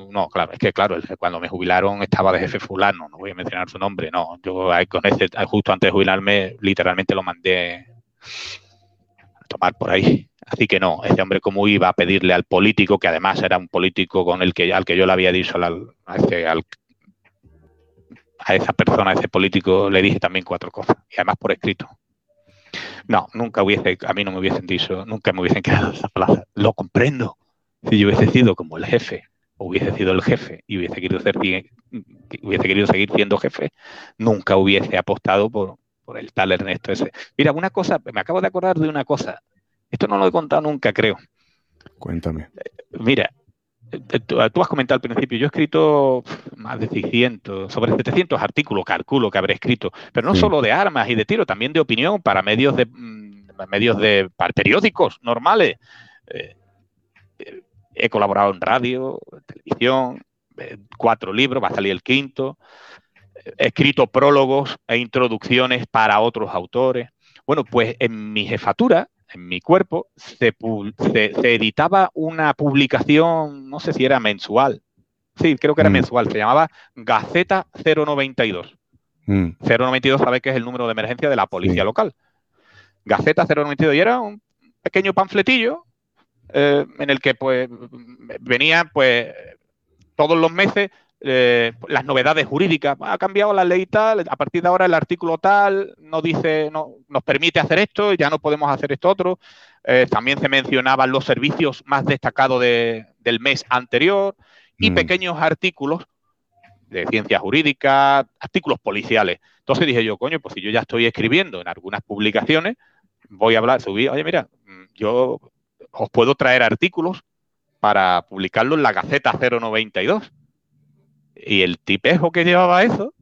no, claro, es que claro, cuando me jubilaron estaba de jefe fulano, no voy a mencionar su nombre, no, yo con ese, justo antes de jubilarme, literalmente lo mandé a tomar por ahí. Así que no, ese hombre como iba a pedirle al político, que además era un político con el que, al que yo le había dicho a, esa persona, a ese político, le dije también cuatro cosas, y además por escrito. No, nunca hubiese, a mí no me hubiesen dicho, nunca me hubiesen quedado esa plaza. Lo comprendo. Si yo hubiese sido como el jefe, o hubiese sido el jefe y hubiese querido, ser, hubiese querido seguir siendo jefe, nunca hubiese apostado por, por el tal Ernesto ese. Mira, una cosa, me acabo de acordar de una cosa. Esto no lo he contado nunca, creo. Cuéntame. Mira, eh, tú, has comentado al principio, yo he escrito más de 600, sobre 700 artículos, calculo que habré escrito, pero no solo de armas y de tiro, también de opinión para medios de mm, medios de periódicos normales. Eh, eh, he colaborado en radio, televisión, cuatro libros, va a salir el quinto. He escrito prólogos e introducciones para otros autores. Bueno, pues en mi jefatura en mi cuerpo, se, editaba una publicación, no sé si era mensual. Sí, creo que era mm. mensual. Se llamaba Gaceta 092. 092, sabes que es el número de emergencia de la policía local. Gaceta 092 y era un pequeño panfletillo eh, en el que pues venía pues todos los meses eh, las novedades jurídicas. Ha cambiado la ley tal, a partir de ahora el artículo tal no dice, no, nos permite hacer esto, ya no podemos hacer esto otro. Eh, también se mencionaban los servicios más destacados del mes anterior y mm. pequeños artículos de ciencia jurídica, artículos policiales. Entonces dije yo, coño, pues si yo ya estoy escribiendo en algunas publicaciones, voy a hablar, subí, oye, mira, mm, yo os puedo traer artículos para publicarlo en la Gaceta 092 y el tipejo que llevaba eso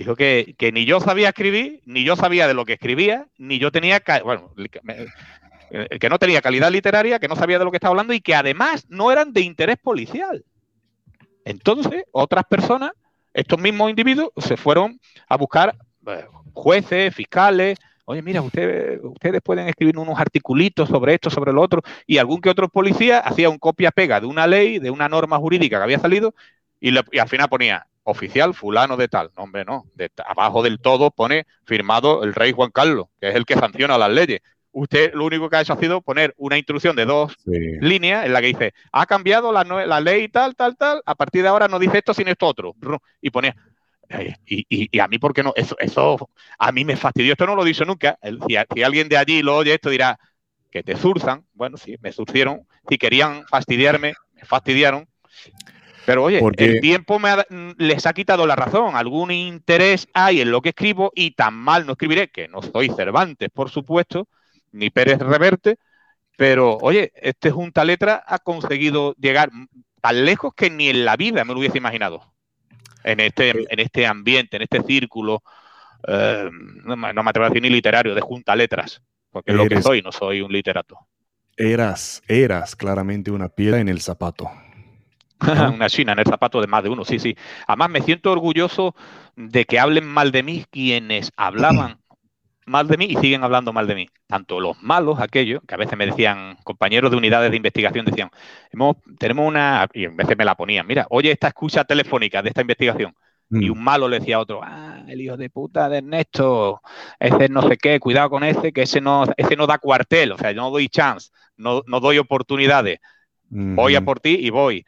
dijo que, ni yo sabía escribir, ni yo sabía de lo que escribía, ni yo tenía, bueno, eh, que no tenía calidad literaria, que no sabía de lo que estaba hablando y que además no eran de interés policial. Entonces, otras personas, estos mismos individuos, se fueron a buscar eh, jueces, fiscales. Oye, mira, ustedes, ustedes pueden escribir unos articulitos sobre esto, sobre lo otro, y algún que otro policía hacía un copia-pega de una ley, de una norma jurídica que había salido, y, al final ponía oficial fulano de tal. No, hombre, no. De, abajo del todo pone firmado el rey Juan Carlos, que es el que sanciona las leyes. Usted lo único que ha hecho ha sido poner una instrucción de dos líneas en la que dice, ha cambiado la, la ley tal, tal, tal, a partir de ahora no dice esto, sino esto otro. Y ponía, y, a mí, ¿por qué no? Eso, eso a mí me fastidió. Esto no lo dice nunca. Si, si, alguien de allí lo oye esto, dirá que te zurzan. Bueno, sí, me surcieron. Si querían fastidiarme, me fastidiaron. Pero oye, el tiempo me les ha quitado la razón. Algún interés hay en lo que escribo y tan mal no escribiré, que no soy Cervantes, por supuesto, ni Pérez Reverte, pero oye, este Junta Letra ha conseguido llegar tan lejos que ni en la vida me lo hubiese imaginado. En este, en este ambiente, en este círculo, eh, no, me atrevo a decir ni literario, de Junta Letras, porque es lo que soy, no soy un literato. Eras, eras claramente una piedra en el zapato. una china en el zapato de más de uno, sí, sí. Además, me siento orgulloso de que hablen mal de mí quienes hablaban mal de mí y siguen hablando mal de mí. Tanto los malos, aquellos, que a veces me decían, compañeros de unidades de investigación, decían, tenemos una, y a veces me la ponían, mira, oye esta escucha telefónica de esta investigación. Y mm. un malo le decía a otro, ah, el hijo de puta de Ernesto, ese no sé qué, cuidado con ese, que ese no, ese no da cuartel, o sea, yo no doy chance, no, no doy oportunidades. Voy a por ti y voy.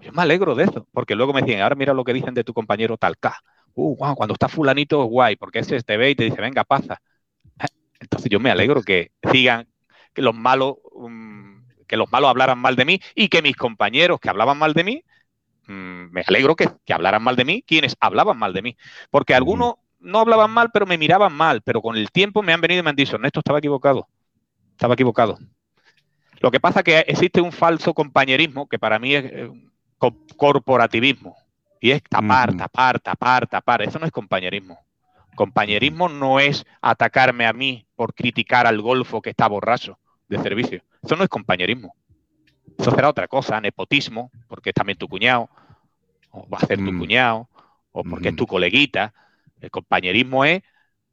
Yo me alegro de eso, porque luego me dicen, ahora mira lo que dicen de tu compañero Talca. Uh, wow, cuando está fulanito es guay, porque ese te ve y te dice, venga, pasa. Entonces yo me alegro que sigan, que los malos, mm, que los malos hablaran mal de mí y que mis compañeros que hablaban mal de mí, mm, me alegro que, hablaran mal de mí quienes hablaban mal de mí. Porque algunos no hablaban mal, pero me miraban mal, pero con el tiempo me han venido y me han dicho, Ernesto, estaba equivocado, estaba equivocado. Lo que pasa es que existe un falso compañerismo que para mí es eh, corporativismo. Y es tapar, tapar, tapar, tapar. Eso no es compañerismo. Compañerismo no es atacarme a mí por criticar al golfo que está borracho de servicio. Eso no es compañerismo. Eso será otra cosa, nepotismo, porque es también tu cuñado, o va a ser tu mm. cuñado, o porque es tu coleguita. El compañerismo es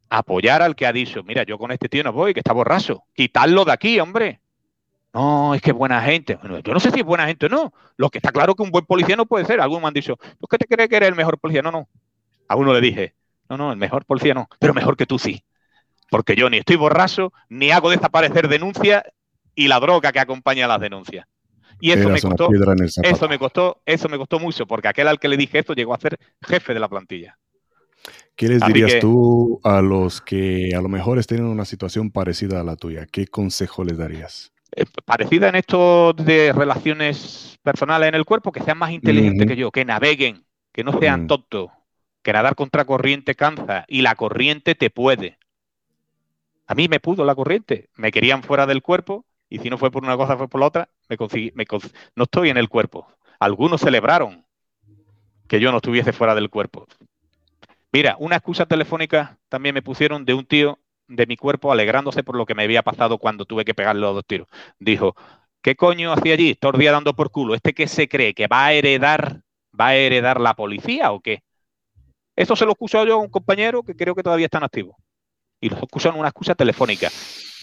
apoyar al que ha dicho, mira, yo con este tío no voy, que está borracho. Quitarlo de aquí, hombre. No, es que es buena gente. Bueno, yo no sé si es buena gente o no. Lo que está claro que un buen policía no puede ser. Algunos me han dicho, ¿tú qué te crees que eres el mejor policía? No, no. A uno le dije, no, no, el mejor policía no, pero mejor que tú sí. Porque yo ni estoy borracho, ni hago desaparecer denuncias y la droga que acompaña a las denuncias. Y eso me costó, eso me costó, eso me costó mucho, porque aquel al que le dije esto llegó a ser jefe de la plantilla. ¿Qué les dirías tú a los que a lo mejor estén en una situación parecida a la tuya? ¿Qué consejo les darías? Eh, parecida en esto de relaciones personales en el cuerpo, que sean más inteligentes que yo, que naveguen, que no sean mm. tontos, que nadar contra corriente cansa y la corriente te puede. A mí me pudo la corriente, me querían fuera del cuerpo y si no fue por una cosa fue por la otra, me conseguí, no estoy en el cuerpo. Algunos celebraron que yo no estuviese fuera del cuerpo. Mira, una excusa telefónica también me pusieron de un tío de mi cuerpo alegrándose por lo que me había pasado cuando tuve que pegarle los dos tiros. Dijo, ¿qué coño hacía allí? Todo el día dando por culo. ¿Este qué se cree? ¿Que va a heredar, va a heredar la policía o qué? Eso se lo excusó yo a un compañero que creo que todavía está en activo. Y lo excusó en una excusa telefónica,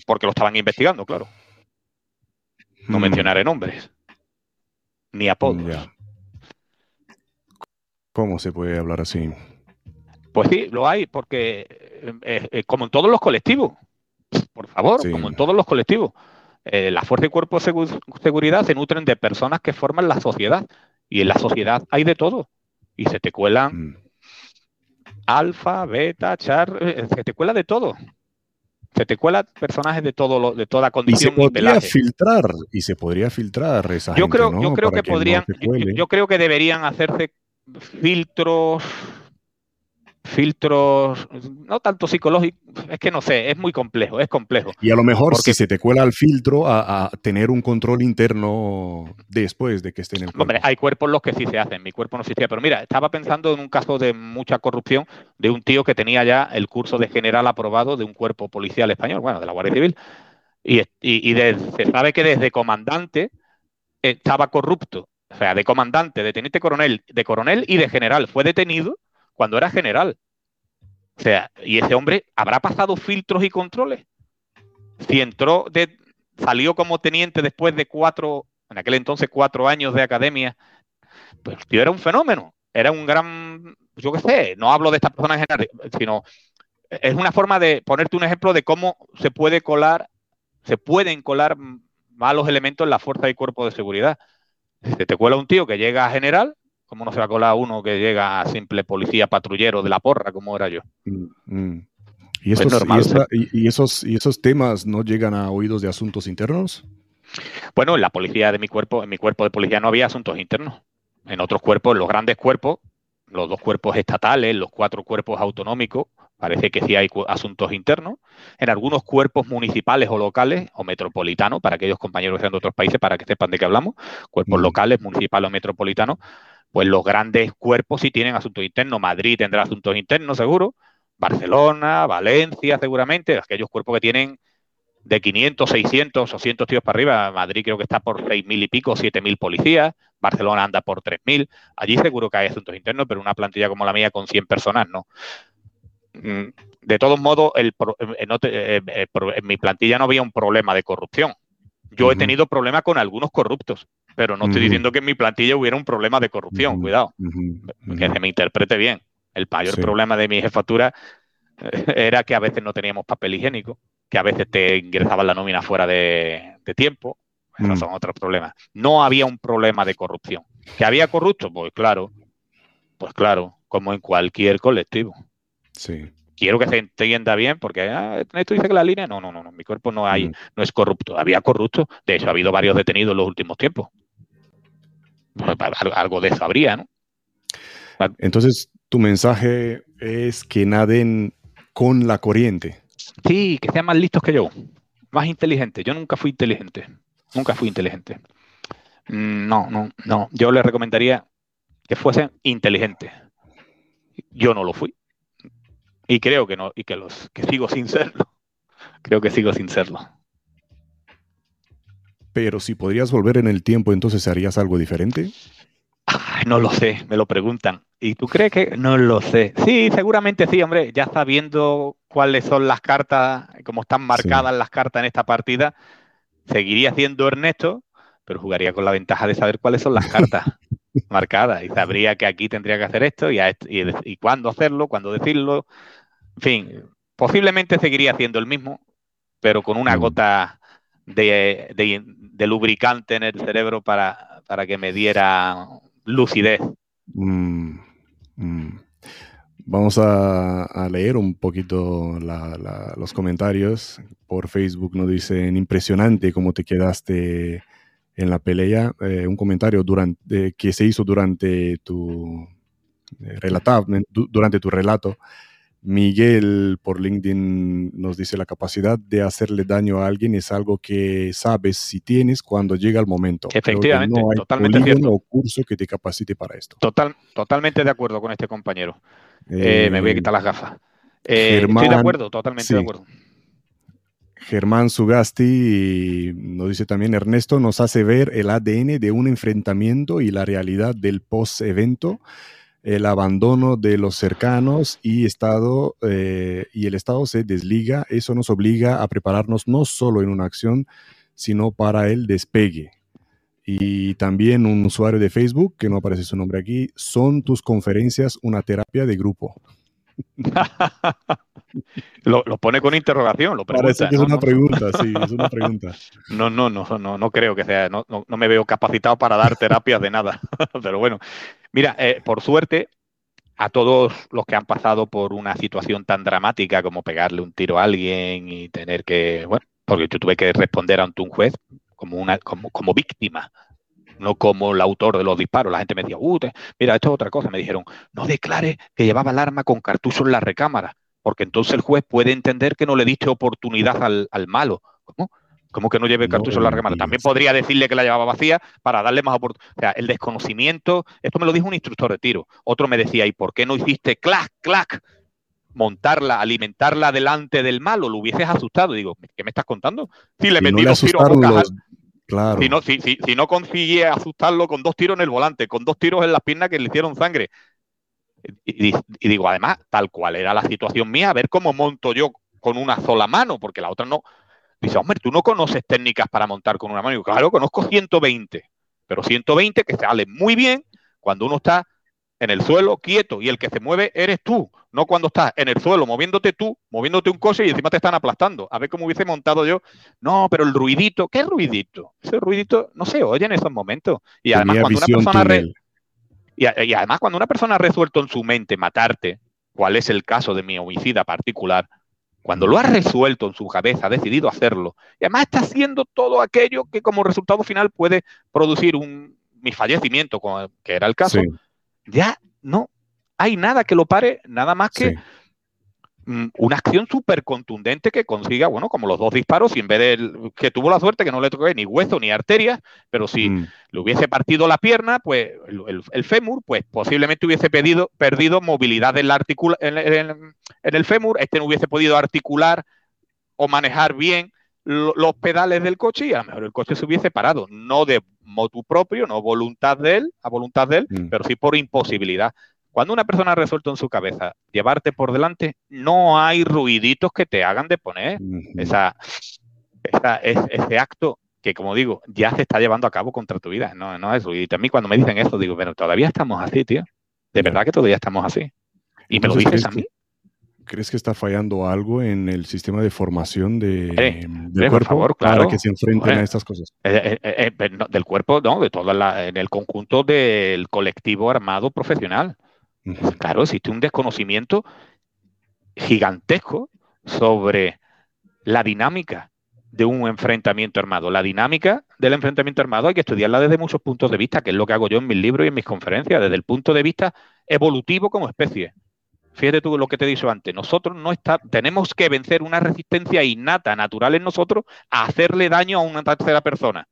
porque lo estaban investigando, claro. No hmm. mencionaré nombres, ni apodos. ¿Cómo se puede hablar así? Pues sí, lo hay, porque eh, eh, como en todos los colectivos, por favor, como en todos los colectivos, eh, la fuerza y cuerpo de seguridad se nutren de personas que forman la sociedad. Y en la sociedad hay de todo. Y se te cuelan mm. alfa, beta, char, se te cuela de todo. Se te cuela personajes de todo lo, de toda condición. Y se podría filtrar, y se podría filtrar esa yo creo, Yo creo que, podrían, yo creo que deberían hacerse filtros filtros, no tanto psicológicos, es que no sé, es muy complejo, es complejo. Y a lo mejor si se te cuela el filtro a, tener un control interno después de que esté en el cuerpo. Hombre, hay cuerpos los que sí se hacen, mi cuerpo no se hacía, pero mira, estaba pensando en un caso de mucha corrupción de un tío que tenía ya el curso de general aprobado de un cuerpo policial español, bueno, de la Guardia Civil, y, y, se sabe que desde comandante estaba corrupto, o sea, de comandante, de teniente coronel, de coronel y de general, fue detenido cuando era general. O sea, y ese hombre habrá pasado filtros y controles. Si entró de, salió como teniente después de cuatro, en aquel entonces cuatro años de academia, pues tío era un fenómeno. Era un gran, yo qué sé, no hablo de esta persona en general, sino es una forma de ponerte un ejemplo de cómo se puede colar, se pueden colar malos elementos en la fuerza y cuerpo de seguridad. Se te cuela un tío que llega a general, ¿Cómo no se va a colar uno que llega a simple policía patrullero de la porra, como era yo? Mm. ¿Y, esos, ¿Y, esos, temas no llegan a oídos de asuntos internos? Bueno, en la policía de mi cuerpo, en mi cuerpo de policía no había asuntos internos. En otros cuerpos, los grandes cuerpos, los dos cuerpos estatales, los cuatro cuerpos autonómicos, parece que sí hay asuntos internos. En algunos cuerpos municipales o locales o metropolitanos, para aquellos compañeros que sean de otros países, para que sepan de qué hablamos, cuerpos mm. locales, municipales o metropolitanos, pues los grandes cuerpos sí tienen asuntos internos. Madrid tendrá asuntos internos, seguro. Barcelona, Valencia, seguramente. Aquellos cuerpos que tienen de 500, 600, 800 tíos para arriba. Madrid creo que está por 6.000 y pico, 7.000 policías. Barcelona anda por 3.000. Allí seguro que hay asuntos internos, pero una plantilla como la mía con 100 personas, ¿no? Mm, de todos modos, eh, eh, eh, en mi plantilla no había un problema de corrupción. Yo he tenido problemas con algunos corruptos, pero no estoy diciendo que en mi plantilla hubiera un problema de corrupción, cuidado, que se me interprete bien. El mayor problema de mi jefatura eh, era que a veces no teníamos papel higiénico, que a veces te ingresaban la nómina fuera de, tiempo. Esos son otros problemas. No había un problema de corrupción. ¿Que había corrupto? Pues claro, pues claro, como en cualquier colectivo. Sí quiero que se entienda bien, porque ah, esto dice que la línea, no, no, no, no, mi cuerpo no hay, no es corrupto. Había corrupto, de hecho ha habido varios detenidos en los últimos tiempos. Algo de eso habría, ¿no? Entonces, tu mensaje es que naden con la corriente. Sí, que sean más listos que yo, más inteligentes. Yo nunca fui inteligente, nunca fui inteligente. Mm, no, no, no. Yo les recomendaría que fuesen inteligentes. Yo no lo fui. Y creo que no, y que los que sigo sin serlo. Creo que sigo sin serlo. Pero si podrías volver en el tiempo, entonces harías algo diferente. no lo sé, me lo preguntan. ¿Y tú crees que no lo sé? Sí, seguramente sí, hombre, ya sabiendo cuáles son las cartas, cómo están marcadas las cartas en esta partida, seguiría siendo Ernesto, pero jugaría con la ventaja de saber cuáles son las cartas marcadas y sabría que aquí tendría que hacer esto y, y, cuándo hacerlo, cuándo decirlo. En fin, posiblemente seguiría haciendo el mismo, pero con una mm. gota de, lubricante en el cerebro para, para que me diera lucidez. Mm, mm. Vamos a, leer un poquito los comentarios. Por Facebook nos dicen, impresionante cómo te quedaste en la pelea. Eh, un comentario durante, que se hizo durante tu, eh, durante tu relato. Miguel por LinkedIn nos dice la capacidad de hacerle daño a alguien es algo que sabes si tienes cuando llega el momento. Efectivamente, no hay totalmente cierto. o curso que te capacite para esto. Total, totalmente de acuerdo con este compañero. Eh, me voy a quitar las gafas. Eh, estoy de acuerdo, totalmente de acuerdo. Germán Sugasti nos dice también, Ernesto nos hace ver el ADN de un enfrentamiento y la realidad del post-evento el abandono de los cercanos y, estado, eh, y el Estado se desliga. Eso nos obliga a prepararnos no solo en una acción, sino para el despegue. Y también un usuario de Facebook, que no aparece su nombre aquí, son tus conferencias una terapia de grupo. lo, pone con interrogación, lo Parece que es una pregunta, sí, es una pregunta. No, no, no, no, no creo que sea, no, no, me veo capacitado para dar terapias de nada. Pero bueno, mira, eh, por suerte, a todos los que han pasado por una situación tan dramática como pegarle un tiro a alguien y tener que, bueno, porque yo tuve que responder ante un juez como una, como, como víctima no como el autor de los disparos. La gente me decía, uh, mira, esto es otra cosa. Me dijeron, no declare que llevaba el arma con cartucho en la recámara, porque entonces el juez puede entender que no le diste oportunidad al, malo. ¿Cómo? ¿Cómo que no lleve cartucho en la recámara? También podría decirle que la llevaba vacía para darle más oportunidad. O sea, el desconocimiento, esto me lo dijo un instructor de tiro. Otro me decía, ¿y por qué no hiciste clac, clac? montarla, alimentarla delante del malo, lo hubieses asustado. Digo, ¿qué me estás contando? Si le metí dos tiros a Claro. Si no, si, si, no conseguí asustarlo con dos tiros en el volante, con dos tiros en las piernas que le hicieron sangre. Y, digo, además, tal cual era la situación mía, a ver cómo monto yo con una sola mano, porque la otra no. Dice, hombre, tú no conoces técnicas para montar con una mano. Y digo, claro, conozco 120, pero 120 que sale muy bien cuando uno está en el suelo quieto y el que se mueve eres tú, no cuando estás en el suelo moviéndote tú, moviéndote un coche y encima te están aplastando. A ver cómo hubiese montado yo. No, pero el ruidito, ¿qué ruidito? Ese ruidito no se oye en esos momentos. Y además cuando una persona y, además cuando una persona ha resuelto en su mente matarte, cuál es el caso de mi homicida particular, cuando lo ha resuelto en su cabeza, ha decidido hacerlo, y además está haciendo todo aquello que como resultado final puede producir un, mi fallecimiento, que era el caso, ya no hay nada que lo pare, nada más que una acción súper contundente que consiga, bueno, como los dos disparos, y en vez de que tuvo la suerte que no le tocó ni hueso ni arterias, pero si mm. le hubiese partido la pierna, pues el, fémur, pues posiblemente hubiese perdido movilidad en, la en, en, el fémur, este no hubiese podido articular o manejar bien los pedales del coche y a lo mejor el coche se hubiese parado, no de motu propio, no voluntad de él, a voluntad de él, mm. pero sí por imposibilidad. Cuando una persona ha resuelto en su cabeza llevarte por delante, no hay ruiditos que te hagan de poner esa, ese acto que, como digo, ya se está llevando a cabo contra tu vida. No, no es ruidito. A mí cuando me dicen eso, digo, pero todavía estamos así, tío. De verdad que todavía estamos así. Y me lo dices a mí. ¿Crees que está fallando algo en el sistema de formación de, del cuerpo para que se enfrenten a estas cosas? Eh, eh, eh, del cuerpo, no, de toda la, en el conjunto del colectivo armado profesional. Claro, existe un desconocimiento gigantesco sobre la dinámica de un enfrentamiento armado. La dinámica del enfrentamiento armado hay que estudiarla desde muchos puntos de vista, que es lo que hago yo en mis libros y en mis conferencias, desde el punto de vista evolutivo como especie. Fíjate tú lo que te he dicho antes. Nosotros no está, tenemos que vencer una resistencia innata, natural en nosotros, a hacerle daño a una tercera persona.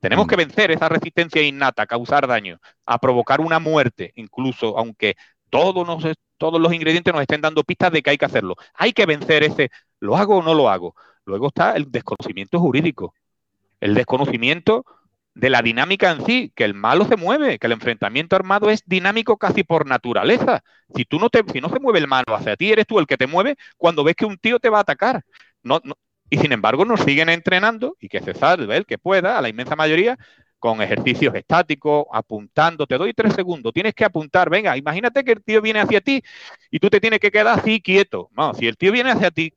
Tenemos que vencer esa resistencia innata, a causar daño, a provocar una muerte, incluso aunque todos, todos los ingredientes nos estén dando pistas de que hay que hacerlo. Hay que vencer ese, ¿lo hago o no lo hago? Luego está el desconocimiento jurídico, el desconocimiento de la dinámica en sí, que el malo se mueve, que el enfrentamiento armado es dinámico casi por naturaleza. Si tú no te, si no se mueve el malo hacia ti, eres tú el que te mueve cuando ves que un tío te va a atacar. No, y sin embargo, nos siguen entrenando y que se salve el que pueda, a la inmensa mayoría, con ejercicios estáticos, apuntando. Te doy tres segundos, tienes que apuntar. Venga, imagínate que el tío viene hacia ti y tú te tienes que quedar así quieto. No, si el tío viene hacia ti,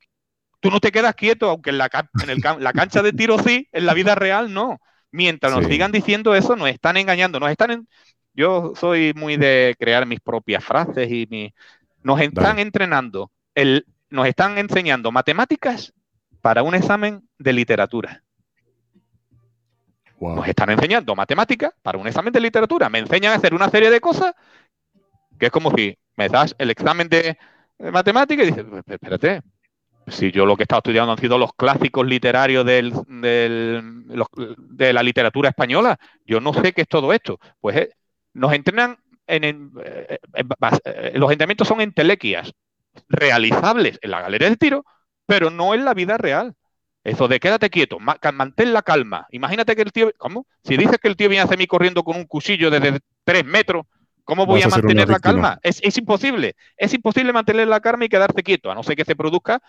tú no te quedas quieto, aunque en la, en la cancha de tiro sí, en la vida real no. Mientras nos sigan diciendo eso, nos están engañando, nos están... Yo soy muy de crear mis propias frases y Nos están entrenando, el, nos están enseñando matemáticas para un examen de literatura. Nos están enseñando matemáticas para un examen de literatura. Me enseñan a hacer una serie de cosas que es como si me das el examen de, matemáticas y dices, pues, pues, espérate, si yo lo que he estado estudiando han sido los clásicos literarios de la literatura española, yo no sé qué es todo esto. Pues eh, nos entrenan en, eh, eh, los entrenamientos son entelequias realizables en la galería de tiro, pero no en la vida real. Eso de quédate quieto, mantén la calma. Imagínate que el tío, ¿cómo? Si dices que el tío viene hacia mí corriendo con un cuchillo desde tres metros, ¿cómo voy a, mantener la calma? Es, es, imposible. Es imposible mantener la calma y quedarse quieto, a no ser que se produzca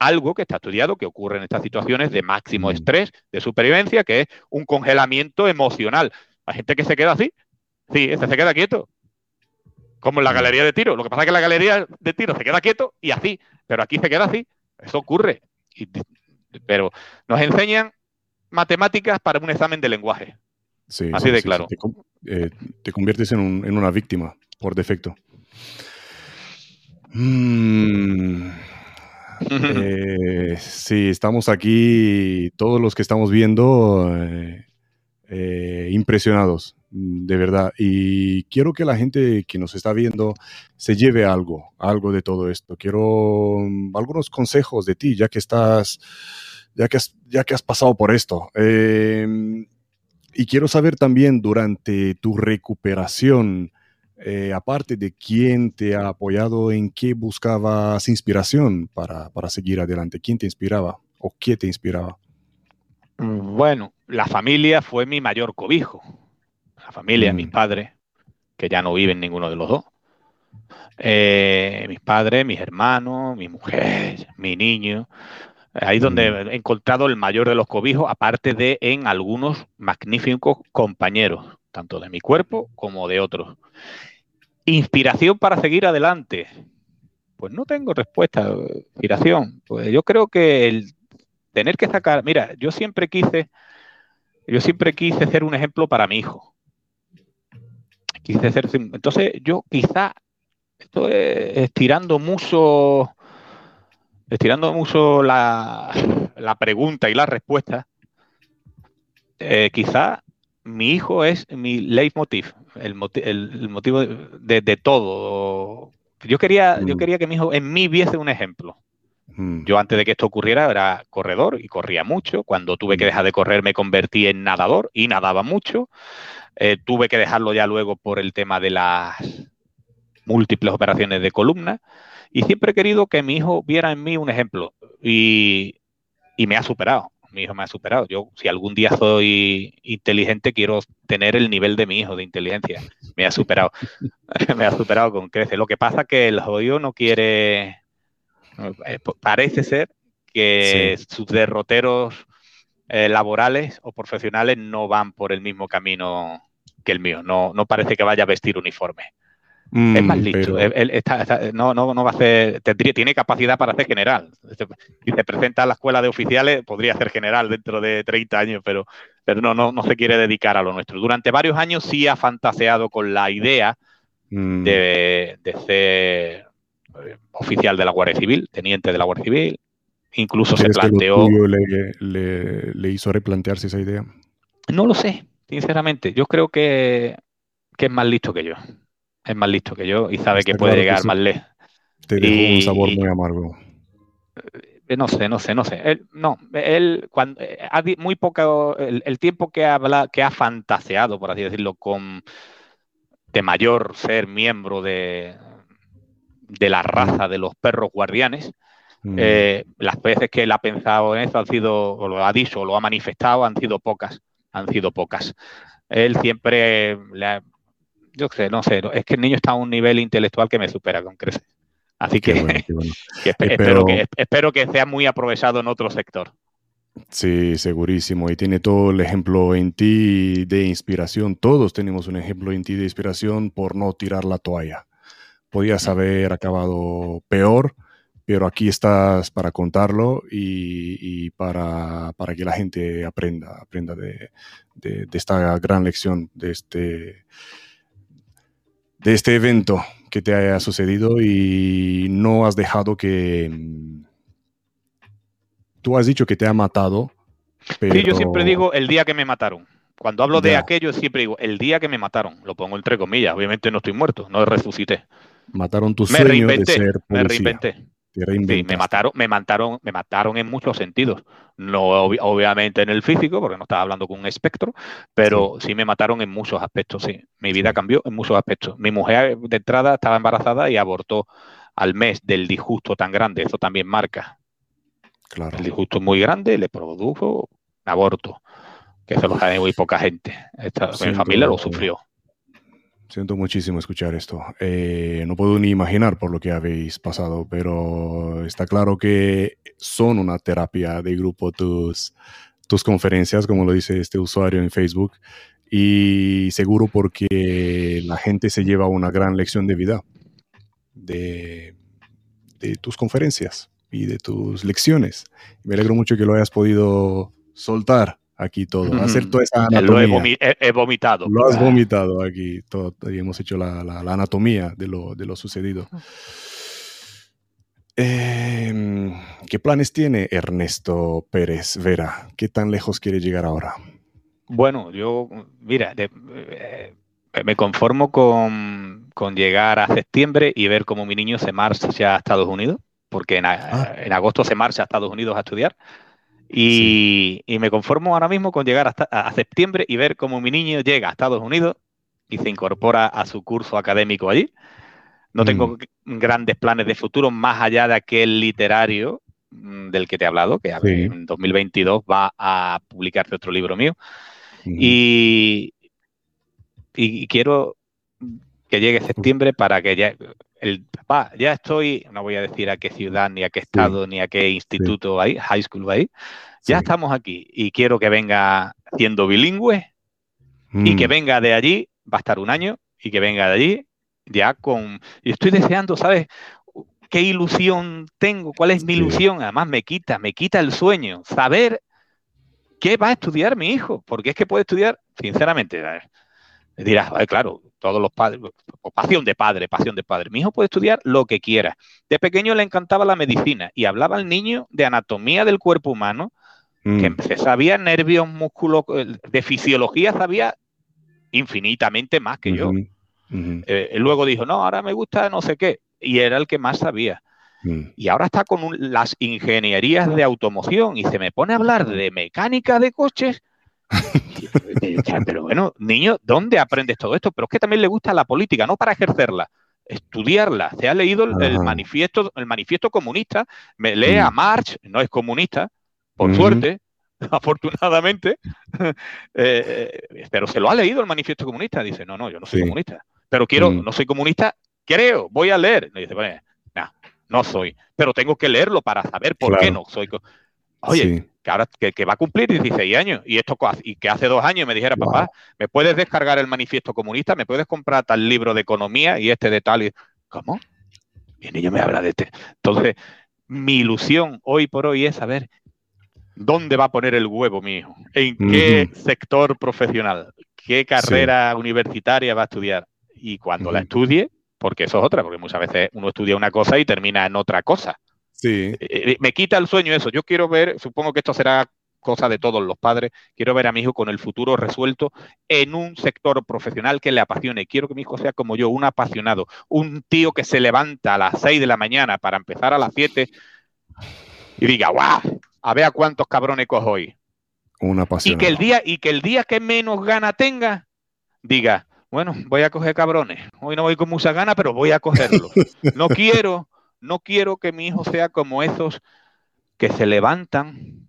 algo que está estudiado que ocurre en estas situaciones de máximo mm. estrés, de supervivencia, que es un congelamiento emocional. Hay gente que se queda así, sí, este se queda quieto, como en la mm. galería de tiro. Lo que pasa es que la galería de tiro se queda quieto y así, pero aquí se queda así. Eso ocurre. pero nos enseñan matemáticas para un examen de lenguaje. así de claro. Eh, te, conviertes en, una víctima por defecto. Mm. Eh, sí, estamos aquí, todos los que estamos viendo, eh, eh, impresionados, de verdad. Y quiero que la gente que nos está viendo se lleve algo, algo de todo esto. Quiero mm, algunos consejos de ti, ya que estás, ya que has, pasado por esto. Em, y quiero saber también durante tu recuperación, eh, aparte de quién te ha apoyado, en qué buscabas inspiración para, seguir adelante, quién te inspiraba o qué te inspiraba. Bueno, la familia fue mi mayor cobijo. La familia, mis mm. padres, que ya no viven ninguno de los dos. Eh, mis padres, mis hermanos, mi mujer, mi niño. Ahí es donde mm. he encontrado el mayor de los cobijos, aparte de en algunos magníficos compañeros, tanto de mi cuerpo como de otros. Inspiración para seguir adelante. Pues no tengo respuesta. Inspiración. Pues yo creo que el tener que sacar. Mira, yo siempre quise. Yo siempre quise ser un ejemplo para mi hijo. Quise ser. Entonces, yo quizá. Estoy estirando mucho. Estirando mucho la, la pregunta y la respuesta. Eh, quizá mi hijo es mi leitmotiv, el, el, motivo de, todo. Yo quería, yo mm. quería que mi hijo en mí viese un ejemplo. Mm. Yo antes de que esto ocurriera era corredor y corría mucho. Cuando tuve que mm. dejar de correr me convertí en nadador y nadaba mucho. Eh, tuve que dejarlo ya luego por el tema de las múltiples operaciones de columna. Y siempre he querido que mi hijo viera en mí un ejemplo. y me ha superado mi hijo me ha superado. Yo, si algún día soy inteligente, quiero tener el nivel de mi hijo de inteligencia. Me ha superado. me ha superado con crece. Lo que pasa es que el jodido no quiere. Eh, parece ser que sus derroteros eh, laborales o profesionales no van por el mismo camino que el mío. No, no parece que vaya a vestir uniforme es más mm, listo. no, no, no va a hacer. Tendría, tiene capacidad para hacer general. Si se presenta a la escuela de oficiales, podría ser general dentro de 30 años, pero, pero no, no, no se quiere dedicar a lo nuestro. Durante varios años sí ha fantaseado con la idea mm. de, ser eh, oficial de la Guardia Civil, teniente de la Guardia Civil. Incluso se planteó. le, le, hizo replantearse esa idea? No lo sé, sinceramente. Yo creo que, que es más listo que yo es más listo que yo y sabe que puede llegar más lejos. Te dejó un sabor muy amargo. Eh, no sé, no sé, no sé. Él, no, él cuando eh, ha muy poco el, tiempo que habla, que ha fantaseado, por así decirlo, con de mayor ser miembro de, de la raza de los perros guardianes. Mm. Eh, las veces que él ha pensado en eso han sido, o lo ha dicho, o lo ha manifestado, han sido pocas, han sido pocas. Él siempre le ha, yo sé, no sé, es que el niño está a un nivel intelectual que me supera con creces. Así que, espero, que, espero que sea muy aprovechado en otro sector. Sí, segurísimo. Y tiene todo el ejemplo en ti de inspiración. Todos tenemos un ejemplo en ti de inspiración por no tirar la toalla. Podías haber acabado peor, pero aquí estás para contarlo y, para, que la gente aprenda, aprenda de, de esta gran lección, de este de este evento que te haya sucedido y no has dejado que... Mm, tú has dicho que te ha matado. Pero... Sí, yo siempre digo el día que me mataron. Cuando hablo de aquello, siempre digo el día que me mataron. Lo pongo entre comillas. Obviamente no estoy muerto, no resucité. Mataron tu sueño de ser Me reinventé. Sí, me mataron, me mataron, me mataron en muchos sentidos. No obviamente en el físico, porque no estaba hablando con un espectro, pero sí. me mataron en muchos aspectos, sí. Mi vida cambió en muchos aspectos. Mi mujer de entrada estaba embarazada y abortó al mes del disgusto tan grande. Eso también marca. Claro. El disgusto muy grande le produjo aborto. Que eso lo sabe muy poca gente. Esta, mi familia lo sufrió. Siento muchísimo escuchar esto. Eh, no puedo ni imaginar por lo que habéis pasado, pero está claro que son una terapia de grupo tus, tus conferencias, como lo dice este usuario en Facebook, y seguro porque la gente se lleva una gran lección de vida de, de tus conferencias y de tus lecciones. Me alegro mucho que lo hayas podido soltar aquí todo, hacer toda esa anatomía. Lo he, vomitado. Lo has vomitado aquí, todo, y hemos hecho la, anatomía de lo, de lo sucedido. Em, ¿Qué planes tiene Ernesto Pérez Vera? ¿Qué tan lejos quiere llegar ahora? Bueno, yo, mira, eh, me conformo con, llegar a septiembre y ver cómo mi niño se marcha a Estados Unidos, porque en, ah. en agosto se marcha a Estados Unidos a estudiar. Y, me conformo ahora mismo con llegar hasta a septiembre y ver cómo mi niño llega a Estados Unidos y se incorpora a su curso académico allí. No tengo mm. grandes planes de futuro más allá de aquel literario mm, del que te he hablado, que en 2022 va a publicarse otro libro mío. y, y, quiero que llegue septiembre para que ya el papá, ya estoy, no voy a decir a qué ciudad, ni a qué estado, ni a qué instituto va high school va ya estamos aquí y quiero que venga siendo bilingüe y que mm. venga de allí, va a estar un año, y que venga de allí ya con... Y estoy deseando, ¿sabes? ¿Qué ilusión tengo? ¿Cuál es mi ilusión? Además me quita, me quita el sueño, saber qué va a estudiar mi hijo, porque es que puede estudiar, sinceramente, dirás, claro, todos los padres, pasión de padre, pasión de padre. Mi hijo puede estudiar lo que quiera. De pequeño le encantaba la medicina y hablaba al niño de anatomía del cuerpo humano, que mm. se sabía nervios, músculos, eh, de fisiología sabía infinitamente más que yo. Eh, luego dijo, no, ahora me gusta no sé qué, y era el que más sabía. Mm. Y ahora está con las ingenierías de automoción y se me pone a hablar de mecánica de coches pero bueno, niño, ¿dónde aprendes todo esto? Pero es que también le gusta la política, no para ejercerla, estudiarla. Se ha leído el, manifiesto, el manifiesto comunista, me lee a mm. Marx, no es comunista, por suerte, afortunadamente, eh, eh, pero se lo ha leído el manifiesto comunista. Dice, no, no, yo no soy comunista, pero quiero, mm. no soy comunista, creo, voy a leer. dice, bueno, no soy, pero tengo que leerlo para saber por qué no soy. Oye, que ahora que, va a cumplir 16 años y esto y que hace dos años me dijera, papá, ¿me puedes descargar el manifiesto comunista? ¿Me puedes comprar tal libro de economía y este de tal? Y, ¿Cómo? Y el niño me habla de este. Entonces, mi ilusión hoy por hoy es saber dónde va a poner el huevo mi hijo, en qué sector profesional, qué carrera universitaria va a estudiar. Y cuando la estudie, porque eso es otra, porque muchas veces uno estudia una cosa y termina en otra cosa. Sí. Eh, eh, me quita el sueño eso. Yo quiero ver, supongo que esto será cosa de todos los padres, quiero ver a mi hijo con el futuro resuelto en un sector profesional que le apasione. Quiero que mi hijo sea como yo, un apasionado, un tío que se levanta a las 6 de la mañana para empezar a las 7 y diga, ¡guau! A ver a cuántos cabrones cojo hoy. Un apasionado. Y que el día, y que el día que menos gana tenga, diga, bueno, voy a coger cabrones. Hoy no voy con mucha gana, pero voy a cogerlos. No quiero no quiero que mi hijo sea como esos que se levantan.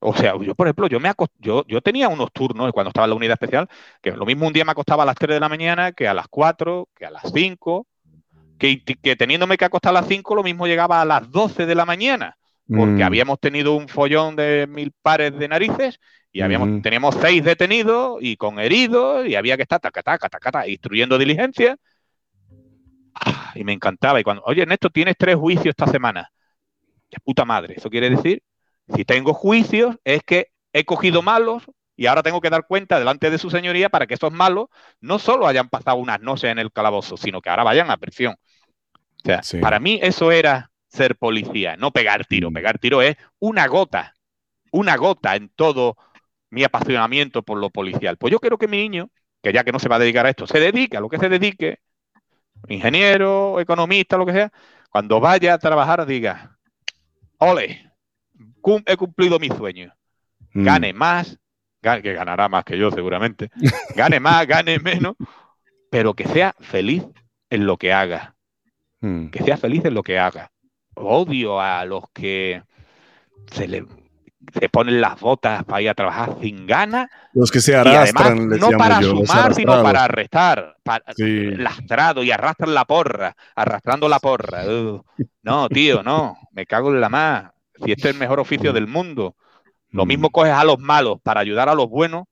O sea, yo, por ejemplo, yo, me yo, yo tenía unos turnos cuando estaba en la unidad especial, que lo mismo un día me acostaba a las 3 de la mañana que a las 4, que a las 5, que, que teniéndome que acostar a las 5, lo mismo llegaba a las 12 de la mañana, porque mm. habíamos tenido un follón de mil pares de narices y habíamos, mm. teníamos seis detenidos y con heridos y había que estar taca, taca, taca, instruyendo diligencia y me encantaba. Y cuando, oye, Ernesto, tienes tres juicios esta semana. ¡Qué puta madre! Eso quiere decir, si tengo juicios, es que he cogido malos y ahora tengo que dar cuenta delante de su señoría para que esos malos no solo hayan pasado unas noches en el calabozo, sino que ahora vayan a prisión. O sea, para mí eso era ser policía, no pegar tiro. Mm. Pegar tiro es una gota, una gota en todo mi apasionamiento por lo policial. Pues yo quiero que mi niño, que ya que no se va a dedicar a esto, se dedique a lo que se dedique, ingeniero, economista, lo que sea, cuando vaya a trabajar diga, ole, he cumplido mi sueño. Mm. Gane más, que ganará más que yo seguramente, gane más, gane menos, pero que sea feliz en lo que haga. Mm. Que sea feliz en lo que haga. Odio a los que se le se ponen las botas para ir a trabajar sin ganas. Los que se arrastran, no para sumar, sino para arrestar. Lastrado y arrastran la porra, arrastrando la porra. no, tío, no, me cago en la más. Si este es el mejor oficio del mundo. Lo mismo mm. coges a los malos para ayudar a los buenos,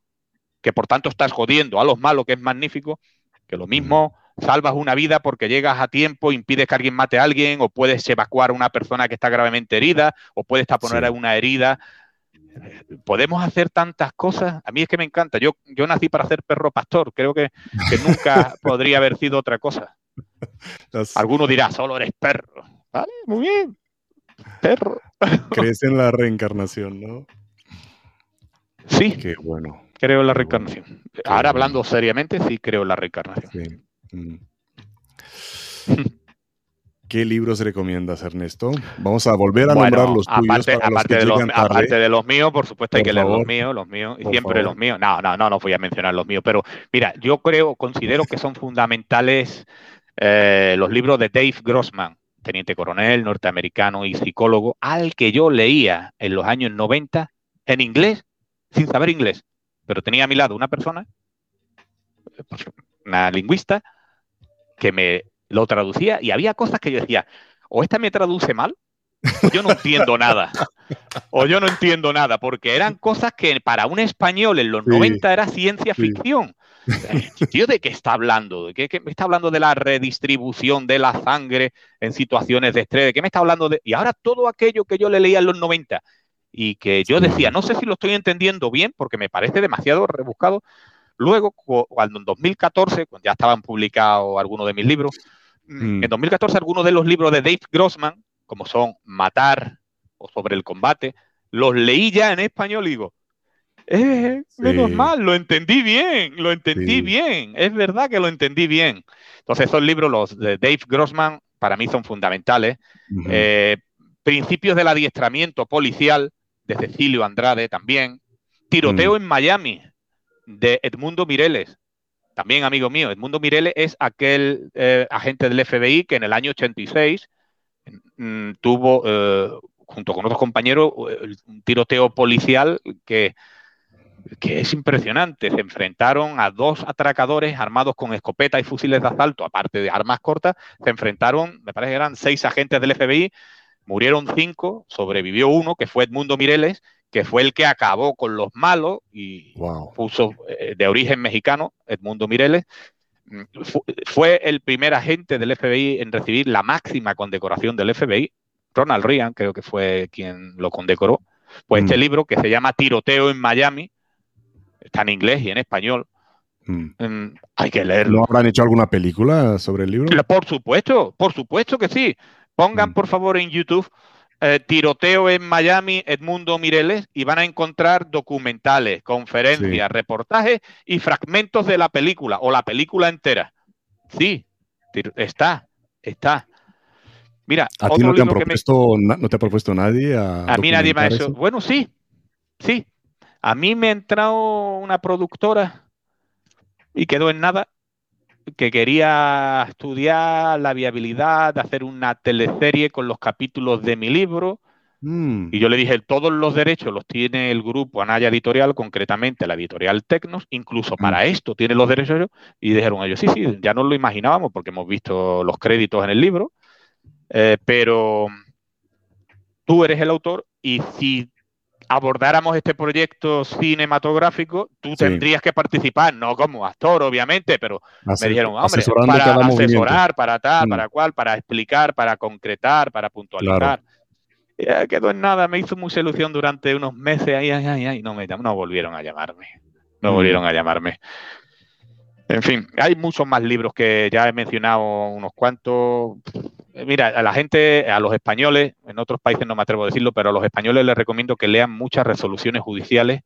que por tanto estás jodiendo a los malos, que es magnífico, que lo mismo mm. salvas una vida porque llegas a tiempo, impides que alguien mate a alguien, o puedes evacuar a una persona que está gravemente herida, o puedes taponar una herida. Podemos hacer tantas cosas. A mí es que me encanta. Yo, yo nací para ser perro pastor. Creo que, nunca podría haber sido otra cosa. Alguno dirá, solo eres perro. Vale, muy bien. Perro. Crees en la reencarnación, ¿no? Sí. Qué bueno. Creo en la reencarnación. Ahora hablando seriamente, sí creo en la reencarnación. Mm. ¿Qué libros recomiendas, Ernesto? Vamos a volver a nombrar los tuyos. Aparte, de los, aparte, de los, míos, por supuesto, hay que leer los míos, los míos, y siempre los míos. No, no, no, no voy a mencionar los míos, pero mira, yo creo, considero que son fundamentales eh, los libros de Dave Grossman, teniente coronel norteamericano y psicólogo, al que yo leía en los años 90 en inglés, sin saber inglés, pero tenía a mi lado una persona, una lingüista, que me lo traducía y había cosas que yo decía, o esta me traduce mal, o yo no entiendo nada. O yo no entiendo nada, porque eran cosas que para un español en los 90 era ciencia ficción. ¿Tío de qué está hablando? ¿De qué, me está hablando de la redistribución de la sangre en situaciones de estrés? ¿De qué me está hablando de.? Y ahora todo aquello que yo le leía en los 90 y que yo decía, no sé si lo estoy entendiendo bien, porque me parece demasiado rebuscado. Luego, cuando en 2014, cuando ya estaban publicados algunos de mis libros, Mm. En 2014 algunos de los libros de Dave Grossman, como son Matar o Sobre el combate, los leí ya en español y digo, eh, menos mal, lo entendí bien, lo entendí bien, es verdad que lo entendí bien. Entonces esos libros, los de Dave Grossman, para mí son fundamentales. Eh, Principios del adiestramiento policial, de Cecilio Andrade también. Tiroteo mm. en Miami, de Edmundo Mireles también amigo mío, Edmundo Mirele es aquel eh, agente del FBI que en el año 86 mm, tuvo, eh, junto con otros compañeros, un tiroteo policial que, que es impresionante. Se enfrentaron a dos atracadores armados con escopeta y fusiles de asalto, aparte de armas cortas. Se enfrentaron, me parece que eran seis agentes del FBI, murieron cinco, sobrevivió uno, que fue Edmundo Mireles, que fue el que acabó con los malos y puso eh, de origen mexicano, Edmundo Mireles, mm, fue el primer agente del FBI en recibir la máxima condecoración del FBI. Ronald Reagan creo que fue quien lo condecoró. Pues este mm. libro que se llama Tiroteo en Miami, está en inglés y en español. Mm. hay que leerlo. ¿No habrán hecho alguna película sobre el libro? Por supuesto, por supuesto que sí. Pongan por favor en YouTube eh, tiroteo en Miami, Edmundo Mireles, y van a encontrar documentales, conferencias, reportajes y fragmentos de la película o la película entera. Sí, está, está. Mira, ¿A ti no te, no te ha propuesto nadie? A, mí nadie me ha hecho. Bueno, sí, sí. A mí me ha entrado una productora y quedó en nada que quería estudiar la viabilidad de hacer una teleserie con los capítulos de mi libro. Mm. Y yo le dije, todos los derechos los tiene el grupo Anaya Editorial, concretamente la editorial Tecnos, incluso mm. para esto tiene los derechos. Y dijeron ellos, sí, sí, ya no lo imaginábamos porque hemos visto los créditos en el libro, eh, pero tú eres el autor y si abordáramos este proyecto cinematográfico, tú tendrías que participar, no como actor, obviamente, pero me dijeron, hombre, para asesorar, para tal, mm. para cual, para explicar, para concretar, para puntualizar. Ya quedó en nada, me hizo mucha ilusión durante unos meses, ay, ay, ay, ay, no, me, no volvieron a llamarme, no mm. volvieron a llamarme. En fin, hay muchos más libros que ya he mencionado unos cuantos. Mira, a la gente, a los españoles, en otros países no me atrevo a decirlo, pero a los españoles les recomiendo que lean muchas resoluciones judiciales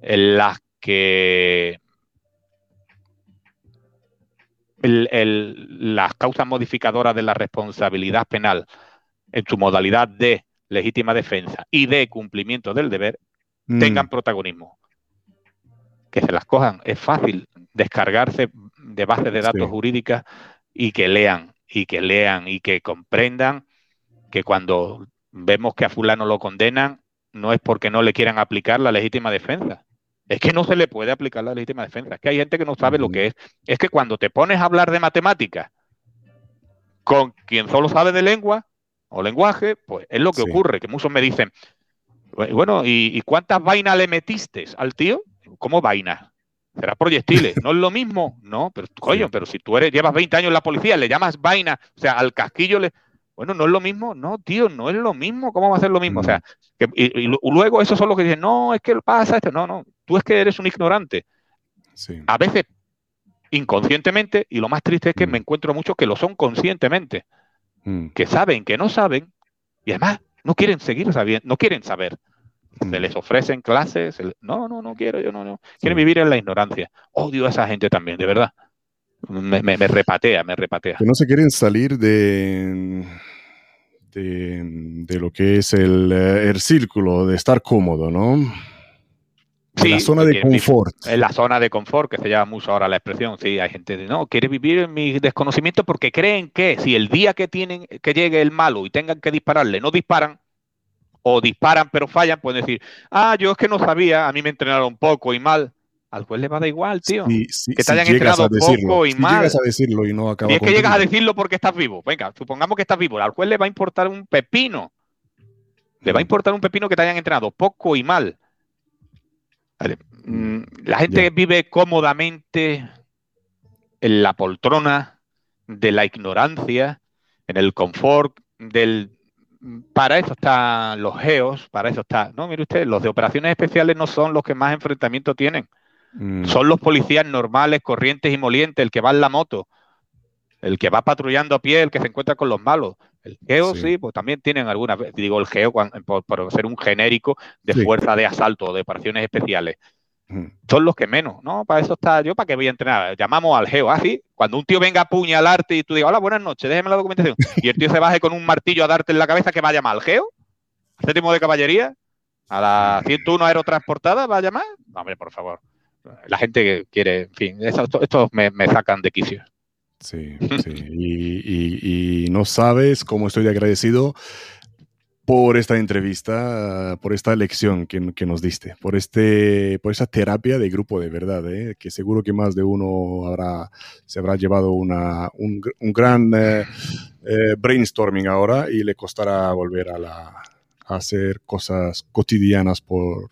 en las que las causas modificadoras de la responsabilidad penal en su modalidad de legítima defensa y de cumplimiento del deber mm. tengan protagonismo. Que se las cojan. Es fácil descargarse de bases de datos jurídicas y que lean, y que lean y que comprendan que cuando vemos que a fulano lo condenan, no es porque no le quieran aplicar la legítima defensa. Es que no se le puede aplicar la legítima defensa. Es que hay gente que no sabe lo que es. Es que cuando te pones a hablar de matemáticas con quien solo sabe de lengua, o lenguaje, pues es lo que ocurre, que muchos me dicen, bueno, ¿y, cuántas vainas le metiste al tío? ¿Cómo vainas? Será proyectiles, no es lo mismo, no, pero coño, pero si tú eres, llevas 20 años en la policía, le llamas vaina, o sea, al casquillo le. Bueno, no es lo mismo, no, tío, no es lo mismo, ¿cómo va a ser lo mismo? O sea, y, luego esos son los que dicen, no, es que pasa esto, no, no, tú es que eres un ignorante. A veces inconscientemente, y lo más triste es que me encuentro muchos que lo son conscientemente. Mm. que saben que no saben y además no quieren seguir sabiendo, no quieren saber. Se mm. les ofrecen clases, no, no, no quiero, yo no, no. Quieren vivir en la ignorancia. Odio a esa gente también, de verdad. Me, repatea, me repatea. Que no se quieren salir de, de, lo que es el, eh, el círculo, de estar cómodo, ¿no? en la zona de confort. En la zona de confort, que se llama mucho ahora la expresión. Sí, hay gente que no, quiere vivir en mi desconocimiento porque creen que si el día que tienen que llegue el malo y tengan que dispararle, no disparan, o disparan pero fallan, pueden decir, ah, yo es que no sabía, a mí me entrenaron poco y mal. Al juez le va a dar igual, tío. que te hayan entrenado poco y mal. Llegas a decirlo y no acaba Y es que llegas a decirlo porque estás vivo. Venga, supongamos que estás vivo. Al juez le va a importar un pepino. Le va a importar un pepino que te hayan entrenado poco y mal. Mm, la gente vive cómodamente en la poltrona de la ignorancia, en el confort del... Para eso están los geos, para eso está... No, mire usted, los de operaciones especiales no son los que más enfrentamiento tienen. Mm. Son los policías normales, corrientes y molientes, el que va en la moto, el que va patrullando a pie, el que se encuentra con los malos. El geo sí, pues también tienen alguna, digo el geo por, ser un genérico de fuerza de asalto o de operaciones especiales. Son los que menos, ¿no? Para eso está yo, ¿para qué voy a entrenar? Llamamos al geo, así. Ah, Cuando un tío venga a apuñalarte y tú digas, hola, buenas noches, déjeme la documentación. Y el tío se baje con un martillo a darte en la cabeza, que va a al geo? ¿Séptimo de caballería? ¿A la 101 aerotransportada va a llamar? hombre, por favor. La gente que quiere, en fin, estos me, me sacan de quicio. Sí, sí. Y, no sabes cómo estoy agradecido por esta entrevista, por esta lección que, nos diste, por, este, por esa terapia de grupo de verdad, ¿eh? que seguro que más de uno habrá, se habrá llevado una, un, gran eh, eh, brainstorming ahora y le costará volver a, la, a hacer cosas cotidianas por,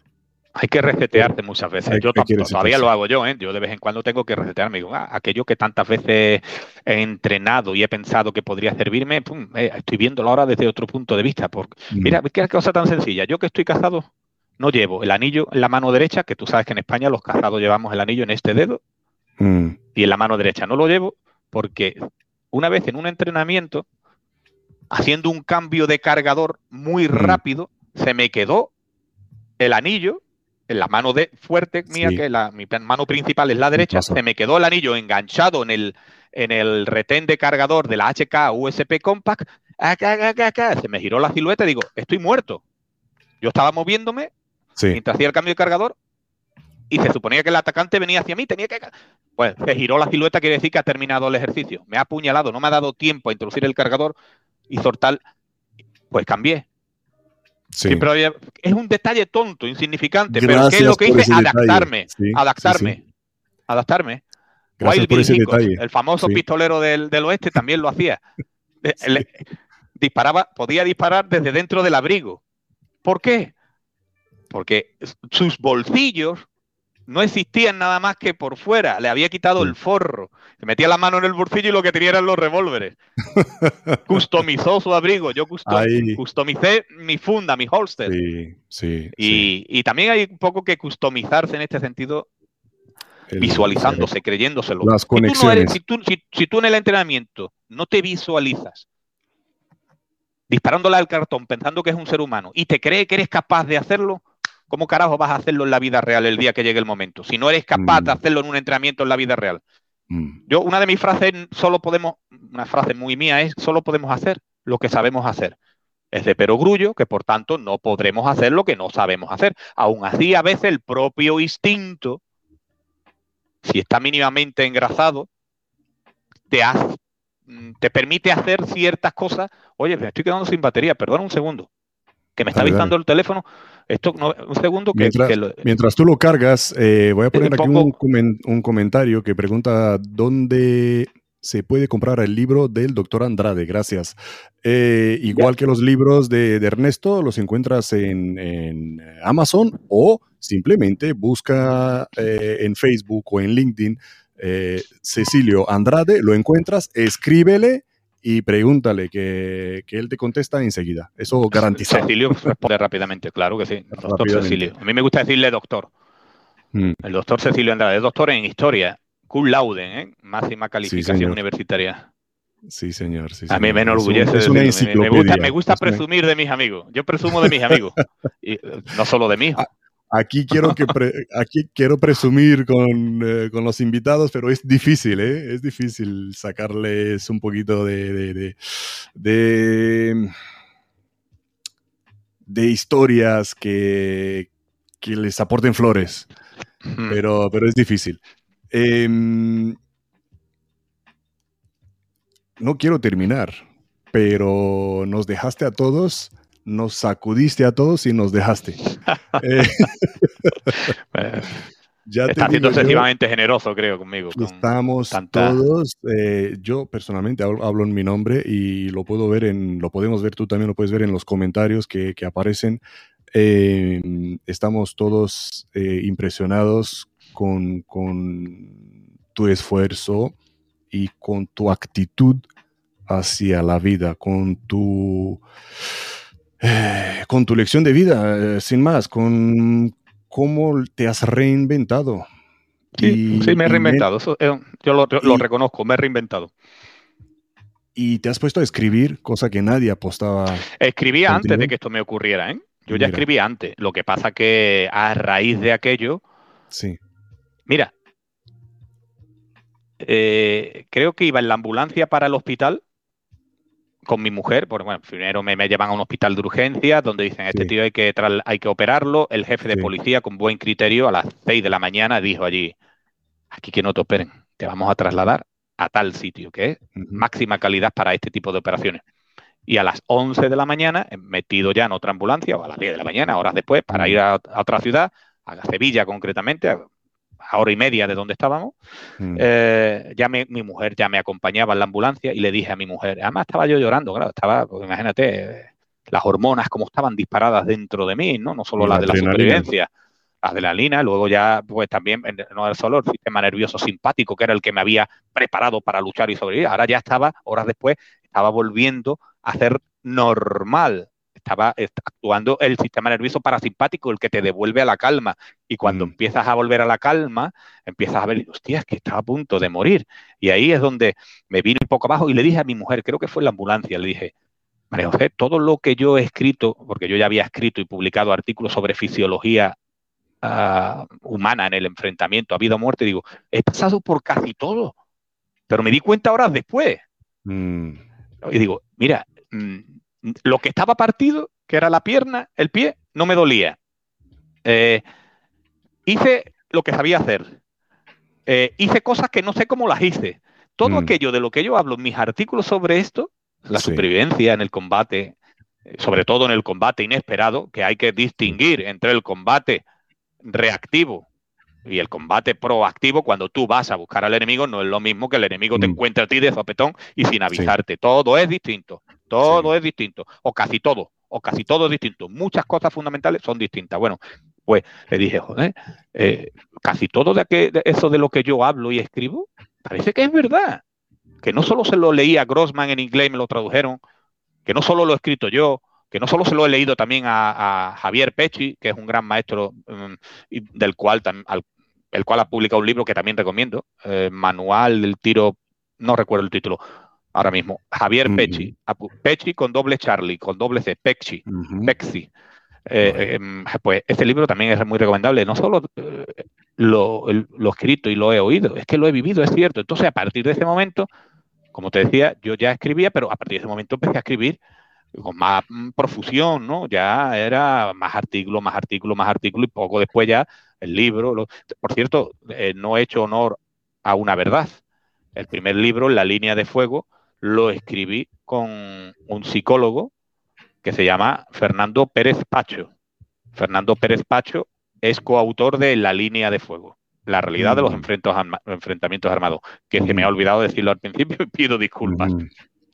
hay que resetearse muchas veces. yo todavía lo hago yo, ¿eh? Yo de vez en cuando tengo que resetearme. Digo, ah, aquello que tantas veces he entrenado y he pensado que podría servirme, eh, estoy viéndolo ahora desde otro punto de vista. Porque, mm. Mira, qué cosa tan sencilla. Yo que estoy casado, no llevo el anillo en la mano derecha, que tú sabes que en España los casados llevamos el anillo en este dedo, mm. y en la mano derecha no lo llevo, porque una vez en un entrenamiento, haciendo un cambio de cargador muy mm. rápido, se me quedó el anillo la mano de fuerte mía, que la, mi mano principal es la derecha, se me quedó el anillo enganchado en el, en el retén de cargador de la HK USP Compact, se me giró la silueta y digo, estoy muerto. Yo estaba moviéndome mientras hacía el cambio de cargador y se suponía que el atacante venía hacia mí, tenía que... Pues se giró la silueta, quiere decir que ha terminado el ejercicio. Me ha apuñalado, no me ha dado tiempo a introducir el cargador y sortal. Pues cambié. Sí. pero es un detalle tonto, insignificante, pero ¿qué es lo que hice? Adaptarme, adaptarme, adaptarme. el famoso pistolero del, oeste, también lo hacía. Disparaba, podía disparar desde dentro del abrigo. ¿Por qué? Porque sus bolsillos no existían nada más que por fuera. Le había quitado el forro. Se metía la mano en el bolsillo y lo que tenía eran los revólveres. Customizó su abrigo. Yo customicé mi funda, mi holster. Sí, sí y, también hay un poco que customizarse en este sentido, visualizándose, creyéndoselo. Las conexiones. Si tú, si tú en el entrenamiento no te visualizas disparándole al cartón pensando que es un ser humano y te cree que eres capaz de hacerlo, ¿cómo carajo vas a hacerlo en la vida real el día que llegue el momento? Si no eres capaz de mm. hacerlo en un entrenamiento en la vida real. Mm. Yo, una de mis frases, solo podemos, una frase muy mía es, solo podemos hacer lo que sabemos hacer. Es de perogrullo, que por tanto no podremos hacer lo que no sabemos hacer. Aún así, a veces el propio instinto, si está mínimamente engrasado, te, mm, te permite hacer ciertas cosas. Oye, me estoy quedando sin batería, perdona un segundo, que me está avisando el teléfono. Esto, un segundo que... Mientras, tú lo cargas, eh, voy a poner aquí un, comentario que pregunta dónde se puede comprar el libro del doctor Andrade. Gracias. Eh, igual que los libros de, Ernesto, los encuentras en, Amazon o simplemente busca eh, en Facebook o en LinkedIn Cecilio Andrade, lo encuentras, escríbele y pregúntale que, él te contesta enseguida. Eso garantiza. Cecilio responde rápidamente, claro que sí. Doctor Cecilio. A mí me gusta decirle doctor. Mm. El doctor Cecilio Andrade es doctor en historia, cum laude, ¿eh? máxima calificación universitaria. Sí, señor. a mí me enorgullece. Es una. Me gusta, presumir de mis amigos. Yo presumo de mis amigos. y no solo de mí. Aquí quiero, que aquí quiero presumir eh, con, los invitados, pero es difícil, ¿eh? Es difícil sacarles un poquito de, de, de, historias que, que, les aporten flores, pero, pero es difícil. Em, no quiero terminar, pero nos dejaste a todos nos sacudiste a todos y nos dejaste. eh, ya Está siendo excesivamente generoso, creo, conmigo. estamos todos, eh, yo personalmente hablo, en mi nombre y lo puedo ver en, lo podemos ver, tú también lo puedes ver en los comentarios que, aparecen. Eh, estamos todos eh, impresionados con, con tu esfuerzo y con tu actitud hacia la vida, con tu eh, con tu lección de vida, eh, sin más, con cómo te has reinventado. Sí, sí me he reinventado, eh, yo lo, reconozco, me he reinventado. Y te has puesto a escribir, cosa que nadie apostaba. Escribía antes de que esto me ocurriera, ¿eh? Yo ya escribía antes. Lo que pasa que a raíz de aquello. Sí. Mira. creo que iba en la ambulancia para el hospital con mi mujer, porque bueno, primero me, llevan a un hospital de urgencia donde dicen, este tío hay que, hay que operarlo. El jefe de policía, con buen criterio, a las 6 de la mañana dijo allí, aquí que no te operen, te vamos a trasladar a tal sitio, que es máxima calidad para este tipo de operaciones. Y a las 11 de la mañana, metido ya en otra ambulancia, o a las 10 de la mañana, horas después, para ir a, otra ciudad, a Sevilla concretamente, a hora y media de donde estábamos, mm. eh, ya mi mujer ya me acompañaba en la ambulancia y le dije a mi mujer, además estaba yo llorando, claro, estaba, pues, imagínate, las hormonas como estaban disparadas dentro de mí, ¿no? No solo las de la supervivencia, las de la lina, luego ya, pues también, no era solo el sistema nervioso simpático, que era el que me había preparado para luchar y sobrevivir, ahora ya estaba, horas después, estaba volviendo a ser normal estaba actuando el sistema nervioso parasimpático, el que te devuelve a la calma. Y cuando mm. empiezas a volver a la calma, empiezas a ver, hostia, es que estaba a punto de morir. Y ahí es donde me vine un poco abajo y le dije a mi mujer, creo que fue en la ambulancia, le dije, María José, todo lo que yo he escrito, porque yo ya había escrito y publicado artículos sobre fisiología ah, humana en el enfrentamiento a vida o muerte, digo, he pasado por casi todo, pero me di cuenta horas después. Mm. Y digo, mira, mm, lo que estaba partido, que era la pierna, el pie, no me dolía. Eh, hice lo que sabía hacer. Eh, hice cosas que no sé cómo las hice. Todo mm. aquello de lo que yo hablo en mis artículos sobre esto, la supervivencia en el combate, eh, sobre todo en el combate inesperado, que hay que distinguir entre el combate reactivo y el combate proactivo, cuando tú vas a buscar al enemigo, no es lo mismo que el enemigo te mm. encuentre a ti de sopetón y sin avisarte. Todo es distinto. Todo es distinto. O casi todo. O casi todo es distinto. Muchas cosas fundamentales son distintas. Bueno, Pues le dije, joder, eh, casi todo de, eso de lo que yo hablo y escribo, parece que es verdad. Que no solo se lo leí a Grossman en inglés y me lo tradujeron, que no solo lo he escrito yo, que no solo se lo he leído también a, Javier Pechi, que es un gran maestro mm, del cual, el cual ha publicado un libro que también recomiendo, eh, Manual del Tiro, no recuerdo el título ahora mismo, Javier Pechi, Pechi con doble Charlie, con doble C, Pechi, Pexi. Eh, em, pues este libro también es muy recomendable. No solo eh, lo, lo, escrito y lo he oído, es que lo he vivido, es cierto. Entonces, a partir de ese momento, como te decía, yo ya escribía, pero a partir de ese momento empecé a escribir con más mm, profusión, ¿no? Ya era más artículo, más artículo, más artículo y poco después ya el libro. Por cierto, eh, no he hecho honor a una verdad. El primer libro, La línea de fuego, lo escribí con un psicólogo que se llama Fernando Pérez Pacho. Fernando Pérez Pacho es coautor de La línea de fuego, la realidad de los mm. enfrentamientos armados, que se me ha olvidado decirlo al principio y pido disculpas.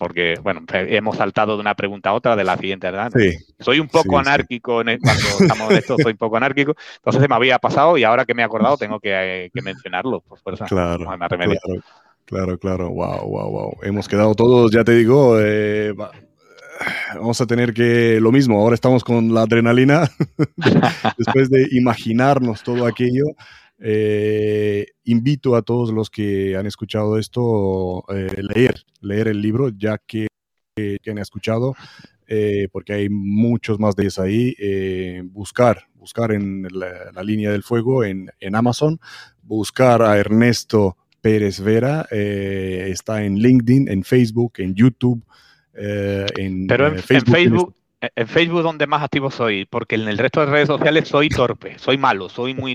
Porque, bueno, hemos saltado de una pregunta a otra de la siguiente, ¿verdad? soy un poco anárquico en cuando estamos en esto, soy un poco anárquico, entonces se me había pasado y ahora que me he acordado tengo que, mencionarlo, pues, por eso claro, claro, claro, wow, wow, wow. Hemos quedado todos, ya te digo, eh, vamos a tener que lo mismo, ahora estamos con la adrenalina, después de imaginarnos todo aquello. Eh, invito a todos los que han escuchado esto a eh, leer, leer el libro, ya que, han escuchado, eh, porque hay muchos más de ellos ahí. buscar, buscar en la, línea del fuego en, Amazon, buscar a Ernesto Pérez Vera, está en LinkedIn, en Facebook, en YouTube. en, Pero en, Facebook, en Facebook donde más activo soy, porque en el resto de redes sociales soy torpe, soy malo, soy muy...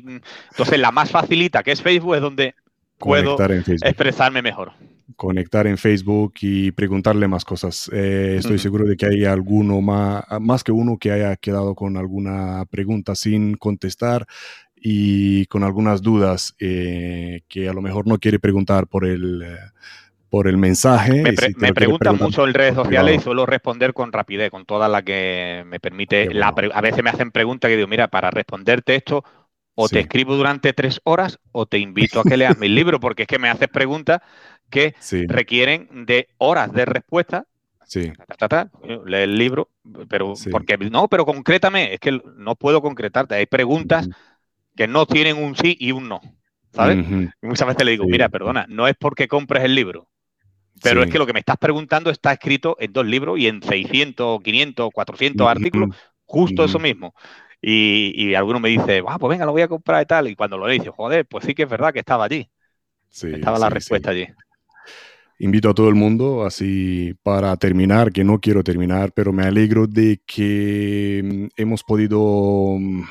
Entonces la más facilita, que es Facebook, es donde puedo expresarme mejor. Conectar en Facebook y preguntarle más cosas. Eh, estoy seguro de que hay alguno más, más que uno que haya quedado con alguna pregunta sin contestar y con algunas dudas eh, que a lo mejor no quiere preguntar por el... Eh, por el mensaje. Me, preguntan mucho en redes sociales y suelo responder con rapidez, con toda la que me permite. a veces me hacen preguntas que digo, mira, para responderte esto, o te escribo durante tres horas o te invito a que leas mi libro, porque es que me haces preguntas que requieren de horas de respuesta. Sí. lee el libro, pero porque no, pero concrétame, es que no puedo concretarte. Hay preguntas que no tienen un sí y un no. ¿Sabes? Y muchas veces le digo, mira, perdona, no es porque compres el libro, pero es que lo que me estás preguntando está escrito en dos libros y en 600, 500, 400 artículos, justo eso mismo. Y, y alguno me dice, ah, pues venga, lo voy a comprar y tal. Y cuando lo le dice, joder, pues sí que es verdad que estaba allí. estaba la respuesta allí. Invito a todo el mundo, así para terminar, que no quiero terminar, pero me alegro de que mm, hemos podido mm,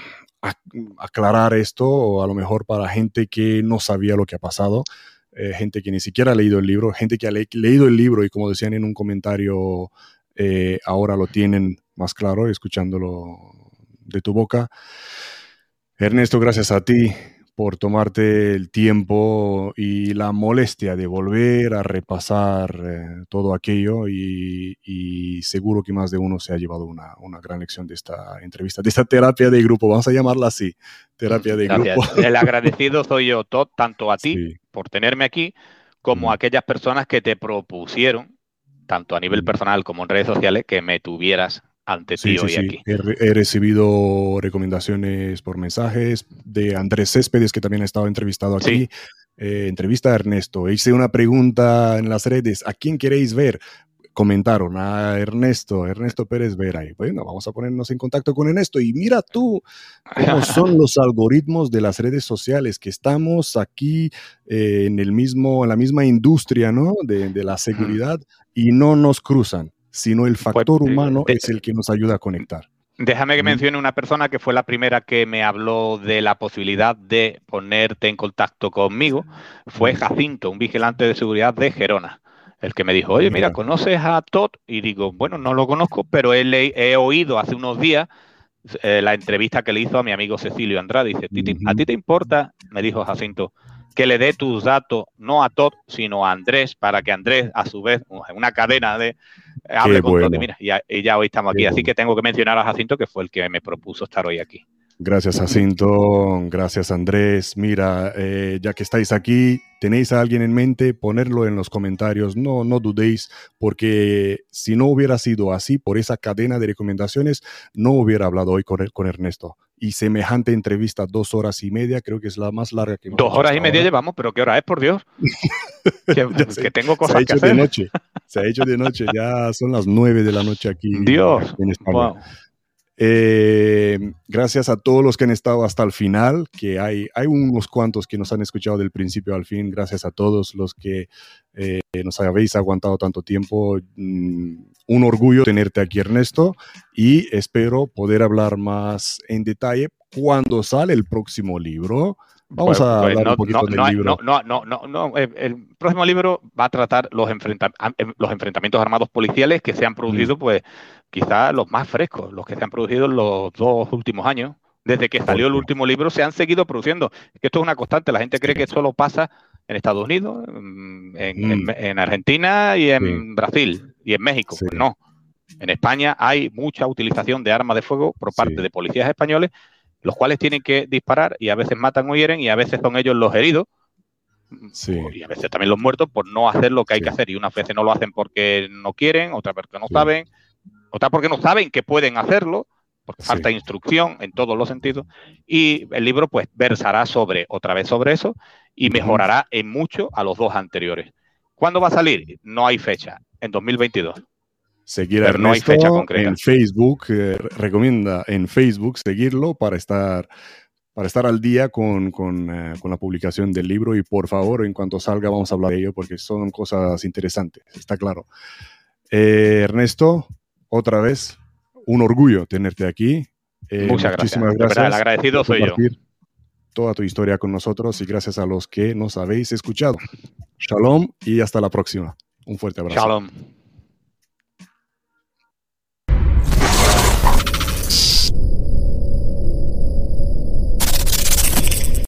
aclarar esto, o a lo mejor para gente que no sabía lo que ha pasado. Eh, gente que ni siquiera ha leído el libro, gente que ha leído el libro y como decían en un comentario, eh, ahora lo tienen más claro escuchándolo de tu boca. Ernesto, gracias a ti por tomarte el tiempo y la molestia de volver a repasar eh, todo aquello y, seguro que más de uno se ha llevado una, gran lección de esta entrevista, de esta terapia de grupo, vamos a llamarla así, terapia de grupo. El agradecido soy yo, Todd, tanto a ti por tenerme aquí, como a aquellas personas que te propusieron, tanto a nivel personal como en redes sociales, que me tuvieras ante ti hoy aquí. He, recibido recomendaciones por mensajes de Andrés Céspedes, que también ha estado entrevistado aquí. Eh, entrevista a Ernesto. Hice una pregunta en las redes. ¿A quién queréis ver? Comentaron a Ernesto, Ernesto Pérez Vera. Y bueno, vamos a ponernos en contacto con Ernesto. Y mira tú cómo son los algoritmos de las redes sociales, que estamos aquí eh, en, el mismo, en la misma industria ¿no? de, de la seguridad y no nos cruzan sino el pues, factor humano es el que nos ayuda a conectar. Déjame que mencione una persona que fue la primera que me habló de la posibilidad de ponerte en contacto conmigo. Fue Jacinto, un vigilante de seguridad de Gerona, el que me dijo, oye, mira, ¿conoces a Todd? Y digo, bueno, no lo conozco, pero he, he oído hace unos días eh, la entrevista que le hizo a mi amigo Cecilio Andrade. Dice, ¿a ti te importa? Me dijo Jacinto, que le dé tus datos no a Todd, sino a Andrés, para que Andrés, a su vez, una cadena de eh, hable con Todd. Y mira, y ya, hoy estamos aquí. Así que tengo que mencionar a Jacinto, que fue el que me propuso estar hoy aquí. Gracias, Jacinto. Gracias, Andrés. Mira, eh, ya que estáis aquí, tenéis a alguien en mente, ponerlo en los comentarios. No, no dudéis, porque si no hubiera sido así, por esa cadena de recomendaciones, no hubiera hablado hoy con, con Ernesto. Y semejante entrevista, dos horas y media, creo que es la más larga que hemos Dos horas y media llevamos, pero ¿qué hora es, por Dios? que, tengo cosas se ha hecho de noche. Se ha hecho de noche, ya son las nueve de la noche aquí, Dios, en España. Eh, gracias a todos los que han estado hasta el final, que hay, hay unos cuantos que nos han escuchado del principio al fin. Gracias a todos los que eh, nos habéis aguantado tanto tiempo. Mm, un orgullo tenerte aquí, Ernesto, y espero poder hablar más en detalle cuando sale el próximo libro. Vamos a pues hablar un poquito del libro. No, no, no, no, El próximo libro va a tratar los, los enfrentamientos armados policiales que se han producido, mm. pues, quizás los más frescos, los que se han producido en los dos últimos años. Desde que salió el último libro se han seguido produciendo. que esto es una constante. La gente cree que solo pasa en Estados Unidos, mm, en, Argentina y en Brasil y en México. Pues no. En España hay mucha utilización de armas de fuego por parte de policías españoles los cuales tienen que disparar y a veces matan o hieren y a veces son ellos los heridos. Y a veces también los muertos por no hacer lo que hay que hacer. Y unas veces no lo hacen porque no quieren, otras porque no saben, otras porque no saben que pueden hacerlo, porque falta instrucción en todos los sentidos. Y el libro pues versará sobre otra vez sobre eso y mejorará en mucho a los dos anteriores. ¿Cuándo va a salir? No hay fecha, en 2022 seguir a Ernesto en Facebook, eh, recomienda en Facebook seguirlo para estar, para estar al día con, con, eh, con, la publicación del libro y por favor, en cuanto salga vamos a hablar de ello porque son cosas interesantes, está claro. Eh, Ernesto, otra vez, un orgullo tenerte aquí. Muchas muchísimas gracias. el agradecido soy yo. Toda tu historia con nosotros y gracias a los que nos habéis escuchado. Shalom y hasta la próxima. Un fuerte abrazo. Shalom.